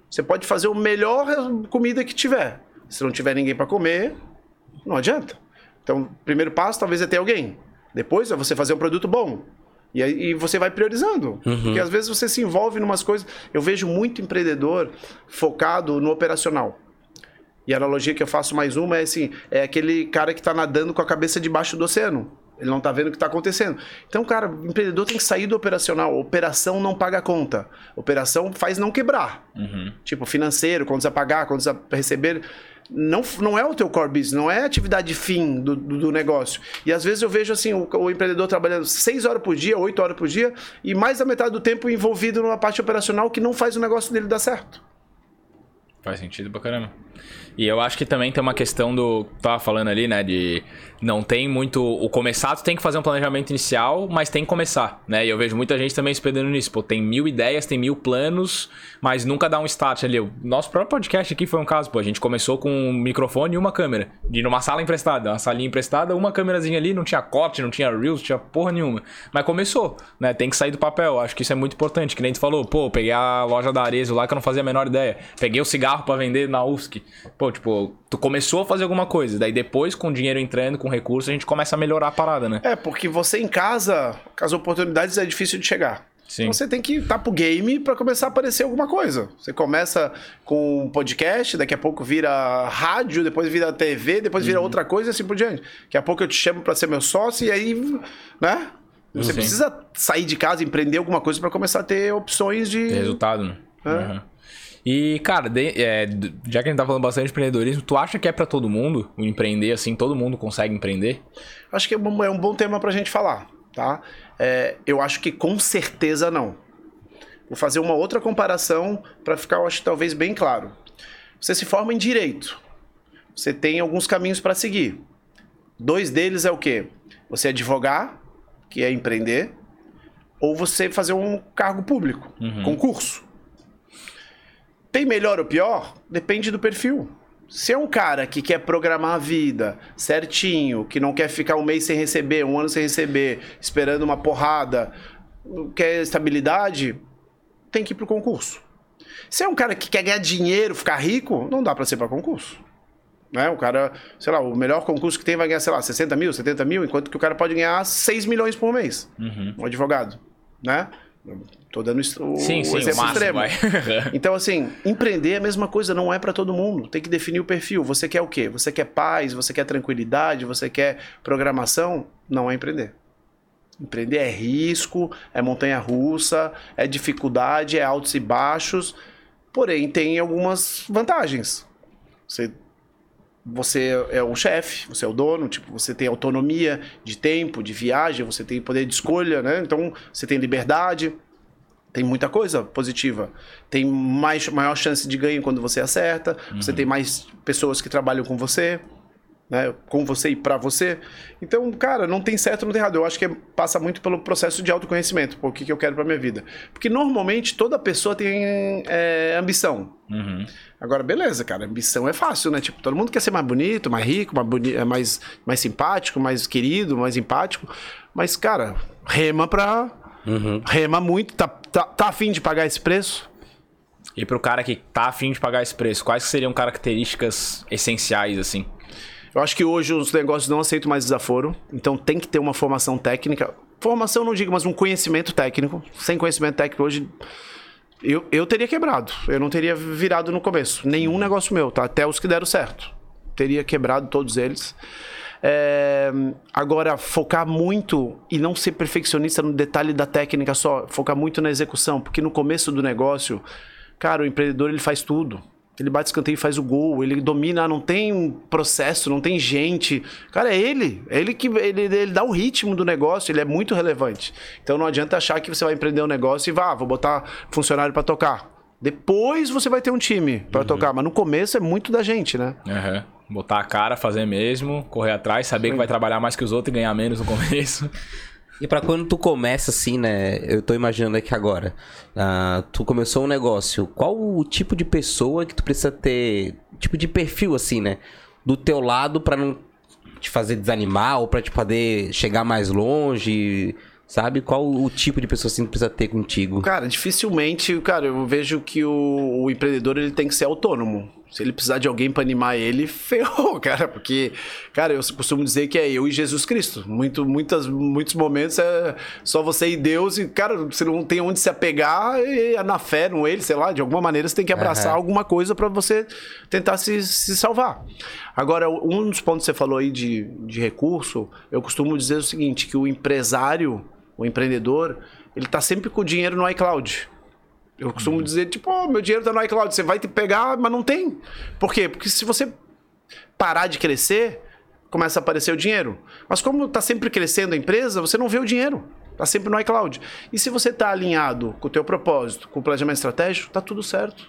Você pode fazer o melhor comida que tiver. Se não tiver ninguém para comer, não adianta. Então, o primeiro passo talvez é ter alguém. Depois é você fazer um produto bom. E aí e você vai priorizando. Porque às vezes você se envolve em umas coisas. Eu vejo muito empreendedor focado no operacional. E a analogia que eu faço mais uma é assim: é aquele cara que está nadando com a cabeça debaixo do oceano. Ele não está vendo o que está acontecendo. Então, cara, o empreendedor tem que sair do operacional. Operação não paga a conta. Operação faz não quebrar. Tipo, financeiro, quando você pagar, quando você receber. Não, não é o teu core business, não é a atividade fim do, do, do negócio. E às vezes eu vejo assim, o, o empreendedor trabalhando seis horas por dia, oito horas por dia, e mais da metade do tempo envolvido numa parte operacional que não faz o negócio dele dar certo. Faz sentido pra caramba. E eu acho que também tem uma questão do. Tava falando ali, né? De. Não tem muito. O começar, tu tem que fazer um planejamento inicial, mas tem que começar, né? E eu vejo muita gente também se perdendo nisso. Pô, tem mil ideias, tem mil planos, mas nunca dá um start ali. O nosso próprio podcast aqui foi um caso, pô. A gente começou com um microfone e uma câmera. De numa sala emprestada, uma salinha emprestada, uma câmerazinha ali, não tinha corte, não tinha reels, não tinha porra nenhuma. Mas começou, né? Tem que sair do papel. Acho que isso é muito importante. Que nem tu falou, pô, peguei a loja da Arezzo lá que eu não fazia a menor ideia. Peguei o cigarro pra vender na UFSC. Pô, tipo, tu começou a fazer alguma coisa. Daí depois, com o dinheiro entrando, com recurso, a gente começa a melhorar a parada, né? É, porque você em casa, as oportunidades é difícil de chegar. Sim. Então você tem que estar pro game para começar a aparecer alguma coisa. Você começa com um podcast, daqui a pouco vira rádio, depois vira TV, depois vira outra coisa e assim por diante. Daqui a pouco eu te chamo para ser meu sócio e aí, né? Você Sim. precisa sair de casa, empreender alguma coisa para começar a ter opções de. Resultado, né? Uhum. E, cara, de- é, já que a gente tá falando bastante de empreendedorismo, tu acha que é pra todo mundo o empreender, assim, todo mundo consegue empreender? Acho que é um, é um bom tema pra gente falar, tá? É, eu acho que com certeza não. Vou fazer uma outra comparação para ficar, eu acho, talvez bem claro. Você se forma em direito. Você tem alguns caminhos para seguir. Dois deles é o quê? Você advogar, que é empreender, ou você fazer um cargo público, concurso. Tem melhor ou pior? Depende do perfil. Se é um cara que quer programar a vida certinho, que não quer ficar um mês sem receber, um ano sem receber, esperando uma porrada, quer estabilidade, tem que ir pro concurso. Se é um cara que quer ganhar dinheiro, ficar rico, não dá pra ser pra concurso. Né? O cara, sei lá, o melhor concurso que tem vai ganhar, sei lá, 60 mil, 70 mil, enquanto que o cara pode ganhar 6 milhões por mês. Um advogado, né? Tô dando o, Sim, sim, o máximo, extremo. Então, assim, empreender é a mesma coisa, não é pra todo mundo. Tem que definir o perfil. Você quer o quê? Você quer paz, você quer tranquilidade, você quer programação? Não é empreender. Empreender é risco, é montanha russa, é dificuldade, é altos e baixos. Porém, tem algumas vantagens. Você, você é o chefe, você é o dono, tipo, você tem autonomia de tempo, de viagem, você tem poder de escolha, né? Então, você tem liberdade. Tem muita coisa positiva. Tem mais, maior chance de ganho quando você acerta. Você tem mais pessoas que trabalham com você, né? Com você e pra você. Então, cara, não tem certo, não tem errado. Eu acho que é- passa muito pelo processo de autoconhecimento. Pô, o que, que eu quero pra minha vida? Porque normalmente toda pessoa tem é, ambição. Uhum. Agora, beleza, cara, ambição é fácil, né? Tipo, todo mundo quer ser mais bonito, mais rico, mais, boni é mais, mais simpático, mais querido, mais empático. Mas, cara, rema pra. Rema muito, tá, tá, tá afim de pagar esse preço? E pro cara que tá afim de pagar esse preço, quais seriam características essenciais, assim? Eu acho que hoje os negócios não aceitam mais desaforo, então tem que ter uma formação técnica. Formação não digo, mas um conhecimento técnico. Sem conhecimento técnico hoje. Eu, eu teria quebrado. Eu não teria virado no começo. Nenhum negócio meu, tá? Até os que deram certo. Teria quebrado todos eles. É, agora, focar muito e não ser perfeccionista no detalhe da técnica só. Focar muito na execução, porque no começo do negócio, cara, o empreendedor ele faz tudo. Ele bate escanteio e faz o gol, ele domina, não tem um processo, não tem gente. Cara, é ele. É ele que ele, ele dá o ritmo do negócio, ele é muito relevante. Então não adianta achar que você vai empreender um negócio e vá, vou botar funcionário para tocar. Depois você vai ter um time para tocar, mas no começo é muito da gente, né? Aham. Botar a cara, fazer mesmo, correr atrás, saber que vai trabalhar mais que os outros e ganhar menos no começo. E pra quando tu começa assim, né? Eu tô imaginando aqui agora. ah, tu começou um negócio. Qual o tipo de pessoa que tu precisa ter? Tipo de perfil, assim, né? Do teu lado pra não te fazer desanimar ou pra te poder chegar mais longe. Sabe? Qual o tipo de pessoa assim que precisa ter contigo? Cara, dificilmente, cara, eu vejo que o, o empreendedor ele tem que ser autônomo. Se ele precisar de alguém para animar ele, ferrou, cara, porque, cara, eu costumo dizer que é eu e Jesus Cristo. Muito, muitas, muitos momentos é só você e Deus e, cara, você não tem onde se apegar e é na fé, no ele, sei lá, de alguma maneira você tem que abraçar Aham. alguma coisa para você tentar se, se salvar. Agora, um dos pontos que você falou aí de, de recurso, eu costumo dizer o seguinte, que o empresário, o empreendedor, ele tá sempre com o dinheiro no iCloud. Eu costumo dizer, tipo, oh, meu dinheiro tá no iCloud, você vai te pegar, mas não tem. Por quê? Porque se você parar de crescer, começa a aparecer o dinheiro. Mas como tá sempre crescendo a empresa, você não vê o dinheiro. Tá sempre no iCloud. E se você tá alinhado com o teu propósito, com o planejamento estratégico, tá tudo certo.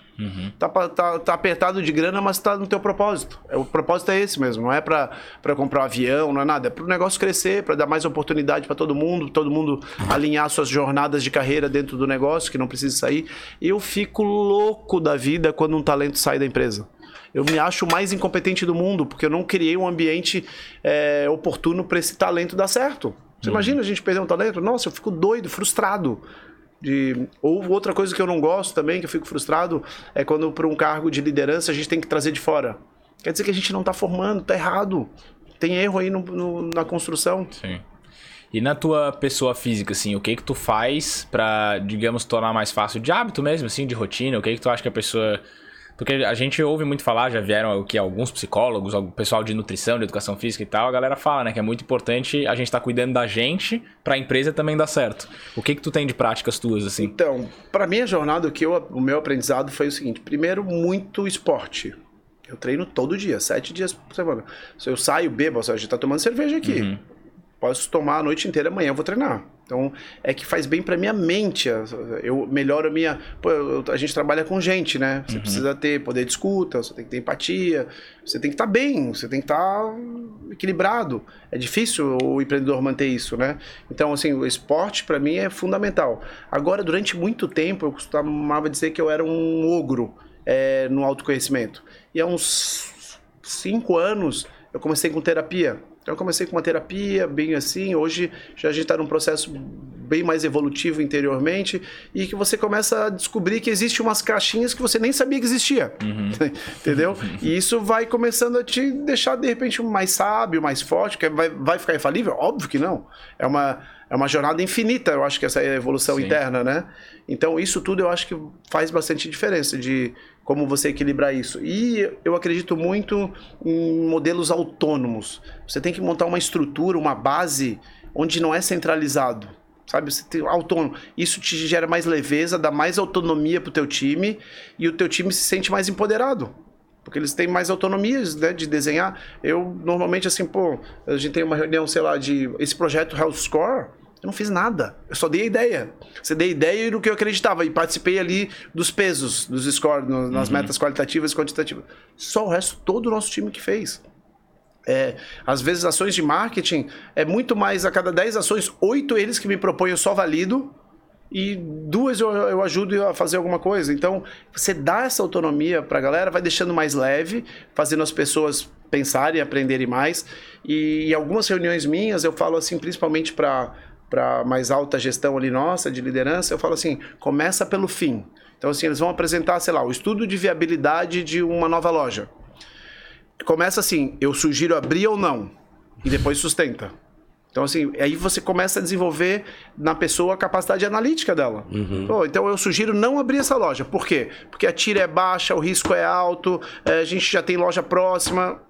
Tá, pa- tá, tá apertado de grana, mas tá no teu propósito. É, O propósito é esse mesmo, não é para comprar um avião, não é nada. É para o negócio crescer, para dar mais oportunidade para todo mundo, todo mundo alinhar suas jornadas de carreira dentro do negócio, que não precisa sair. Eu fico louco da vida quando um talento sai da empresa. Eu me acho o mais incompetente do mundo, porque eu não criei um ambiente é, oportuno para esse talento dar certo. Você imagina a gente perder um talento? Nossa, eu fico doido, frustrado. De... Ou outra coisa que eu não gosto também, que eu fico frustrado, é quando para um cargo de liderança a gente tem que trazer de fora. Quer dizer que a gente não está formando, tá errado. Tem erro aí no- no- na construção. Sim. E na tua pessoa física, assim, o que que tu faz pra, digamos, tornar mais fácil de hábito mesmo, assim, de rotina? O que que tu acha que a pessoa Porque a gente ouve muito falar, já vieram o que alguns psicólogos, o pessoal de nutrição, de educação física e tal, a galera fala, né, que é muito importante a gente estar tá cuidando da gente para a empresa também dar certo. O que que tu tem de práticas tuas assim? Então, para mim a jornada o que eu, o meu aprendizado foi o seguinte: primeiro, muito esporte. Eu treino todo dia, sete dias por semana. Se eu saio, bebo, a gente tá tomando cerveja aqui. Uhum. Posso tomar a noite inteira, amanhã eu vou treinar. Então, é que faz bem para minha mente. Eu melhoro a minha. Pô, eu, a gente trabalha com gente, né? Você uhum. precisa ter poder de escuta, você tem que ter empatia, você tem que estar tá bem, você tem que estar tá equilibrado. É difícil o empreendedor manter isso, né? Então, assim, o esporte para mim é fundamental. Agora, durante muito tempo, eu costumava dizer que eu era um ogro é, no autoconhecimento. E há uns cinco anos eu comecei com terapia. Então eu comecei com uma terapia bem assim, hoje já a gente está num processo bem mais evolutivo interiormente e que você começa a descobrir que existe umas caixinhas que você nem sabia que existia, uhum. entendeu? E isso vai começando a te deixar de repente mais sábio, mais forte, que vai, vai ficar infalível? Óbvio que não. É uma é uma jornada infinita, eu acho que essa é a evolução Sim. interna, né? Então, isso tudo eu acho que faz bastante diferença de como você equilibrar isso. E eu acredito muito em modelos autônomos. Você tem que montar uma estrutura, uma base onde não é centralizado. Sabe, você tem autônomo. Isso te gera mais leveza, dá mais autonomia pro teu time e o teu time se sente mais empoderado porque eles têm mais autonomias né, de desenhar. Eu normalmente assim, pô, a gente tem uma reunião, sei lá, de esse projeto Health Score, eu não fiz nada. Eu só dei a ideia. Você dei ideia do que eu acreditava. E participei ali dos pesos, dos scores, no, nas uhum. metas qualitativas e quantitativas. Só o resto, todo o nosso time que fez. É, às vezes, ações de marketing é muito mais a cada 10 ações, oito eles que me propõem eu só valido e duas eu, eu ajudo a fazer alguma coisa. Então, você dá essa autonomia para a galera, vai deixando mais leve, fazendo as pessoas pensarem e aprenderem mais. E em algumas reuniões minhas eu falo assim, principalmente para para mais alta gestão ali nossa, de liderança, eu falo assim, começa pelo fim. Então, assim, eles vão apresentar, sei lá, o estudo de viabilidade de uma nova loja. Começa assim, eu sugiro abrir ou não, e depois sustenta. Então, assim, aí você começa a desenvolver na pessoa a capacidade analítica dela. Uhum. Pô, então, eu sugiro não abrir essa loja. Por quê? Porque a tira é baixa, o risco é alto, é, a gente já tem loja próxima,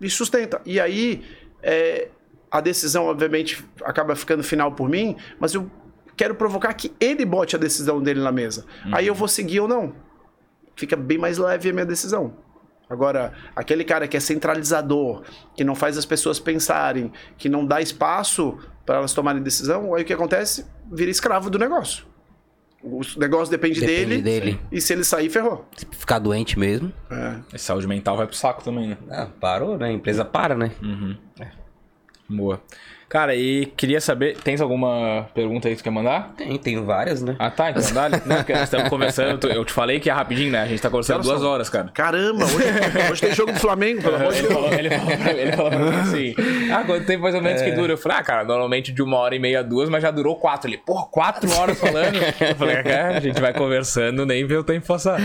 e sustenta. E aí, é, a decisão, obviamente, acaba ficando final por mim, mas eu quero provocar que ele bote a decisão dele na mesa. Uhum. Aí eu vou seguir ou não. Fica bem mais leve a minha decisão. Agora, aquele cara que é centralizador, que não faz as pessoas pensarem, que não dá espaço para elas tomarem decisão, aí o que acontece? Vira escravo do negócio. O negócio depende, depende dele, dele, E se ele sair, ferrou. Se ficar doente mesmo. É. E saúde mental vai pro saco também, né? Ah, parou, né? A empresa para, né? Uhum. É. Boa. Cara, e queria saber, tens alguma pergunta aí que tu quer mandar? Tem, tenho várias, né? Ah, tá, então dá. Não, porque nós estamos conversando, eu te falei que é rapidinho, né? A gente tá conversando duas só... horas, cara. Caramba, hoje, hoje tem jogo do Flamengo, pelo amor de Deus. Ele falou pra mim, ele falou pra mim assim, ah, quanto tempo mais ou menos é... que dura? Eu falei, ah, cara, normalmente de uma hora e meia, duas, mas já durou quatro. Ele, porra, quatro horas falando? Eu falei, é, a gente vai conversando, nem vê o tempo passar.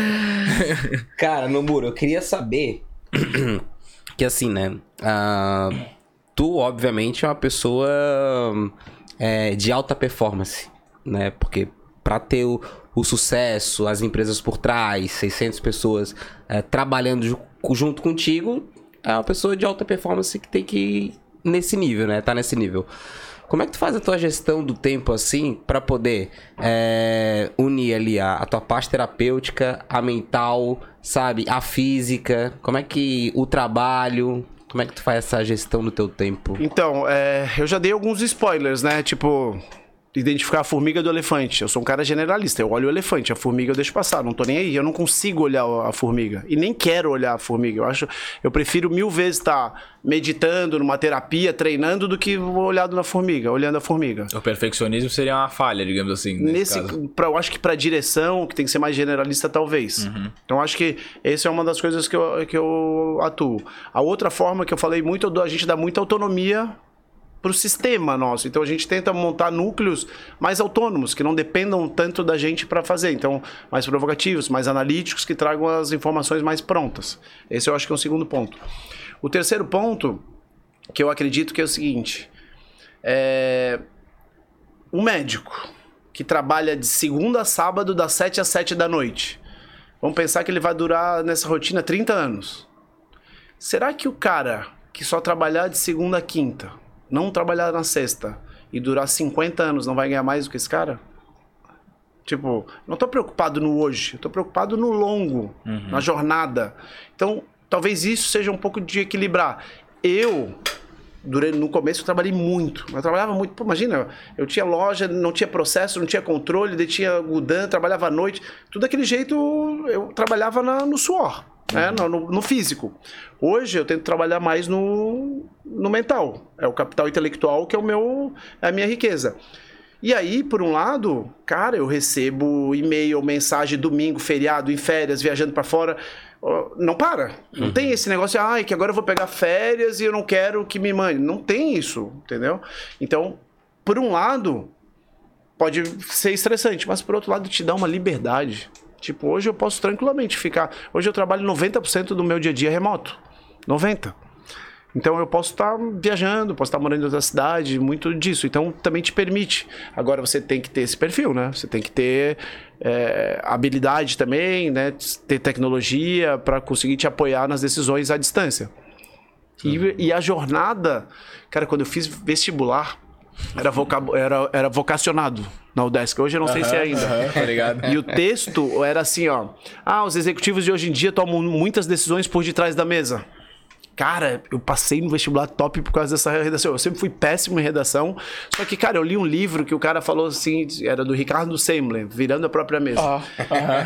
Cara, Nomuro, eu queria saber que assim, né, uh tu, obviamente, é uma pessoa é, de alta performance, né? Porque para ter o, o, sucesso, as empresas por trás, 600 pessoas é, trabalhando junto contigo, é uma pessoa de alta performance que tem que ir nesse nível, né? Tá nesse nível. Como é que tu faz a tua gestão do tempo assim para poder é, unir ali a, a, tua parte terapêutica, a mental, sabe, a física? Como é que o trabalho? Como é que tu faz essa gestão do teu tempo? Então, é, eu já dei alguns spoilers, né? Tipo, identificar a formiga do elefante. Eu sou um cara generalista, eu olho o elefante, a formiga eu deixo passar, não tô nem aí, eu não consigo olhar a formiga e nem quero olhar a formiga. Eu acho, eu prefiro mil vezes estar tá meditando numa terapia, treinando do que olhado na formiga, olhando a formiga. O perfeccionismo seria uma falha, digamos assim. Nesse, nesse pra, eu acho que para direção, que tem que ser mais generalista talvez. Uhum. Então acho que essa é uma das coisas que eu, que eu atuo. A outra forma que eu falei muito, a gente dá muita autonomia para o sistema nosso. Então a gente tenta montar núcleos mais autônomos, que não dependam tanto da gente para fazer. Então, mais provocativos, mais analíticos, que tragam as informações mais prontas. Esse eu acho que é o segundo ponto. O terceiro ponto, que eu acredito que é o seguinte: é... um médico que trabalha de segunda a sábado, das 7 às 7 da noite. Vamos pensar que ele vai durar nessa rotina 30 anos. Será que o cara que só trabalhar de segunda a quinta, não trabalhar na sexta e durar 50 anos não vai ganhar mais do que esse cara? Tipo, não tô preocupado no hoje, eu tô preocupado no longo, na jornada. Então, talvez isso seja um pouco de equilibrar. Eu, durante, no começo, eu trabalhei muito. Eu trabalhava muito. Pô, imagina, eu tinha loja, não tinha processo, não tinha controle, daí tinha Gudan, trabalhava à noite. Tudo daquele jeito, eu trabalhava na- no suor, né? no, no- no físico. Hoje, eu tento trabalhar mais no, no mental. É o capital intelectual que é o meu, é a minha riqueza. E aí, por um lado, cara, eu recebo e-mail, mensagem domingo, feriado, em férias, viajando pra fora. Não para. Não tem esse negócio, ai, que agora eu vou pegar férias e eu não quero que me mande. Não tem isso, entendeu? Então, por um lado, pode ser estressante, mas por outro lado, te dá uma liberdade. Tipo, hoje eu posso tranquilamente ficar. Hoje eu trabalho 90% do meu dia a dia remoto. 90%. Então eu posso estar viajando, posso estar morando em outra cidade, muito disso. Então também te permite. Agora você tem que ter esse perfil, né? Você tem que ter é, habilidade também, né? Ter tecnologia para conseguir te apoiar nas decisões à distância. E, e a jornada, cara, quando eu fiz vestibular, era, vocab, era, era vocacionado na UDESC. Hoje eu não sei se é ainda. Tá ligado? E o texto era assim, ó. Ah, os executivos de hoje em dia tomam muitas decisões por detrás da mesa. Cara, eu passei no vestibular top por causa dessa redação. Eu sempre fui péssimo em redação. Só que, cara, eu li um livro que o cara falou assim, era do Ricardo Semler, Virando a Própria Mesa.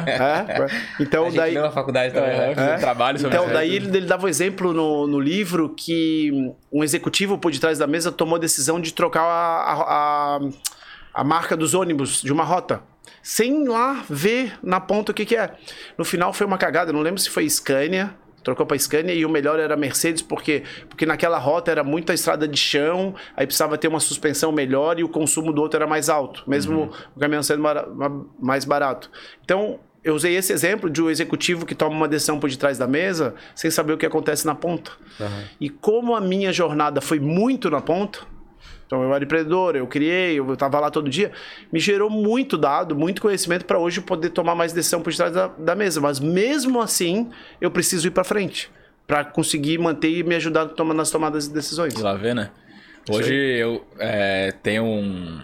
É? Então, A gente daí. leu na faculdade também, né? Aham, fiz um trabalho sobre Então, daí ele, ele dava o exemplo no, no livro que um executivo por detrás da mesa tomou a decisão de trocar a, a, a, a marca dos ônibus de uma rota. Sem lá ver na ponta o que, que é. No final foi uma cagada, não lembro se foi Scania. Trocou para Scania e o melhor era Mercedes, porque, porque naquela rota era muita estrada de chão, aí precisava ter uma suspensão melhor e o consumo do outro era mais alto, mesmo o caminhão sendo mais barato. Então, eu usei esse exemplo de um executivo que toma uma decisão por detrás da mesa sem saber o que acontece na ponta. E como a minha jornada foi muito na ponta, então eu era empreendedor, eu criei, eu estava lá todo dia, me gerou muito dado, muito conhecimento para hoje poder tomar mais decisão por detrás da, da mesa. Mas mesmo assim, eu preciso ir para frente para conseguir manter e me ajudar nas tomadas de decisões. De lá ver, né? Hoje eu é, tenho um.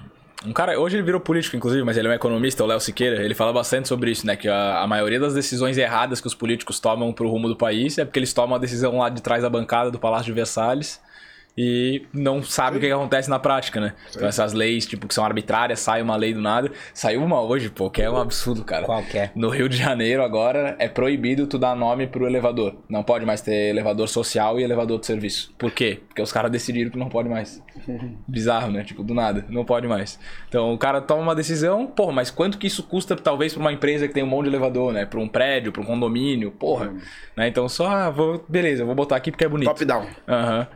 Um cara, hoje ele virou político, inclusive, mas ele é um economista, o Léo Siqueira. Ele fala bastante sobre isso, né? Que a, a maioria das decisões erradas que os políticos tomam pro rumo do país é porque eles tomam a decisão lá de trás da bancada do Palácio de Versalhes e não sabe o que, que acontece na prática, né? Então essas leis, tipo, que são arbitrárias, sai uma lei do nada. Saiu uma hoje, pô, que é um absurdo, cara. Qual que é? No Rio de Janeiro, agora, é proibido tu dar nome pro elevador. Não pode mais ter elevador social e elevador de serviço. Por quê? Porque os caras decidiram que não pode mais. Bizarro, né? Tipo, do nada. Não pode mais. Então, o cara toma uma decisão, porra, mas quanto que isso custa, talvez, pra uma empresa que tem um monte de elevador, né? Pra um prédio, pra um condomínio, porra. Né? Então, só, ah, vou, beleza, eu vou botar aqui porque é bonito. Top down. Aham.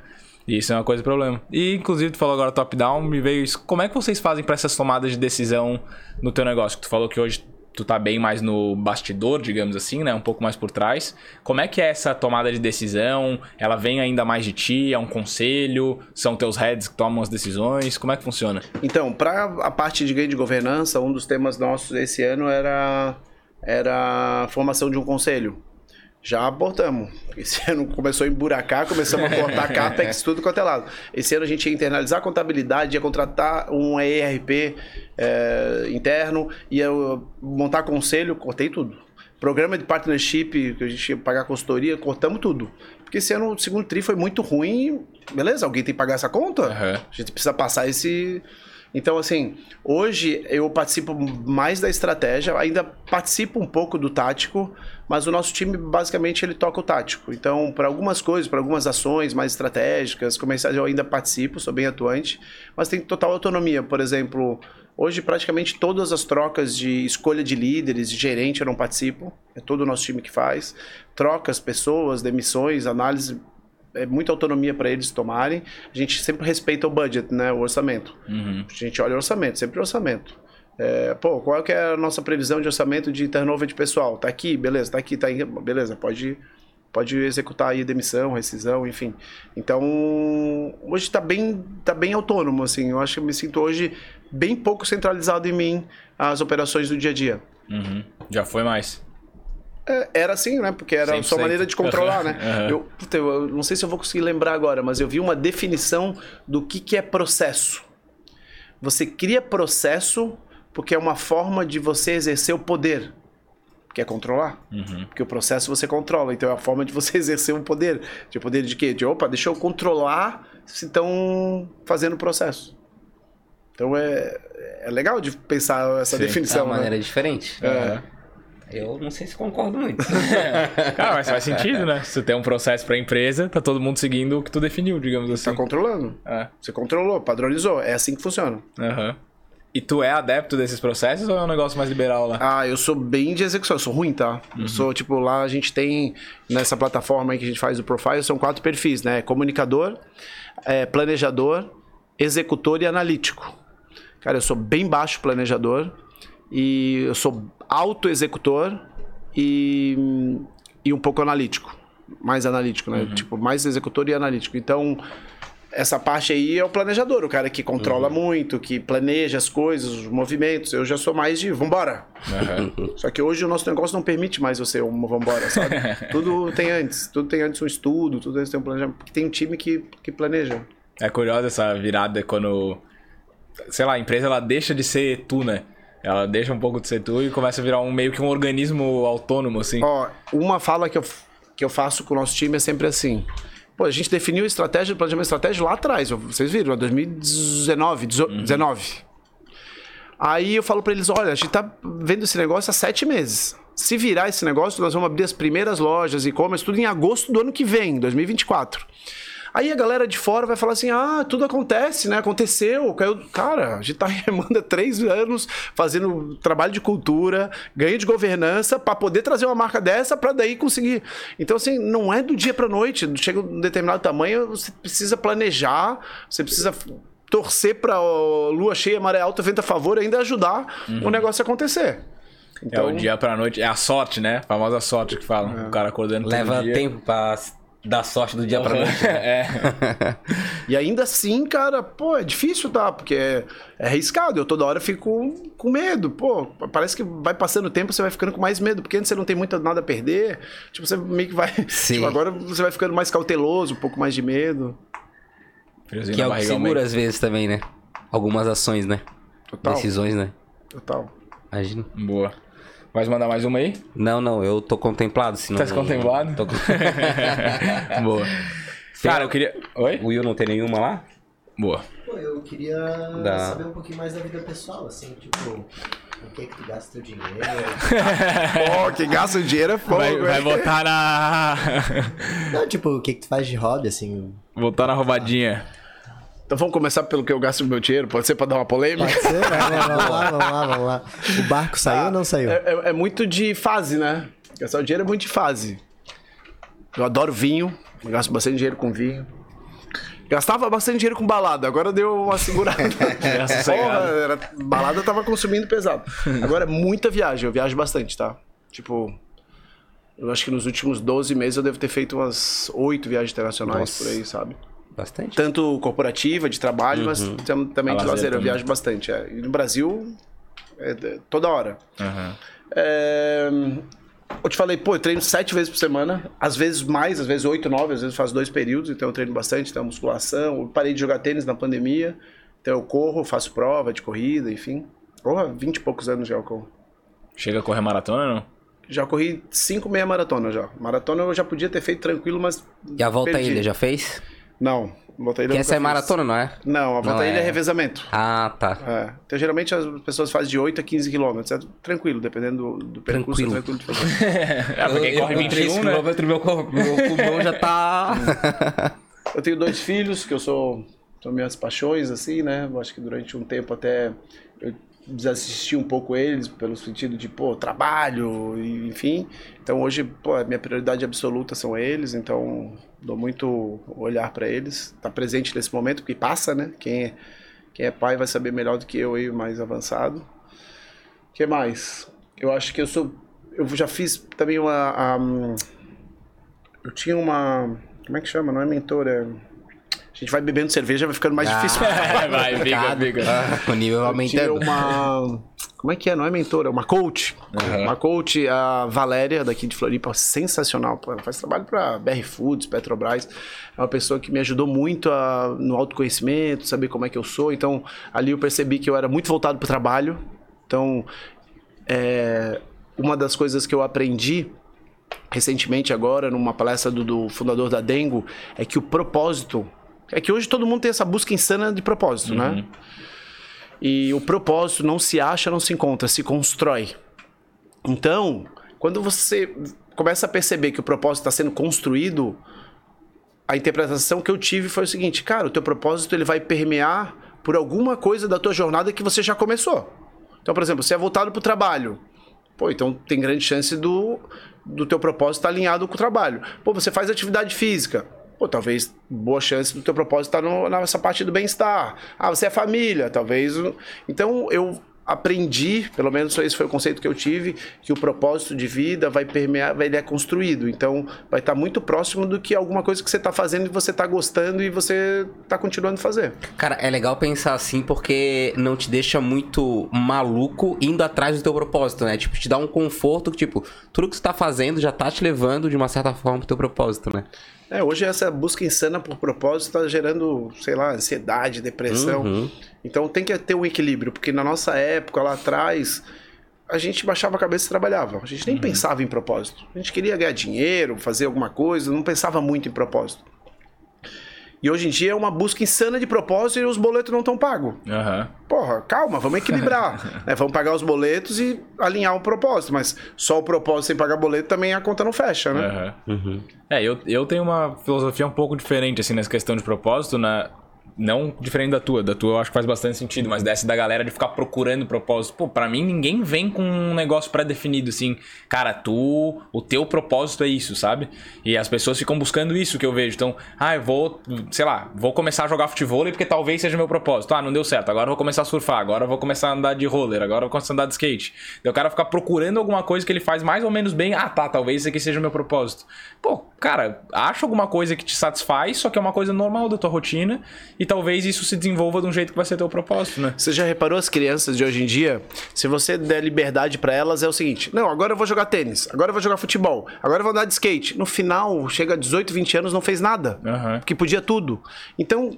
Isso é uma coisa problema. E inclusive tu falou agora top-down, me veio isso. Como é que vocês fazem pra essas tomadas de decisão no teu negócio? Tu falou que hoje tu tá bem mais no bastidor, digamos assim, né? Um pouco mais por trás. Como é que é essa tomada de decisão? Ela vem ainda mais de ti? É um conselho? São teus heads que tomam as decisões? Como é que funciona? Então, para a parte de ganho de governança, um dos temas nossos esse ano era, era a formação de um conselho. Já abortamos. Esse ano começou a emburacar, começamos a cortar CAPEX, tudo quanto é lado. Esse ano a gente ia internalizar a contabilidade, ia contratar um ERP é, interno, ia montar conselho, cortei tudo. Programa de partnership, que a gente ia pagar consultoria, cortamos tudo. Porque esse ano o segundo TRI foi muito ruim. Beleza, alguém tem que pagar essa conta? Aham. A gente precisa passar esse. Então, assim, hoje eu participo mais da estratégia, ainda participo um pouco do tático, mas o nosso time basicamente ele toca o tático. Então, para algumas coisas, para algumas ações mais estratégicas, comerciais, eu ainda participo, sou bem atuante, mas tem total autonomia. Por exemplo, hoje praticamente todas as trocas de escolha de líderes, de gerente, eu não participo, é todo o nosso time que faz. Trocas, pessoas, demissões, análise é muita autonomia para eles tomarem. A gente sempre respeita o budget, né, o orçamento. Uhum. A gente olha o orçamento, sempre o orçamento. É, pô, qual que é a nossa previsão de orçamento de turnover de pessoal? Tá aqui, beleza, tá aqui, tá aí, beleza, pode, pode executar aí demissão, rescisão, enfim. Então, hoje tá bem, tá bem autônomo, assim, eu acho que eu me sinto hoje bem pouco centralizado em mim as operações do dia a dia. Uhum. Já foi mais. É, era assim, né? Porque era a sua 100%. maneira de controlar, né? Aham. Eu, puta, eu- não sei se eu vou conseguir lembrar agora, mas eu vi uma definição do que, que é processo. Você cria processo porque é uma forma de você exercer o poder, que é controlar. Porque o processo você controla, então é a forma de você exercer o poder. De poder de quê? De, opa, deixa eu controlar se estão fazendo o processo. Então é, é legal de pensar essa Sim, É definição. uma né? maneira diferente. Aham. Eu não sei se concordo muito. Cara, mas faz sentido, né? Se tu tem um processo pra empresa, tá todo mundo seguindo o que tu definiu, digamos Você assim. tá controlando. É. Você controlou, padronizou. É assim que funciona. Aham. E tu é adepto desses processos ou é um negócio mais liberal lá? Ah, eu sou bem de execução, eu sou ruim, tá? Eu sou, tipo, lá a gente tem, nessa plataforma aí que a gente faz o profile, são quatro perfis, né? Comunicador, é, planejador, executor e analítico. Cara, eu sou bem baixo planejador e eu sou alto executor e, e um pouco analítico. Mais analítico, né? Tipo, mais executor e analítico. Então, essa parte aí é o planejador, o cara que controla muito, que planeja as coisas, os movimentos. Eu já sou mais de vambora. Aham. Só que hoje o nosso negócio não permite mais você um vambora, sabe? tudo tem antes. Tudo tem antes um estudo, tudo antes tem um planejamento. Porque tem um time que, que planeja. É curiosa essa virada quando, sei lá, a empresa ela deixa de ser tu, né? Ela deixa um pouco de ser tu e começa a virar um meio que um organismo autônomo, assim. Ó, uma fala que eu, que eu faço com o nosso time é sempre assim. Pô, a gente definiu estratégia, planejamento estratégico lá atrás. Vocês viram, é 2019, 19. Aí eu falo pra eles, olha, a gente tá vendo esse negócio há sete meses. Se virar esse negócio, nós vamos abrir as primeiras lojas e-commerce tudo em agosto do ano que vem, 2024. Aí a galera de fora vai falar assim: ah, tudo acontece, né? Aconteceu. Caiu... Cara, a gente tá remando há três anos fazendo trabalho de cultura, ganho de governança, para poder trazer uma marca dessa, para daí conseguir. Então, assim, não é do dia pra noite. Chega um determinado tamanho, você precisa planejar, você precisa torcer pra lua cheia, maré alta, vento a favor, ainda ajudar o negócio a acontecer. É Então, o dia pra noite. É a sorte, né? A famosa sorte que falam. O cara acordando todo Leva dia. tempo pra dar sorte do dia pra noite. é. E ainda assim, cara, pô, é difícil, tá? Porque é, é arriscado. Eu toda hora fico com medo. Pô, parece que vai passando o tempo, você vai ficando com mais medo. Porque antes você não tem muito nada a perder. Tipo, você meio que vai. Sim. Tipo, agora você vai ficando mais cauteloso, um pouco mais de medo. Friozinho Que é o que segura às vezes também, né? Algumas ações, né? Total. Decisões, né? Total. Imagina. Boa. Vai mandar mais uma aí? Não, não, eu tô contemplado, senão... Tá contemplado? Tô... Boa. Cara, eu queria. Oi? O Will não tem nenhuma lá? Boa. Pô, eu queria Da- saber um pouquinho mais da vida pessoal, assim, tipo, o que que tu gasta teu dinheiro? Pô, que gasta o dinheiro é fogo, Vai, vai hein? botar na. Não, tipo, o que que tu faz de hobby, assim? botar na roubadinha. Então vamos começar pelo que eu gasto meu dinheiro. Pode ser pra dar uma polêmica? Pode ser? Vamos, vamos lá, vamos lá, vamos lá. O barco saiu ou não saiu? É, é- é muito de fase, né? Gastar o dinheiro é muito de fase. Eu adoro vinho, eu gasto bastante dinheiro com vinho. Gastava bastante dinheiro com balada, agora deu uma segurada. Porra, sossegado. era, balada tava consumindo pesado. Agora é muita viagem, eu viajo bastante, tá? Tipo, eu acho que nos últimos 12 meses eu devo ter feito umas 8 viagens internacionais Nossa. por aí, sabe? Bastante. Tanto corporativa, de trabalho, mas tam- também A de lazer lazer. Eu viajo bastante. é. E no Brasil, é, é, toda hora. Aham. É, Eu te falei, pô, eu treino sete vezes por semana, às vezes mais, às vezes oito, nove, às vezes faço dois períodos, então eu treino bastante, então musculação. Eu parei de jogar tênis na pandemia, então eu corro, faço prova de corrida, enfim. Porra, vinte e poucos anos já eu corro. Chega a correr maratona ou não? Já corri cinco meia maratona já. Maratona eu já podia ter feito tranquilo, mas. E a volta perdi. ilha, já fez? Não, volta à ilha Que eu essa é fiz. maratona, não é? Não, a volta Não à ilha é é. revezamento. Ah, tá. É. Então, geralmente as pessoas fazem de 8 a 15 quilômetros. É tranquilo, dependendo do, do percurso, Tranquilo. é tranquilo de fazer. É, porque corre 21, né? km, meu, cor- meu pulmão já tá... Eu tenho dois filhos, que eu sou. São minhas paixões, assim, né? Eu acho que durante um tempo até eu desassisti um pouco eles, pelo sentido de, pô, trabalho, e, enfim. Então hoje, pô, a minha prioridade absoluta são eles, então dou muito olhar para eles. Tá presente nesse momento, porque passa, né? Quem é, quem é pai vai saber melhor do que eu aí, mais avançado. O que mais? Eu acho que eu sou. Eu já fiz também uma. a, hum, eu tinha uma. Como é que chama? Não é mentora. A gente vai bebendo cerveja, vai ficando mais Ah, difícil. É, vai, fica, fica. Ah, o nível Eu tinha aumentando. uma. Como é que é? Não é mentora, é uma coach. Uhum. Uma coach, a Valéria, daqui de Floripa, sensacional. Ela faz trabalho para BR Foods, Petrobras. É uma pessoa que me ajudou muito a, no autoconhecimento, saber como é que eu sou. Então, ali eu percebi que eu era muito voltado para o trabalho. Então, é, uma das coisas que eu aprendi recentemente agora, numa palestra do, do fundador da Dengo, é que o propósito... É que hoje todo mundo tem essa busca insana de propósito, né? E o propósito não se acha, não se encontra, se constrói. Então, quando você começa a perceber que o propósito está sendo construído, a interpretação que eu tive foi o seguinte, cara, o teu propósito ele vai permear por alguma coisa da tua jornada que você já começou. Então, por exemplo, você é voltado para o trabalho. Pô, então tem grande chance do, do teu propósito estar alinhado com o trabalho. Pô, você faz atividade física pô, talvez boa chance do teu propósito estar no, nessa parte do bem-estar. Ah, você é família, talvez. Então eu aprendi, pelo menos esse foi o conceito que eu tive, que o propósito de vida vai permear, vai ele é construído. Então vai estar muito próximo do que alguma coisa que você está fazendo e você está gostando e você está continuando a fazer. Cara, é legal pensar assim porque não te deixa muito maluco indo atrás do teu propósito, né? Tipo, te dá um conforto que, tipo, tudo que você tá fazendo já tá te levando de uma certa forma pro teu propósito, né? É, hoje essa busca insana por propósito está gerando, sei lá, ansiedade, depressão. Uhum. Então tem que ter um equilíbrio, porque na nossa época, lá atrás, a gente baixava a cabeça e trabalhava. A gente nem pensava em propósito. A gente queria ganhar dinheiro, fazer alguma coisa, não pensava muito em propósito. E hoje em dia é uma busca insana de propósito e os boletos não estão pagos. Aham. Porra, calma, vamos equilibrar. né? Vamos pagar os boletos e alinhar o propósito. Mas só o propósito sem pagar boleto também a conta não fecha, né? Aham. É, eu, eu tenho uma filosofia um pouco diferente, assim, nessa questão de propósito, né? Não diferente da tua, da tua eu acho que faz bastante sentido, mas dessa da galera de ficar procurando propósito. Pô, pra mim ninguém vem com um negócio pré-definido assim, cara, tu, o teu propósito é isso, sabe? E as pessoas ficam buscando isso que eu vejo. Então, ah, eu vou, sei lá, vou começar a jogar futebol porque talvez seja meu propósito. Ah, não deu certo, agora eu vou começar a surfar, agora eu vou começar a andar de roller, agora eu vou começar a andar de skate. Daí o cara fica procurando alguma coisa que ele faz mais ou menos bem. Ah, tá, talvez isso aqui seja o meu propósito. Pô, cara, acha alguma coisa que te satisfaz, só que é uma coisa normal da tua rotina e talvez isso se desenvolva de um jeito que vai ser teu propósito, né? Você já reparou as crianças de hoje em dia? Se você der liberdade pra elas, é o seguinte: não, agora eu vou jogar tênis, agora eu vou jogar futebol, agora eu vou andar de skate. No final, chega a 18, 20 anos, não fez nada. Aham. Porque podia tudo. Então,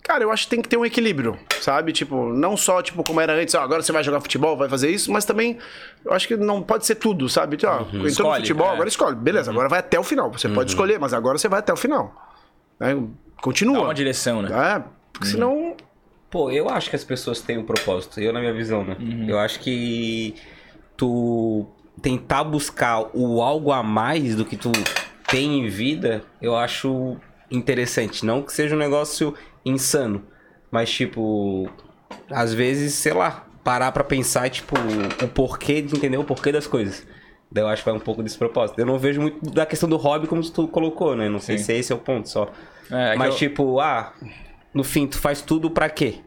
cara, eu acho que tem que ter um equilíbrio, sabe? Tipo, não só tipo como era antes, ó, agora você vai jogar futebol, vai fazer isso, mas também eu acho que não pode ser tudo, sabe? Tipo, ó, entrou no Escolhe, futebol, é. agora escolhe. Beleza, agora vai até o final. Você pode escolher, mas agora você vai até o final. Né? Continua. Dá uma direção, né? É, porque senão Pô, eu acho que as pessoas têm um propósito, eu na minha visão, né? Eu acho que tu tentar buscar o algo a mais do que tu tem em vida, eu acho interessante. Não que seja um negócio insano, mas tipo, às vezes, sei lá, parar pra pensar, tipo, o porquê de entender o porquê das coisas. Daí eu acho que vai um pouco desse propósito. Eu não vejo muito da questão do hobby como tu colocou, né? Não sei Sim. se esse é o ponto só. É, é Mas eu- tipo, ah, no fim, tu faz tudo pra quê?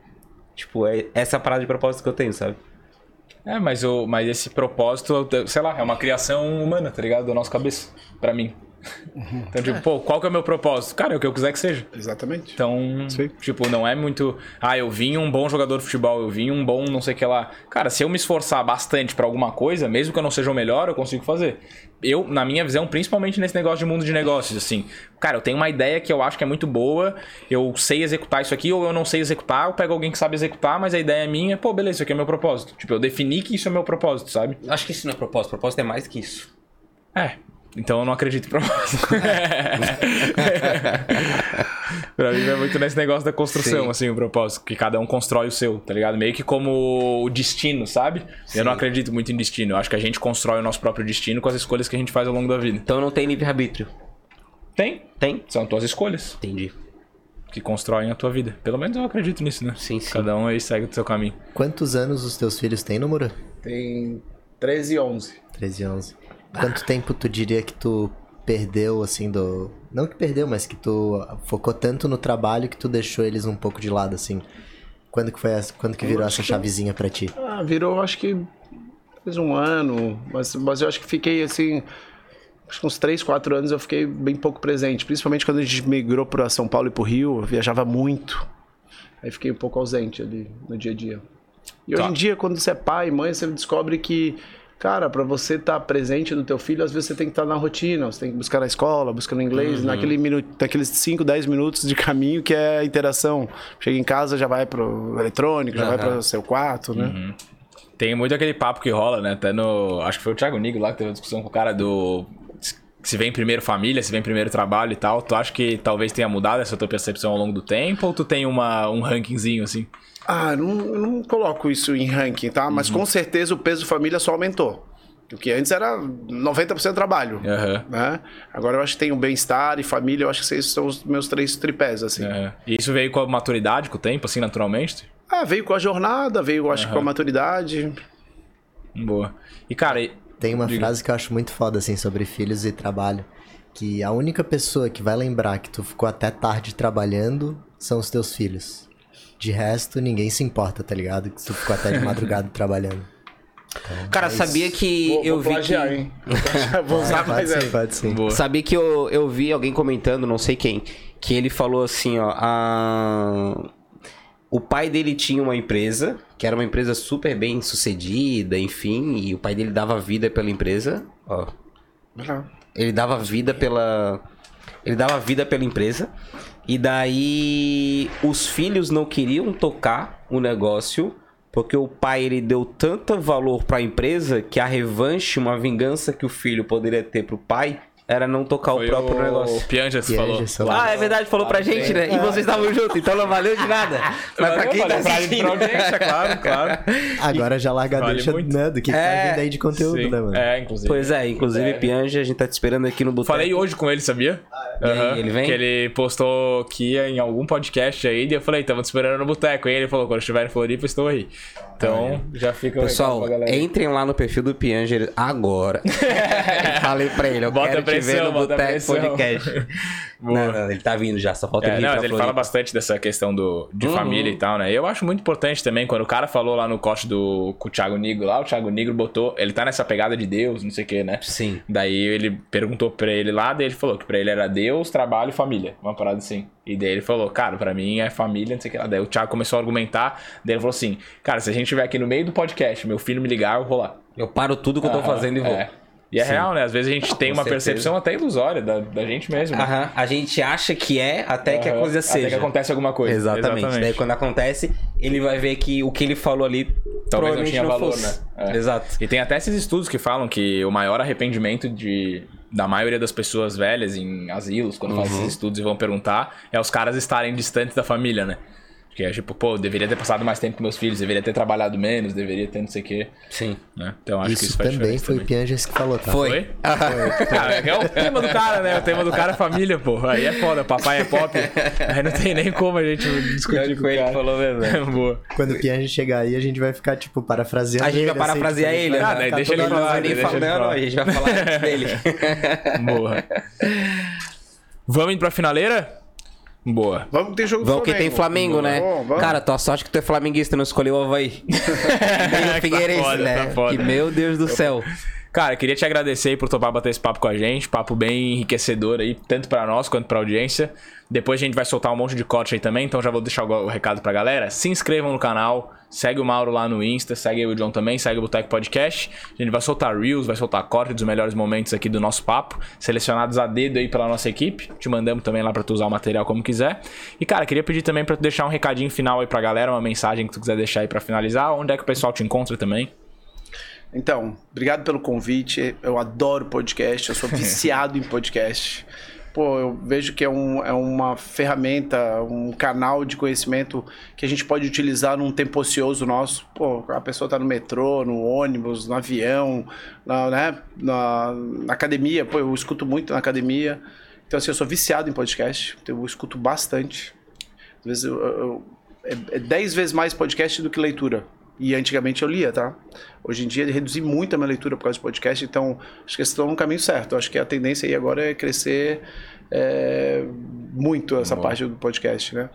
Tipo, é essa parada de propósito que eu tenho, sabe? É, mas, o, mas esse propósito, sei lá, é uma criação humana, tá ligado? Da nossa cabeça, pra mim. Então, tipo, pô, qual que é o meu propósito? Cara, é o que eu quiser que seja. Exatamente. Então, Sim. tipo, não é muito. Ah, eu vim um bom jogador de futebol, eu vim um bom não sei o que lá. Cara, se eu me esforçar bastante pra alguma coisa, mesmo que eu não seja o melhor, eu consigo fazer. Eu, na minha visão, principalmente nesse negócio de mundo de negócios, assim, cara, eu tenho uma ideia que eu acho que é muito boa, eu sei executar isso aqui, ou eu não sei executar, eu pego alguém que sabe executar, mas a ideia é minha, pô, beleza, isso aqui é meu propósito. Tipo, eu defini que isso é meu propósito, sabe? Acho que isso não é propósito. Propósito é mais que isso. É. Então eu não acredito em propósito. pra mim é muito nesse negócio da construção, Sim. assim, o propósito. Que cada um constrói o seu, tá ligado? Meio que como o destino, sabe? Eu não acredito muito em destino. Eu acho que a gente constrói o nosso próprio destino com as escolhas que a gente faz ao longo da vida. Então não tem livre-arbítrio. Tem. Tem? São tuas escolhas Entendi. que constroem a tua vida. Pelo menos eu acredito nisso, né? Sim, sim. Cada um aí segue o seu caminho. Quantos anos os teus filhos têm, Nomura? Tem 13 e 11. 13 e 11. Quanto tempo tu diria que tu perdeu, assim, do... Não que perdeu, mas que tu focou tanto no trabalho que tu deixou eles um pouco de lado, assim. Quando que foi essa... Quando que virou essa chavezinha pra ti? Ah, virou, acho que fez um ano, mas, mas eu acho que fiquei assim. Acho que uns 3, 4 anos eu fiquei bem pouco presente. Principalmente quando a gente migrou para São Paulo e pro Rio, eu viajava muito. Aí fiquei um pouco ausente ali no dia a dia. E hoje Tá. em dia, quando você é pai, mãe, você descobre que, cara, pra você estar presente no teu filho, às vezes você tem que estar na rotina, você tem que buscar na escola, buscar no inglês, naquele minuto, naqueles 5, 10 minutos de caminho que é a interação. Chega em casa, já vai pro eletrônico, já vai Aham. pro seu quarto, né? Tem muito aquele papo que rola, né? Até no. Acho que foi o Thiago Nigo lá que teve uma discussão com o cara do. Se vem primeiro família, se vem primeiro trabalho e tal. Tu acha que talvez tenha mudado essa tua percepção ao longo do tempo? Ou tu tem uma, um rankingzinho assim? Ah, não, não coloco isso em ranking, tá? Mas com certeza o peso família só aumentou. O que antes era 90% trabalho. Aham. Né? Agora eu acho que tem o bem-estar e família, eu acho que esses são os meus três tripés, assim. aham. E isso veio com a maturidade, com o tempo, assim, naturalmente? Ah, veio com a jornada, veio, eu acho, com a maturidade. Boa. E, cara, e- Tem uma Diga. frase que eu acho muito foda, assim, sobre filhos e trabalho. Que a única pessoa que vai lembrar que tu ficou até tarde trabalhando são os teus filhos. De resto, ninguém se importa, tá ligado? Que tu ficou até de madrugada trabalhando. Cara, sabia que Vou, eu vou vi plagiar, que... hein? vou usar mais sim, pode sim. boa. Sabia que eu, eu vi alguém comentando, não sei quem, que ele falou assim, ó, a... o pai dele tinha uma empresa, que era uma empresa super bem sucedida, enfim, e o pai dele dava vida pela empresa, ó, ele dava vida pela ele dava vida pela empresa e daí os filhos não queriam tocar o negócio porque o pai ele deu tanto valor para a empresa que a revanche, uma vingança que o filho poderia ter pro pai era não tocar Foi o próprio o negócio. Pianjas Pianjas falou. falou. Ah, é verdade, falou pra gente, né? E vocês estavam juntos, então não valeu de nada. Mas pra quem tá assistindo... pra audiência, claro, claro. Agora já larga a Vale deixa, muito. né? Do que, que É, tá vindo aí de conteúdo, Sim. né, mano? É, inclusive. Pois é, inclusive É. Pianja, a gente tá te esperando aqui no boteco. Falei hoje com ele, sabia? Aham. ele vem? Que ele postou que ia em algum podcast aí, e eu falei, tamo te esperando no boteco. E ele falou, quando estiver em Floripa, estou aí. Então, já fica o Pessoal, entrem lá no perfil do Pianger agora. Falei pra ele, eu Bota quero te ver pressão, no Boteco pressão. Podcast. Não, não, ele tá vindo já, só falta É, ele não, mas ele fala bastante dessa questão do, de Uhum. família e tal, né? Eu acho muito importante também, quando o cara falou lá no corte do, com o Thiago Nigro lá, o Thiago Nigro botou, ele tá nessa pegada de Deus, não sei o que, né? Sim. Daí ele perguntou pra ele lá, daí ele falou que pra ele era Deus, trabalho e família. Uma parada assim. E daí ele falou, cara, pra mim é família, não sei o que lá. Daí o Thiago começou a argumentar, daí ele falou assim, cara, se a gente estiver aqui no meio do podcast, meu filho me ligar, eu vou lá. Eu paro tudo que eu tô fazendo e vou. é. E é Sim. real, né? Às vezes a gente tem Com uma certeza. percepção até ilusória da, da gente mesmo. né? A gente acha que é até que a coisa Até seja. que acontece alguma coisa. Exatamente. Daí quando acontece, ele vai ver que o que ele falou ali Talvez não provavelmente tinha valor, fosse. né? É. Exato. E tem até esses estudos que falam que o maior arrependimento de, da maioria das pessoas velhas em asilos, quando fazem Uhum. esses estudos e vão perguntar, é os caras estarem distantes da família, né? Que é tipo, pô, eu deveria ter passado mais tempo com meus filhos, deveria ter trabalhado menos, deveria ter não sei o quê, Sim. né? Então acho que Isso isso faz também foi o. Pianjas que falou, tá? Foi. Foi? Cara, é que é o tema do cara, né? O tema do cara é família, pô. Aí é foda, papai é pop. Aí não tem nem como a gente discutir com Foi ele que falou mesmo. né? Boa. Quando o Pianjas chegar aí, a gente vai ficar, tipo, parafraseando A gente vai ele, assim, parafrasear tipo, ele, vai Ah, né? deixa ele falar, ele falar, não, falar. a gente vai falar antes dele. Boa. Vamos indo pra finaleira? Boa. Vamos ter jogo do Vamos que tem Flamengo, né? Vamos, vamos. Cara, tua sorte que tu é flamenguista e não escolheu o Havaí. Nem o Figueirense, foda, né? tá foda. Que, meu Deus do céu. Cara, queria te agradecer aí por topar bater esse papo com a gente. Papo bem enriquecedor aí, tanto pra nós quanto pra audiência. Depois a gente vai soltar um monte de corte aí também, então já vou deixar o o recado pra galera. Se inscrevam no canal, segue o Mauro lá no Insta, segue o John também, segue o Boteco Podcast. A gente vai soltar Reels, vai soltar corte dos melhores momentos aqui do nosso papo, selecionados a dedo aí pela nossa equipe. Te mandamos também lá pra tu usar o material como quiser. E cara, queria pedir também pra tu deixar um recadinho final aí pra galera, uma mensagem que tu quiser deixar aí pra finalizar. Onde é que o pessoal te encontra também? Então, obrigado pelo convite. Eu adoro podcast, eu sou viciado em podcast. Pô, eu vejo que é, um, é uma ferramenta, um canal de conhecimento que a gente pode utilizar num tempo ocioso nosso. Pô, a pessoa tá no metrô, no ônibus, no avião, na, né, na, na academia. Pô, eu escuto muito na academia. Então, assim, eu sou viciado em podcast. Eu escuto bastante. Às vezes eu, eu- é, é 10 vezes mais podcast do que leitura. E antigamente eu lia, tá? Hoje em dia eu reduzi muito a minha leitura por causa do podcast, então acho que estão no caminho certo. Acho que a tendência aí agora é crescer é, muito essa parte do podcast, né?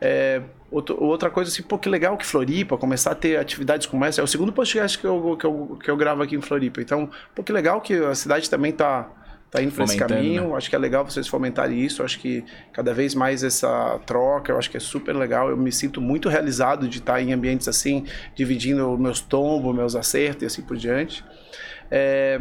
É, outro- outra coisa assim, pô, que legal que Floripa começar a ter atividades como essa. É o segundo podcast que eu, que eu, que eu gravo aqui em Floripa. Então, pô, que legal que a cidade também tá tá indo por esse caminho. Acho que é legal vocês fomentarem isso. Acho que cada vez mais essa troca, eu acho que é super legal. Eu me sinto muito realizado de estar em ambientes assim, dividindo meus tombos, meus acertos e assim por diante. É,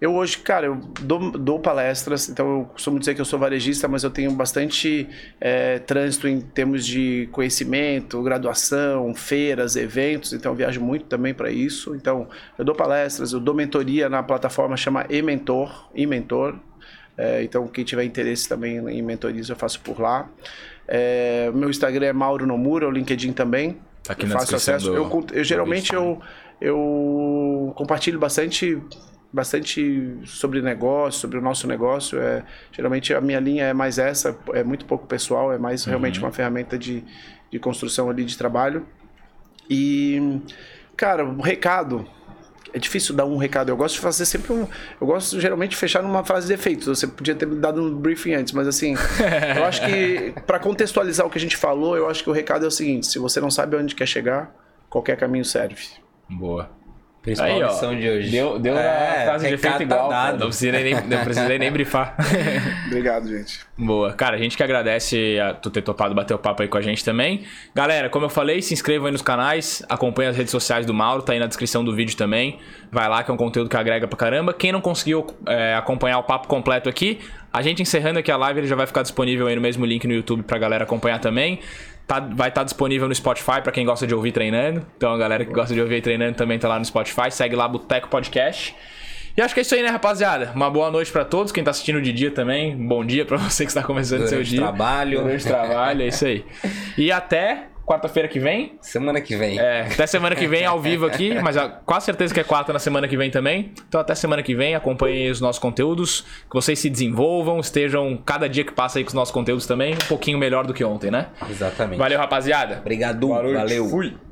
eu hoje, cara, eu dou, dou, palestras, então eu costumo dizer que eu sou varejista, mas eu tenho bastante é, trânsito em termos de conhecimento, graduação, feiras, eventos, então eu viajo muito também para isso. Então eu dou palestras, eu dou mentoria na plataforma chama eMentor, eMentor. É, então quem tiver interesse também em mentorias eu faço por lá. É, meu Instagram é Mauro Nomura, o LinkedIn também. Tá aqui eu na faço acesso. do- eu, eu geralmente eu, eu compartilho bastante bastante sobre negócio, sobre o nosso negócio. É, geralmente a minha linha é mais essa, é muito pouco pessoal, é mais realmente uma ferramenta de, de construção ali de trabalho. E, cara, o recado. É difícil dar um recado. Eu gosto de fazer sempre um. Eu gosto geralmente de fechar numa frase de efeitos. Você podia ter me dado um briefing antes, mas assim, eu acho que para contextualizar o que a gente falou, eu acho que o recado é o seguinte: se você não sabe onde quer chegar, qualquer caminho serve. Boa. Principal Aí, ó. lição de hoje. Deu, deu É, a frase de efeito igual. Não precisei nem, não precisei nem brifar. Obrigado, gente. Boa. Cara, a gente que agradece a tu ter topado bater o papo aí com a gente também. Galera, como eu falei, se inscrevam aí nos canais, acompanhem as redes sociais do Mauro, tá aí na descrição do vídeo também. Vai lá que é um conteúdo que agrega pra caramba. Quem não conseguiu é, acompanhar o papo completo aqui, a gente encerrando aqui a live, ele já vai ficar disponível aí no mesmo link no YouTube pra galera acompanhar também. Tá, vai estar disponível no Spotify pra quem gosta de ouvir treinando. Então a galera que gosta de ouvir treinando também tá lá no Spotify. Segue lá Boteco Podcast. E acho que é isso aí, né, rapaziada? Uma boa noite pra todos. Quem tá assistindo de dia também, bom dia pra você que está começando seu dia. trabalho. Durante trabalho, é isso aí. E até quarta-feira que vem. Semana que vem. É, até semana que vem ao vivo aqui, mas quase certeza que é quarta na semana que vem também. Então até semana que vem, acompanhem os nossos conteúdos, que vocês se desenvolvam, estejam cada dia que passa aí com os nossos conteúdos também um pouquinho melhor do que ontem, né? Exatamente. Valeu, rapaziada. Obrigado. Valeu. Fui.